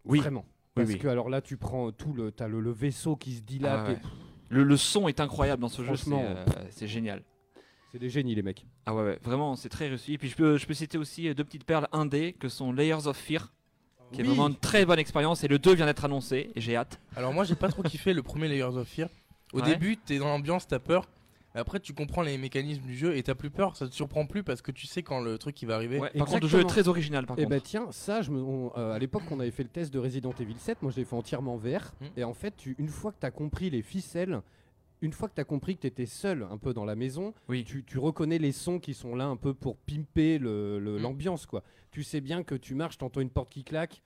Oui. Vraiment. Parce oui. que alors là, tu prends tout le, t'as le, le vaisseau qui se dilate. Ah ouais. et- Le, le son est incroyable dans ce jeu, c'est euh, c'est génial. C'est des génies les mecs. Ah ouais, ouais, vraiment, c'est très réussi. Et puis je peux, je peux citer aussi euh, deux petites perles indé que sont Layers of Fear, qui est Oui. vraiment une très bonne expérience. Et le 2 vient d'être annoncé, et j'ai hâte. Alors, moi, j'ai pas trop kiffé le premier Layers of Fear. Au Ouais. début, t'es dans l'ambiance, t'as peur. Mais Après, tu comprends les mécanismes du jeu et t'as plus peur. Ça te surprend plus parce que tu sais quand le truc il va arriver. Ouais, par contre, le jeu est Exactement. très original. Par Et contre. bah tiens, ça, je me, on- euh, à l'époque, on avait fait le test de Resident Evil 7. Moi, je l'ai fait entièrement vert. Mm. Et en fait, tu, une fois que tu as compris les ficelles, une fois que tu as compris que tu étais seul un peu dans la maison, Oui. tu, tu reconnais les sons qui sont là un peu pour pimper le- le- Mm. l'ambiance. quoi. Tu sais bien que tu marches, t'entends une porte qui claque.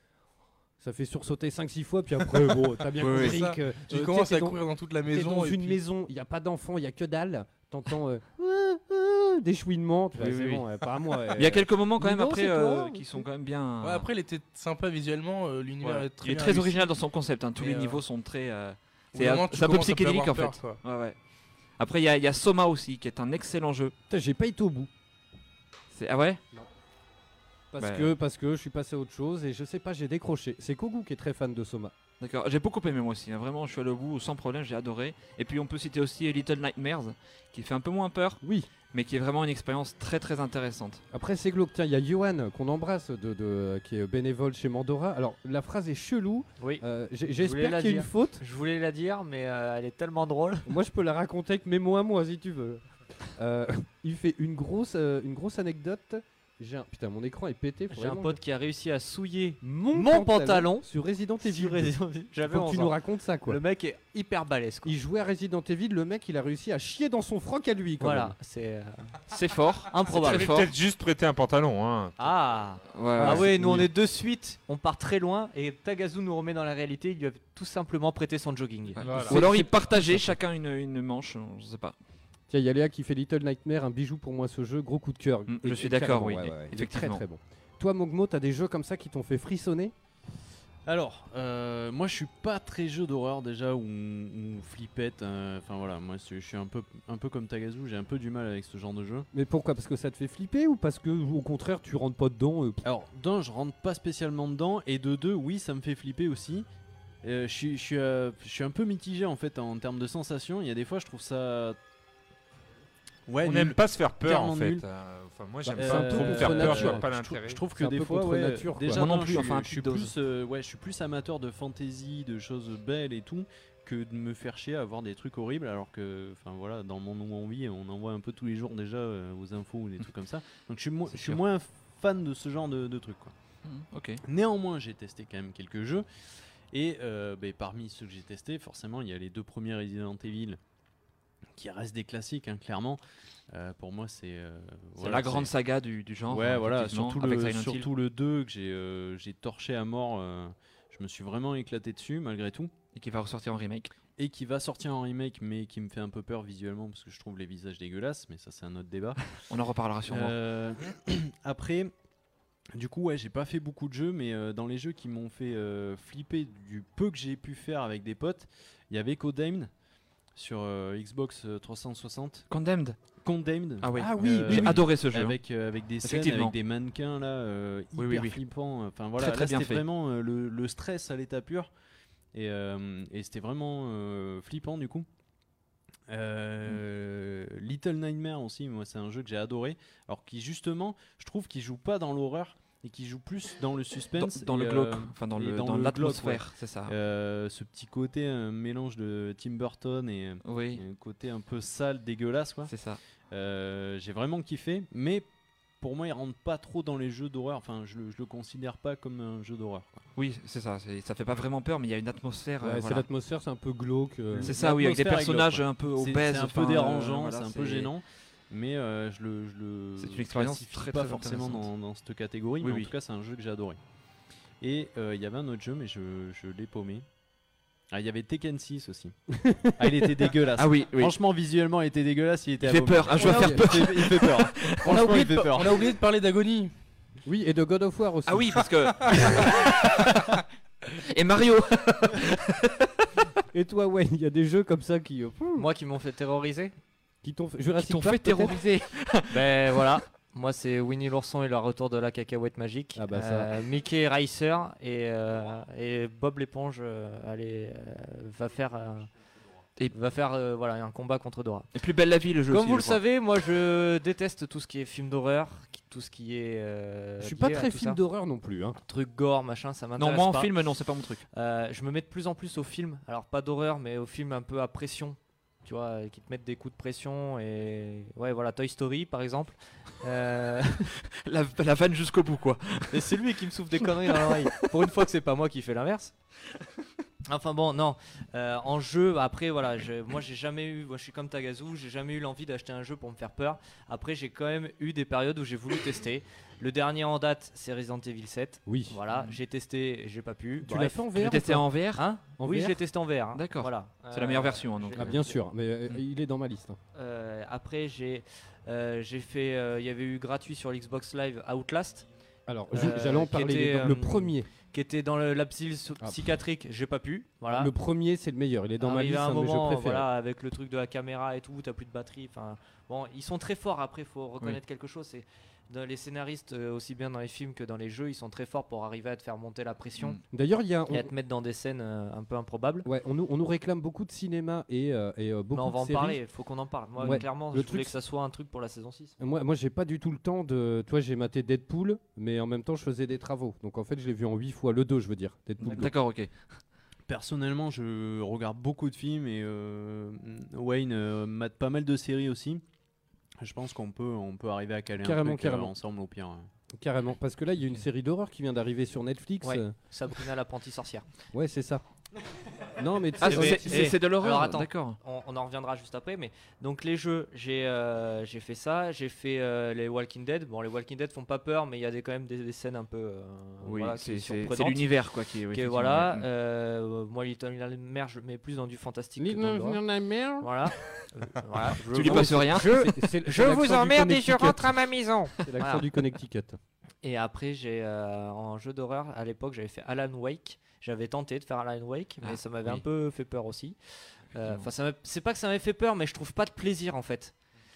Ça fait sursauter 5-6 fois, puis après, bon, t'as bien oui. compris que. Tu euh, commences t'es à dans- courir dans toute la T'es maison. dans et une puis- maison, il n'y a pas d'enfants, il n'y a que dalle. T'entends euh, des chouinements. Tu vois, Oui, c'est oui, oui. bon, pas à moi. Il y a quelques moments quand même non, après toi, euh, qui sont quand même bien. Ouais, après, il était sympa visuellement. euh, L'univers Ouais. est très il est très original dans son concept. hein. Tous les euh, niveaux sont très. C'est un, peu psychédélique en fait. peur, Ouais, ouais. Après, il y, a- il y a Soma aussi, qui est un excellent jeu. Putain, J'ai pas été au bout. C'est ah ouais? Parce, Bah, que, parce que je suis passé à autre chose et je sais pas, j'ai décroché. C'est Kogu qui est très fan de Soma. D'accord, j'ai beaucoup aimé moi aussi, hein. vraiment je suis allé au bout sans problème, j'ai adoré. Et puis on peut citer aussi Little Nightmares, qui fait un peu moins peur, Oui. mais qui est vraiment une expérience très très intéressante. Après, c'est glauque. Tiens, il y a Johan qu'on embrasse, de, de- qui est bénévole chez Mandora. Alors, la phrase est chelou. Oui. Euh, J'espère la qu'il y a une faute. Je voulais la dire, mais euh, elle est tellement drôle. Moi, je peux la raconter avec mes mots à moi, si tu veux. Euh, il fait une grosse, euh, une grosse anecdote. J'ai un... Putain, mon écran est pété. J'ai un pote qui a réussi à souiller Mon, mon pantalon sur Resident Evil. sur Resident Evil. J'avais Faut que 11 tu nous racontes ça, quoi. Le mec est hyper balèze. quoi. Il jouait à Resident Evil, le mec, il a réussi à chier dans son froc à lui. Quand Voilà, c'est euh, C'est fort, improbable. T'avais fort. peut-être juste prêté un pantalon. Hein. Ah Ouais, Ah ouais. nous on est de suite, on part très loin et Tagazu nous remet dans la réalité, il lui a tout simplement prêté son jogging. Voilà. Ou alors ils partageaient chacun une, une manche, je sais pas. Tiens, il y a Léa qui fait Little Nightmare, un bijou pour moi ce jeu, gros coup de cœur. Mm, je suis d'accord, oui, ouais, ouais, il est très très bon. Toi, Mogmo, t'as des jeux comme ça qui t'ont fait frissonner? Alors, euh, moi je suis pas très jeu d'horreur déjà ou, ou flippette. euh, Enfin voilà, moi je suis un peu, un peu comme Tagazu, j'ai un peu du mal avec ce genre de jeu. Mais pourquoi? Parce que ça te fait flipper ou parce que au contraire tu rentres pas dedans euh, Alors, d'un, je rentre pas spécialement dedans, et de deux, oui, ça me fait flipper aussi. Euh, je suis- je suis euh, je suis un peu mitigé en fait en termes de sensations. Il y a des fois, je trouve ça. Ouais, On n'aime pas se faire peur en fait. nul. Euh, Enfin, moi Bah, j'aime c'est pas trop me faire peur, je vois pas l'intérêt. je trouve que des fois, nature, déjà Moi non plus, je, enfin, je suis plus, euh, ouais, je suis plus amateur de fantasy, de choses belles et tout, que de me faire chier à voir des trucs horribles, alors que, enfin voilà, dans monde où on vit, on en voit un peu tous les jours déjà euh, aux infos ou des trucs comme ça. Donc je suis, mo- C'est je suis sûr. moins fan de ce genre de, de trucs, quoi. Ok. Néanmoins, j'ai testé quand même quelques jeux. Et euh, ben, parmi ceux que j'ai testés, forcément, il y a les deux premiers Resident Evil qui restent des classiques, hein, clairement. Euh, pour moi, c'est. euh, C'est la grande saga du- du genre, Ouais, voilà, surtout le, surtout le 2 que j'ai euh, torché à mort. euh, je me suis vraiment éclaté dessus, malgré tout. Et qui va ressortir en remake. Et qui va sortir en remake, mais qui me fait un peu peur visuellement parce que je trouve les visages dégueulasses, mais ça, c'est un autre débat. On en reparlera sûrement. Euh, après, du coup, ouais, j'ai pas fait beaucoup de jeux, mais dans les jeux qui m'ont fait flipper du peu que j'ai pu faire avec des potes, il y avait Condemned sur euh, Xbox euh, 360. Condemned Condemned. Ah oui. Ah oui, oui, j'ai adoré ce jeu, hein. Avec, euh, avec des scènes, avec des mannequins là, euh, hyper Oui, oui, oui. flippants. Enfin voilà, Très, très là, bien c'était fait. vraiment euh, le, le stress à l'état pur. Et, euh, et c'était vraiment euh, flippant du coup. Euh, Little Nightmare aussi, moi c'est un jeu que j'ai adoré. Alors qui justement, je trouve qu'il joue pas dans l'horreur et qui joue plus dans le suspense, Dans- le glauque, euh, enfin, dans l'atmosphère, ouais. c'est ça. Euh, ce petit côté un mélange de Tim Burton et, Oui. et un côté un peu sale, dégueulasse quoi. C'est ça. Euh, j'ai vraiment kiffé, mais pour moi il rentre pas trop dans les jeux d'horreur. Enfin, je le, je le considère pas comme un jeu d'horreur. Oui, c'est ça. c'est- Ça fait pas vraiment peur, mais il y a une atmosphère. euh, Ouais, c'est voilà. l'atmosphère, c'est un peu glauque. euh. C'est ça, oui, avec des personnages glauque, un peu. C'est- obèses. C'est un peu euh, dérangeant, voilà, c'est un peu c'est- gênant. Mais euh, je le, je le C'est une expérience très, pas très forcément dans, dans cette catégorie, Oui, mais oui. en tout cas c'est un jeu que j'ai adoré. Et euh, il y avait un autre jeu, mais je, je l'ai paumé. Ah, il y avait Tekken 6 aussi. ah, il était dégueulasse. Ah oui, oui. Franchement, visuellement, il était dégueulasse. Il était Il fait peur, un jeu à Il faire peur. Il fait, il fait peur. On a, Franchement, oublié de, peur. on a oublié de parler d'agonie. Oui, et de God of War aussi. Ah oui, parce que. et Mario Et toi, Wayne, il y a des jeux comme ça qui. euh, Moi qui m'ont fait terroriser Qui t'ont fait, Jurassic t'ont Park, fait peut-être terroriser. Ben voilà. Moi c'est Winnie l'ourson et le retour de la cacahuète magique. Ah bah ça. Euh, Mickey Racer et, euh, et Bob l'éponge euh, allez, euh, va faire euh, Et- va faire euh, voilà un combat contre Dora. Et plus belle la vie, le jeu Comme aussi, vous je le crois. savez, moi je déteste tout ce qui est film d'horreur, tout ce qui est. euh, Je suis pas très film d'horreur non plus. Hein. Truc gore, machin, ça m'intéresse Non, moi en pas. film, non, c'est pas mon truc. Euh, je me mets de plus en plus aux films, alors pas d'horreur, mais aux films un peu à pression, tu vois, qui te mettent des coups de pression et ouais, voilà, Toy Story par exemple. Euh, La, la vanne jusqu'au bout, quoi. et c'est lui qui me souffle des conneries dans l'oreille. Pour une fois que c'est pas moi qui fais l'inverse. Enfin bon, non. Euh, en jeu, après voilà, je- moi j'ai jamais eu, moi je suis comme Tagazu, j'ai jamais eu l'envie d'acheter un jeu pour me faire peur. Après j'ai quand même eu des périodes où j'ai voulu tester. Le dernier en date, c'est Resident Evil 7. Oui. Voilà, j'ai testé, j'ai pas pu. Tu l'as Bref. fait en VR Tu l'as testé en VR Hein En Oui, VR? je l'ai testé en VR. hein. D'accord. Voilà. C'est la meilleure version, hein, donc. j'ai- Ah, bien sûr, mais euh, Mm. il est dans ma liste. hein. euh, après, j'ai euh, j'ai fait. euh, Il y avait eu gratuit sur l'Xbox Live Outlast. Alors, Euh, je- j'allais en parler. était, le- le premier. Qui était dans le l'absile Ah. psychiatrique, j'ai pas pu. Voilà. Le premier, c'est le meilleur. Il est dans ma liste, un jeux moment, préférés. voilà, avec le truc de la caméra et tout, t'as plus de batterie. Enfin, bon, ils sont très forts. Après, faut reconnaître quelque chose. C'est dans les scénaristes, euh, aussi bien dans les films que dans les jeux, ils sont très forts pour arriver à te faire monter la pression Mm. D'ailleurs, il y a. et à te mettre dans des scènes euh, un peu improbables. Ouais, on nous, on nous réclame beaucoup de cinéma et, euh, et euh, beaucoup on va de en séries. parler, faut qu'on en parle. Moi, Ouais, clairement, le je voulais que ça soit un truc pour la saison 6. Moi, moi j'ai pas du tout le temps de. Toi, j'ai maté Deadpool, mais en même temps, je faisais des travaux. Donc, en fait, je l'ai vu en 8 fois. Le 2, je veux dire. Deadpool 2. D'accord, ok. Personnellement, je regarde beaucoup de films et euh, Wayne euh, mate pas mal de séries aussi. Je pense qu'on peut, on peut arriver à caler Carrément, un truc euh, carrément. ensemble au pire. Carrément. Parce que là, il y a une série d'horreur qui vient d'arriver sur Netflix. Ouais. Sabrina l'apprentie sorcière. Ouais, c'est ça. Non, mais tu Ah, sais, c'est- de l'horreur, Alors, attends, d'accord. On, on en reviendra juste après, mais donc les jeux, j'ai euh, j'ai fait ça, j'ai fait euh, les Walking Dead. Bon, les Walking Dead font pas peur, mais il y a des, quand même des, des scènes un peu. euh, Oui, voilà, c'est- l'univers, quoi, qui est- voilà. moi, Little Nightmares, je mets plus dans du fantastique. que Little. Nightmares. Voilà. Euh, voilà. Tu lui passes rien. Je, je vous emmerde et je Connecticut. rentre à ma maison. C'est l'accent Voilà. du Connecticut. Et après, j'ai euh, en jeu d'horreur, à l'époque, j'avais fait Alan Wake. J'avais tenté de faire Alan Wake, mais Ah, ça m'avait oui. un peu fait peur aussi. Euh, Enfin, c'est pas que ça m'avait fait peur, mais je trouve pas de plaisir en fait.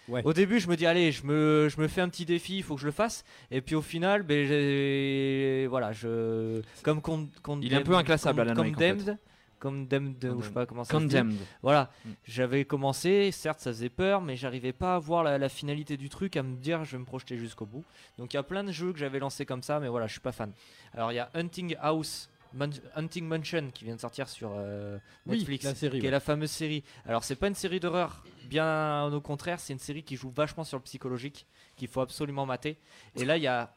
Ouais. Au début, je me dis, allez, je me, je me fais un petit défi, il faut que je le fasse. Et puis au final, ben, j'ai- voilà, je. Comme con, Il est un peu inclassable, Alan Wake, en fait. Condemned. Condemned, ou je sais pas comment ça se dit. Condemned. Voilà, Mm. j'avais commencé, certes ça faisait peur, mais j'arrivais pas à voir la, la finalité du truc, à me dire je vais me projeter jusqu'au bout. Donc il y a plein de jeux que j'avais lancés comme ça, mais voilà, je suis pas fan. Alors il y a Hunting House, Man- Hunting Mansion qui vient de sortir sur euh, Oui, Netflix, la série, qui est la fameuse série. Alors c'est pas une série d'horreur, bien au contraire, c'est une série qui joue vachement sur le psychologique, qu'il faut absolument mater. Et là il y a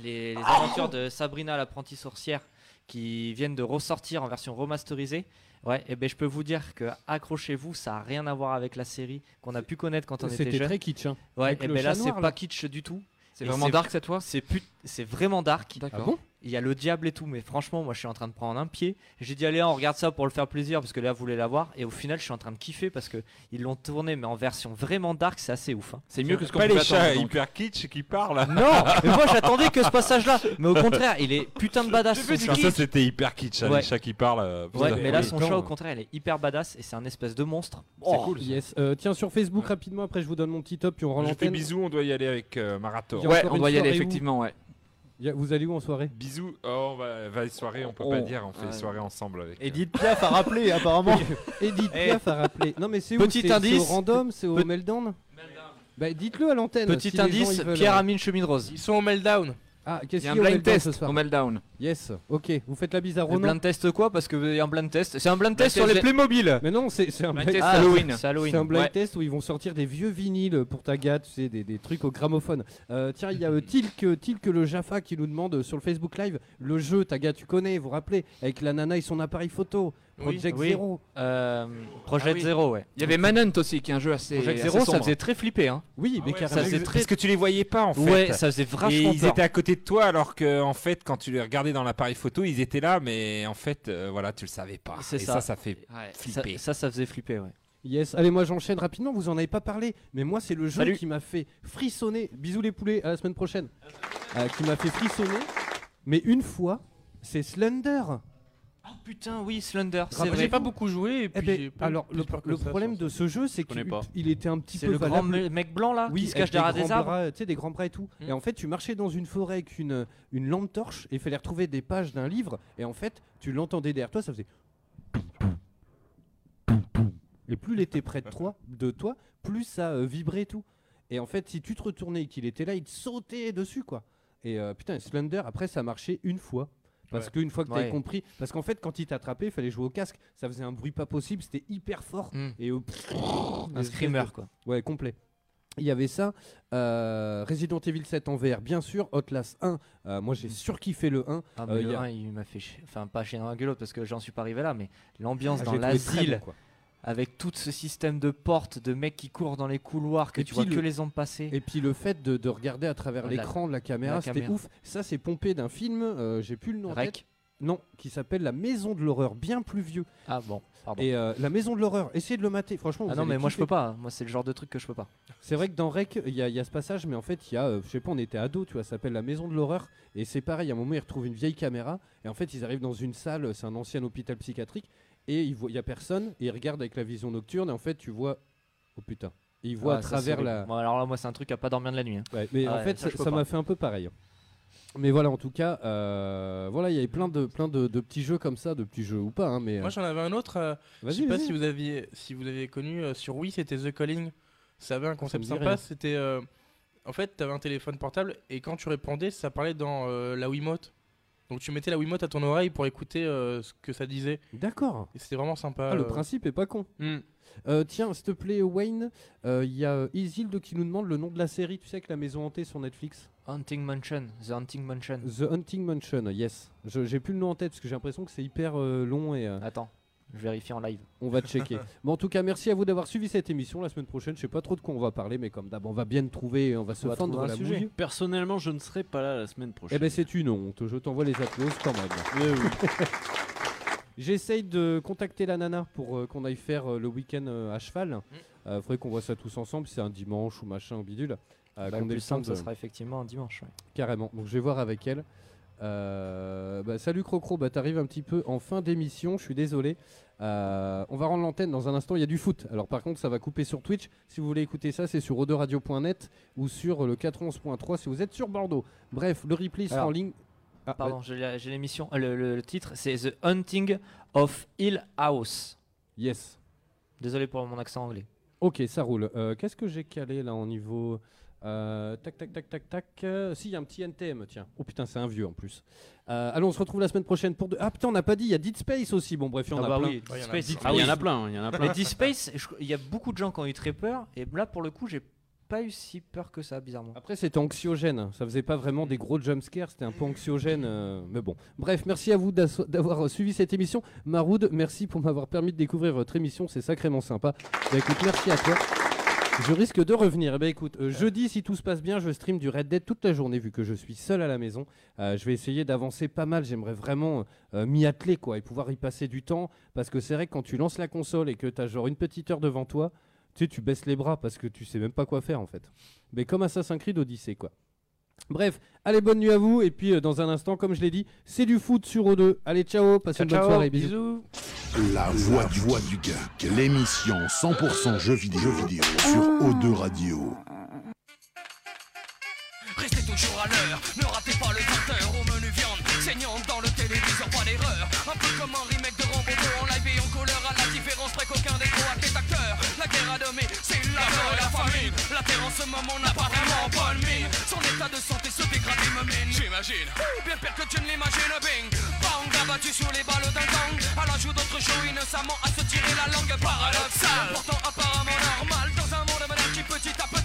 les, les aventures de Sabrina l'apprentie sorcière qui viennent de ressortir en version remasterisée. Ouais, et ben je peux vous dire que accrochez-vous, ça a rien à voir avec la série qu'on a pu connaître quand on était C'était jeune. très kitsch, hein. Ouais, Avec et le ben là c'est pas kitsch du tout. C'est vraiment dark cette fois C'est c'est vraiment dark. D'accord. Ah bon? Il y a le diable et tout, mais franchement, moi je suis en train de prendre un pied. J'ai dit, allez, on regarde ça pour le faire plaisir parce que Léa voulait l'avoir. Et au final, je suis en train de kiffer parce que ils l'ont tourné, mais en version vraiment dark, c'est assez ouf. hein. C'est mieux que ce qu'on Pas pouvait les chats hyper kitsch qui parlent. Non, mais moi j'attendais que ce passage-là. Mais au contraire, il est putain de badass. son chat. ça c'était hyper kitsch, hein, Ouais. les chats qui parlent. euh, Ouais, putain. mais là son chat au contraire, il est hyper badass et c'est un espèce de monstre. C'est Oh, cool. ça. Yes. Euh, tiens, sur Facebook rapidement, après je vous donne mon petit top, puis on rend Je fais l'antenne. bisous, on doit y aller avec euh, Marathon. Il y a Ouais, encore on une doit y aller soirée où effectivement, ouais. Il y a- Vous allez où en soirée? Bisous. Oh, on va, va les soirées, on peut Oh. pas dire, on fait soirées ensemble avec. euh, Edith Piaf a rappelé apparemment. Edith Eh. Piaf a rappelé. Non mais c'est où? Petit C'est- C'est indice. au random, c'est au Pe- Meltdown? Bah dites-le à l'antenne. Petit si indice, Pierre euh, Amine Chemin Rose. Ils sont au meltdown. Ah, qu'est-ce y a qu'il un y a au blind test soir au Meltdown. Yes, ok. Vous faites la bise à Ronan blind test quoi Parce que y a un blind test. C'est un blind test sur les test- Playmobil. Mais non, c'est un Blind blind test Halloween. C'est Halloween. C'est un blind Ouais. test où ils vont sortir des vieux vinyles pour ta gâte, tu sais, des, des trucs au gramophone. Euh, tiens, il y a euh, Tilk, Tilk le Jaffa qui nous demande euh, sur le Facebook Live le jeu, ta gâte, tu connais, vous vous rappelez, avec la nana et son appareil photo. Project Oui. Zero. Euh, Project Ah oui. Zero, ouais. Il y avait Manhunt aussi, qui est un jeu assez. Project assez Zero, ça faisait très flipper. Hein. Oui, mais Ah ouais, carrément. ça faisait très- Parce que tu les voyais pas en fait. Ouais, ça faisait Et vachement ils étaient à côté de toi alors que en fait quand tu les regardais dans l'appareil photo ils étaient là mais en fait euh, voilà tu le savais pas. C'est Et ça. ça ça fait Ouais. Ça, flipper. ça, ça faisait flipper, ouais. Yes, allez, moi j'enchaîne rapidement, vous en avez pas parlé, mais moi c'est le jeu Salut. qui m'a fait frissonner. Bisous les poulets, à la semaine prochaine. Euh, qui m'a fait frissonner, mais une fois, c'est Slender. Oh putain, oui, Slender, c'est J'ai pas beaucoup joué et Eh ben, pas alors le, ça problème de ce jeu, c'est qu'il il était un petit C'est peu le grand valable. me- mec blanc là Oui, qui se cache derrière des arbres. bras, tu sais, des grands bras et tout. Mm. Et en fait, tu marchais dans une forêt avec une, une lampe torche et il fallait retrouver des pages d'un livre. Et en fait, tu l'entendais derrière toi, ça faisait. Et plus il était près de toi, de toi plus ça euh, vibrait et tout. Et en fait, si tu te retournais et qu'il était là, il te sautait dessus, quoi. Et euh, putain, Slender, après, ça marchait une fois. Parce qu'une fois que tu Ouais. compris, parce qu'en fait, quand il t'attrapait, il fallait jouer au casque, ça faisait un bruit pas possible, c'était hyper fort. Mm. Et euh, Un screamer de- quoi. Ouais, complet. Il y avait ça, euh, Resident Evil 7 en VR, bien sûr, Outlast 1, euh, moi j'ai surkiffé le 1. Ah, Euh, mais le y a- 1, il m'a fait chier. Enfin, pas chier dans la gueule parce que j'en suis pas arrivé là, mais l'ambiance Ah, dans l'asile, bon, quoi. Avec tout ce système de portes, de mecs qui courent dans les couloirs, que Et tu vois que le- les ondes passer. Et puis le fait de, de regarder à travers l'écran de la caméra, c'était ouf. Ça c'est pompé d'un film, euh, j'ai plus le nom Rec. Non, qui s'appelle La Maison de l'horreur, bien plus vieux. Ah bon, pardon. Et euh, La Maison de l'horreur, essayez de le mater, franchement. ah vous non, allez mais moi je peux pas. Moi, c'est le genre de truc que je peux pas. C'est vrai que dans Rec, il y, y a ce passage, mais en fait, il y a, euh, je sais pas, on était ados, tu vois, ça s'appelle la maison de l'horreur, et c'est pareil, à un moment, ils retrouvent une vieille caméra, et en fait, ils arrivent dans une salle, c'est un ancien hôpital psychiatrique, et il y a personne, et ils regardent avec la vision nocturne, et en fait, tu vois, oh putain, et ils voient Ah, à ça, travers c'est la. horrible. Bon, alors là, moi, c'est un truc à pas dormir de la nuit. hein. Ouais, mais Ah en ouais, fait, ça, ça je peux ça pas. m'a fait un peu pareil. Mais voilà, en tout cas, euh, voilà, il y avait plein de, plein de, de petits jeux comme ça, de petits jeux ou pas, hein, mais. Moi j'en avais un autre. euh, je Vas-y, sais pas vas-y. si vous aviez, si vous avez connu euh, sur Wii, c'était The Calling. Ça avait un concept me dit sympa. rien. C'était, euh, en fait, tu avais un téléphone portable et quand tu répondais, ça parlait dans euh, la Wiimote. Donc tu mettais la Wiimote à ton oreille pour écouter euh, ce que ça disait. D'accord. Et c'était vraiment sympa. Ah, le euh. principe est pas con. Hmm. Euh, tiens, s'il te plaît, Wayne, euh, il y a Isilde qui nous demande le nom de la série, tu sais, avec la maison hantée sur Netflix. Hunting Mansion, The Hunting Mansion. The Hunting Mansion, yes. Je- J'ai plus le nom en tête parce que j'ai l'impression que c'est hyper euh, long et euh, Attends, je vérifie en live. on va checker. bon, en tout cas, merci à vous d'avoir suivi cette émission. La semaine prochaine, je sais pas trop de quoi on va parler, mais comme d'hab, on va bien trouver et on va se va fendre dans un la sujet. mouille. Personnellement, je ne serai pas là la semaine prochaine. Eh ben, c'est une honte. Je t'envoie les applauses quand même. J'essaye de contacter la nana pour euh, qu'on aille faire euh, le week-end euh, à cheval. Euh, faudrait qu'on voit ça tous ensemble, si c'est un dimanche ou machin ou bidule. Euh, Bah, qu'on le plus simple, ça sera effectivement un dimanche. ouais. Carrément. Donc je vais voir avec elle. Euh, bah, salut Crocro, bah, t'arrives un petit peu en fin d'émission, je suis désolé. Euh, on va rendre l'antenne dans un instant, il y a du foot. Alors par contre ça va couper sur Twitch. Si vous voulez écouter ça, c'est sur odoradio.net ou sur le 411.3 si vous êtes sur Bordeaux. Bref, le replay sera Alors, en ligne. Ah, Pardon, j'ai l'émission. euh, Le, le- le titre, c'est The Hunting of Hill House. Yes. Désolé pour mon accent anglais. Ok, ça roule. Euh, Qu'est-ce que j'ai calé là en niveau euh, Tac, tac, tac, tac, tac. Euh, si, il y a un petit NTM, tiens. Oh putain, c'est un vieux en plus. Euh, allons, on se retrouve la semaine prochaine pour. De... Ah putain, on n'a pas dit, il y a Dead Space aussi. Bon, bref, il y en Ah a bah plein. oui, Dead Space. Ah, il y en a plein, il y en a plein. Mais Dead Space, il y a beaucoup de gens qui ont eu très peur. Et là, pour le coup, j'ai pas eu si peur que ça, bizarrement. Après, c'était anxiogène. Ça faisait pas vraiment des gros jumpscares. C'était un peu anxiogène. euh, mais bon. Bref, merci à vous d'avoir suivi cette émission. Maroud, merci pour m'avoir permis de découvrir votre émission. C'est sacrément sympa. Bah, écoute, merci à toi. Je risque de revenir. Eh ben, écoute, euh, jeudi, si tout se passe bien, je stream du Red Dead toute la journée vu que je suis seul à la maison. Euh, je vais essayer d'avancer pas mal. J'aimerais vraiment euh, m'y atteler quoi, et pouvoir y passer du temps. Parce que c'est vrai que quand tu lances la console et que tu as genre une petite heure devant toi, tu sais, tu baisses les bras parce que tu sais même pas quoi faire en fait. Mais comme Assassin's Creed Odyssey quoi. Bref, allez, bonne nuit à vous. Et puis euh, dans un instant, comme je l'ai dit, c'est du foot sur O2. Allez, ciao, passez une bonne soirée. Bisous. La voix du, voix du geek, l'émission 100% jeux vidéo, jeux vidéo sur O2 Radio. Restez toujours à l'heure, ne ratez pas le 20h au menu viande Saignante dans le téléviseur, pas d'erreur Un peu comme un La nommé, c'est la peur et la famine. La terre en ce moment n'a pas vraiment bonne mine. Son état de santé se dégrade et me mine J'imagine, bien pire que tu ne l'imagines Bing, bang, abattu sur les balles d'un gang. À l'ajout d'autres shows innocemment à se tirer la langue paradoxale Pourtant apparemment normal Dans un monde moderne qui petit à petit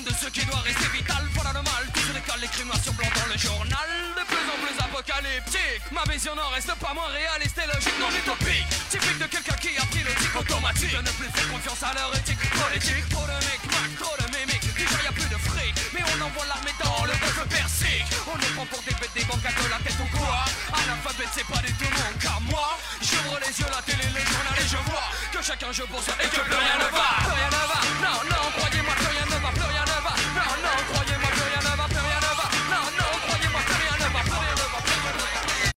De ce qui doit rester vital. Voilà le mal, tout se décale, l'écrit noir sur blanc dans le journal. De plus en plus apocalyptique. Ma vision n'en reste pas moins réaliste et logique. Non utopique Typique de quelqu'un qui a pris le tic automatique. De ne plus faire confiance à leur éthique politique. Trop de micmac, trop de mimiques Déjà y a plus de fric. Mais on envoie l'armée dans le bœuf persique. On nous prend pour des bêtes, des banques de la tête ou quoi? Analphabète c'est pas du tout mon cas. Moi, j'ouvre les yeux, la télé, le journal et je vois Que chacun joue pour soi et que plus rien ne va. Rien ne va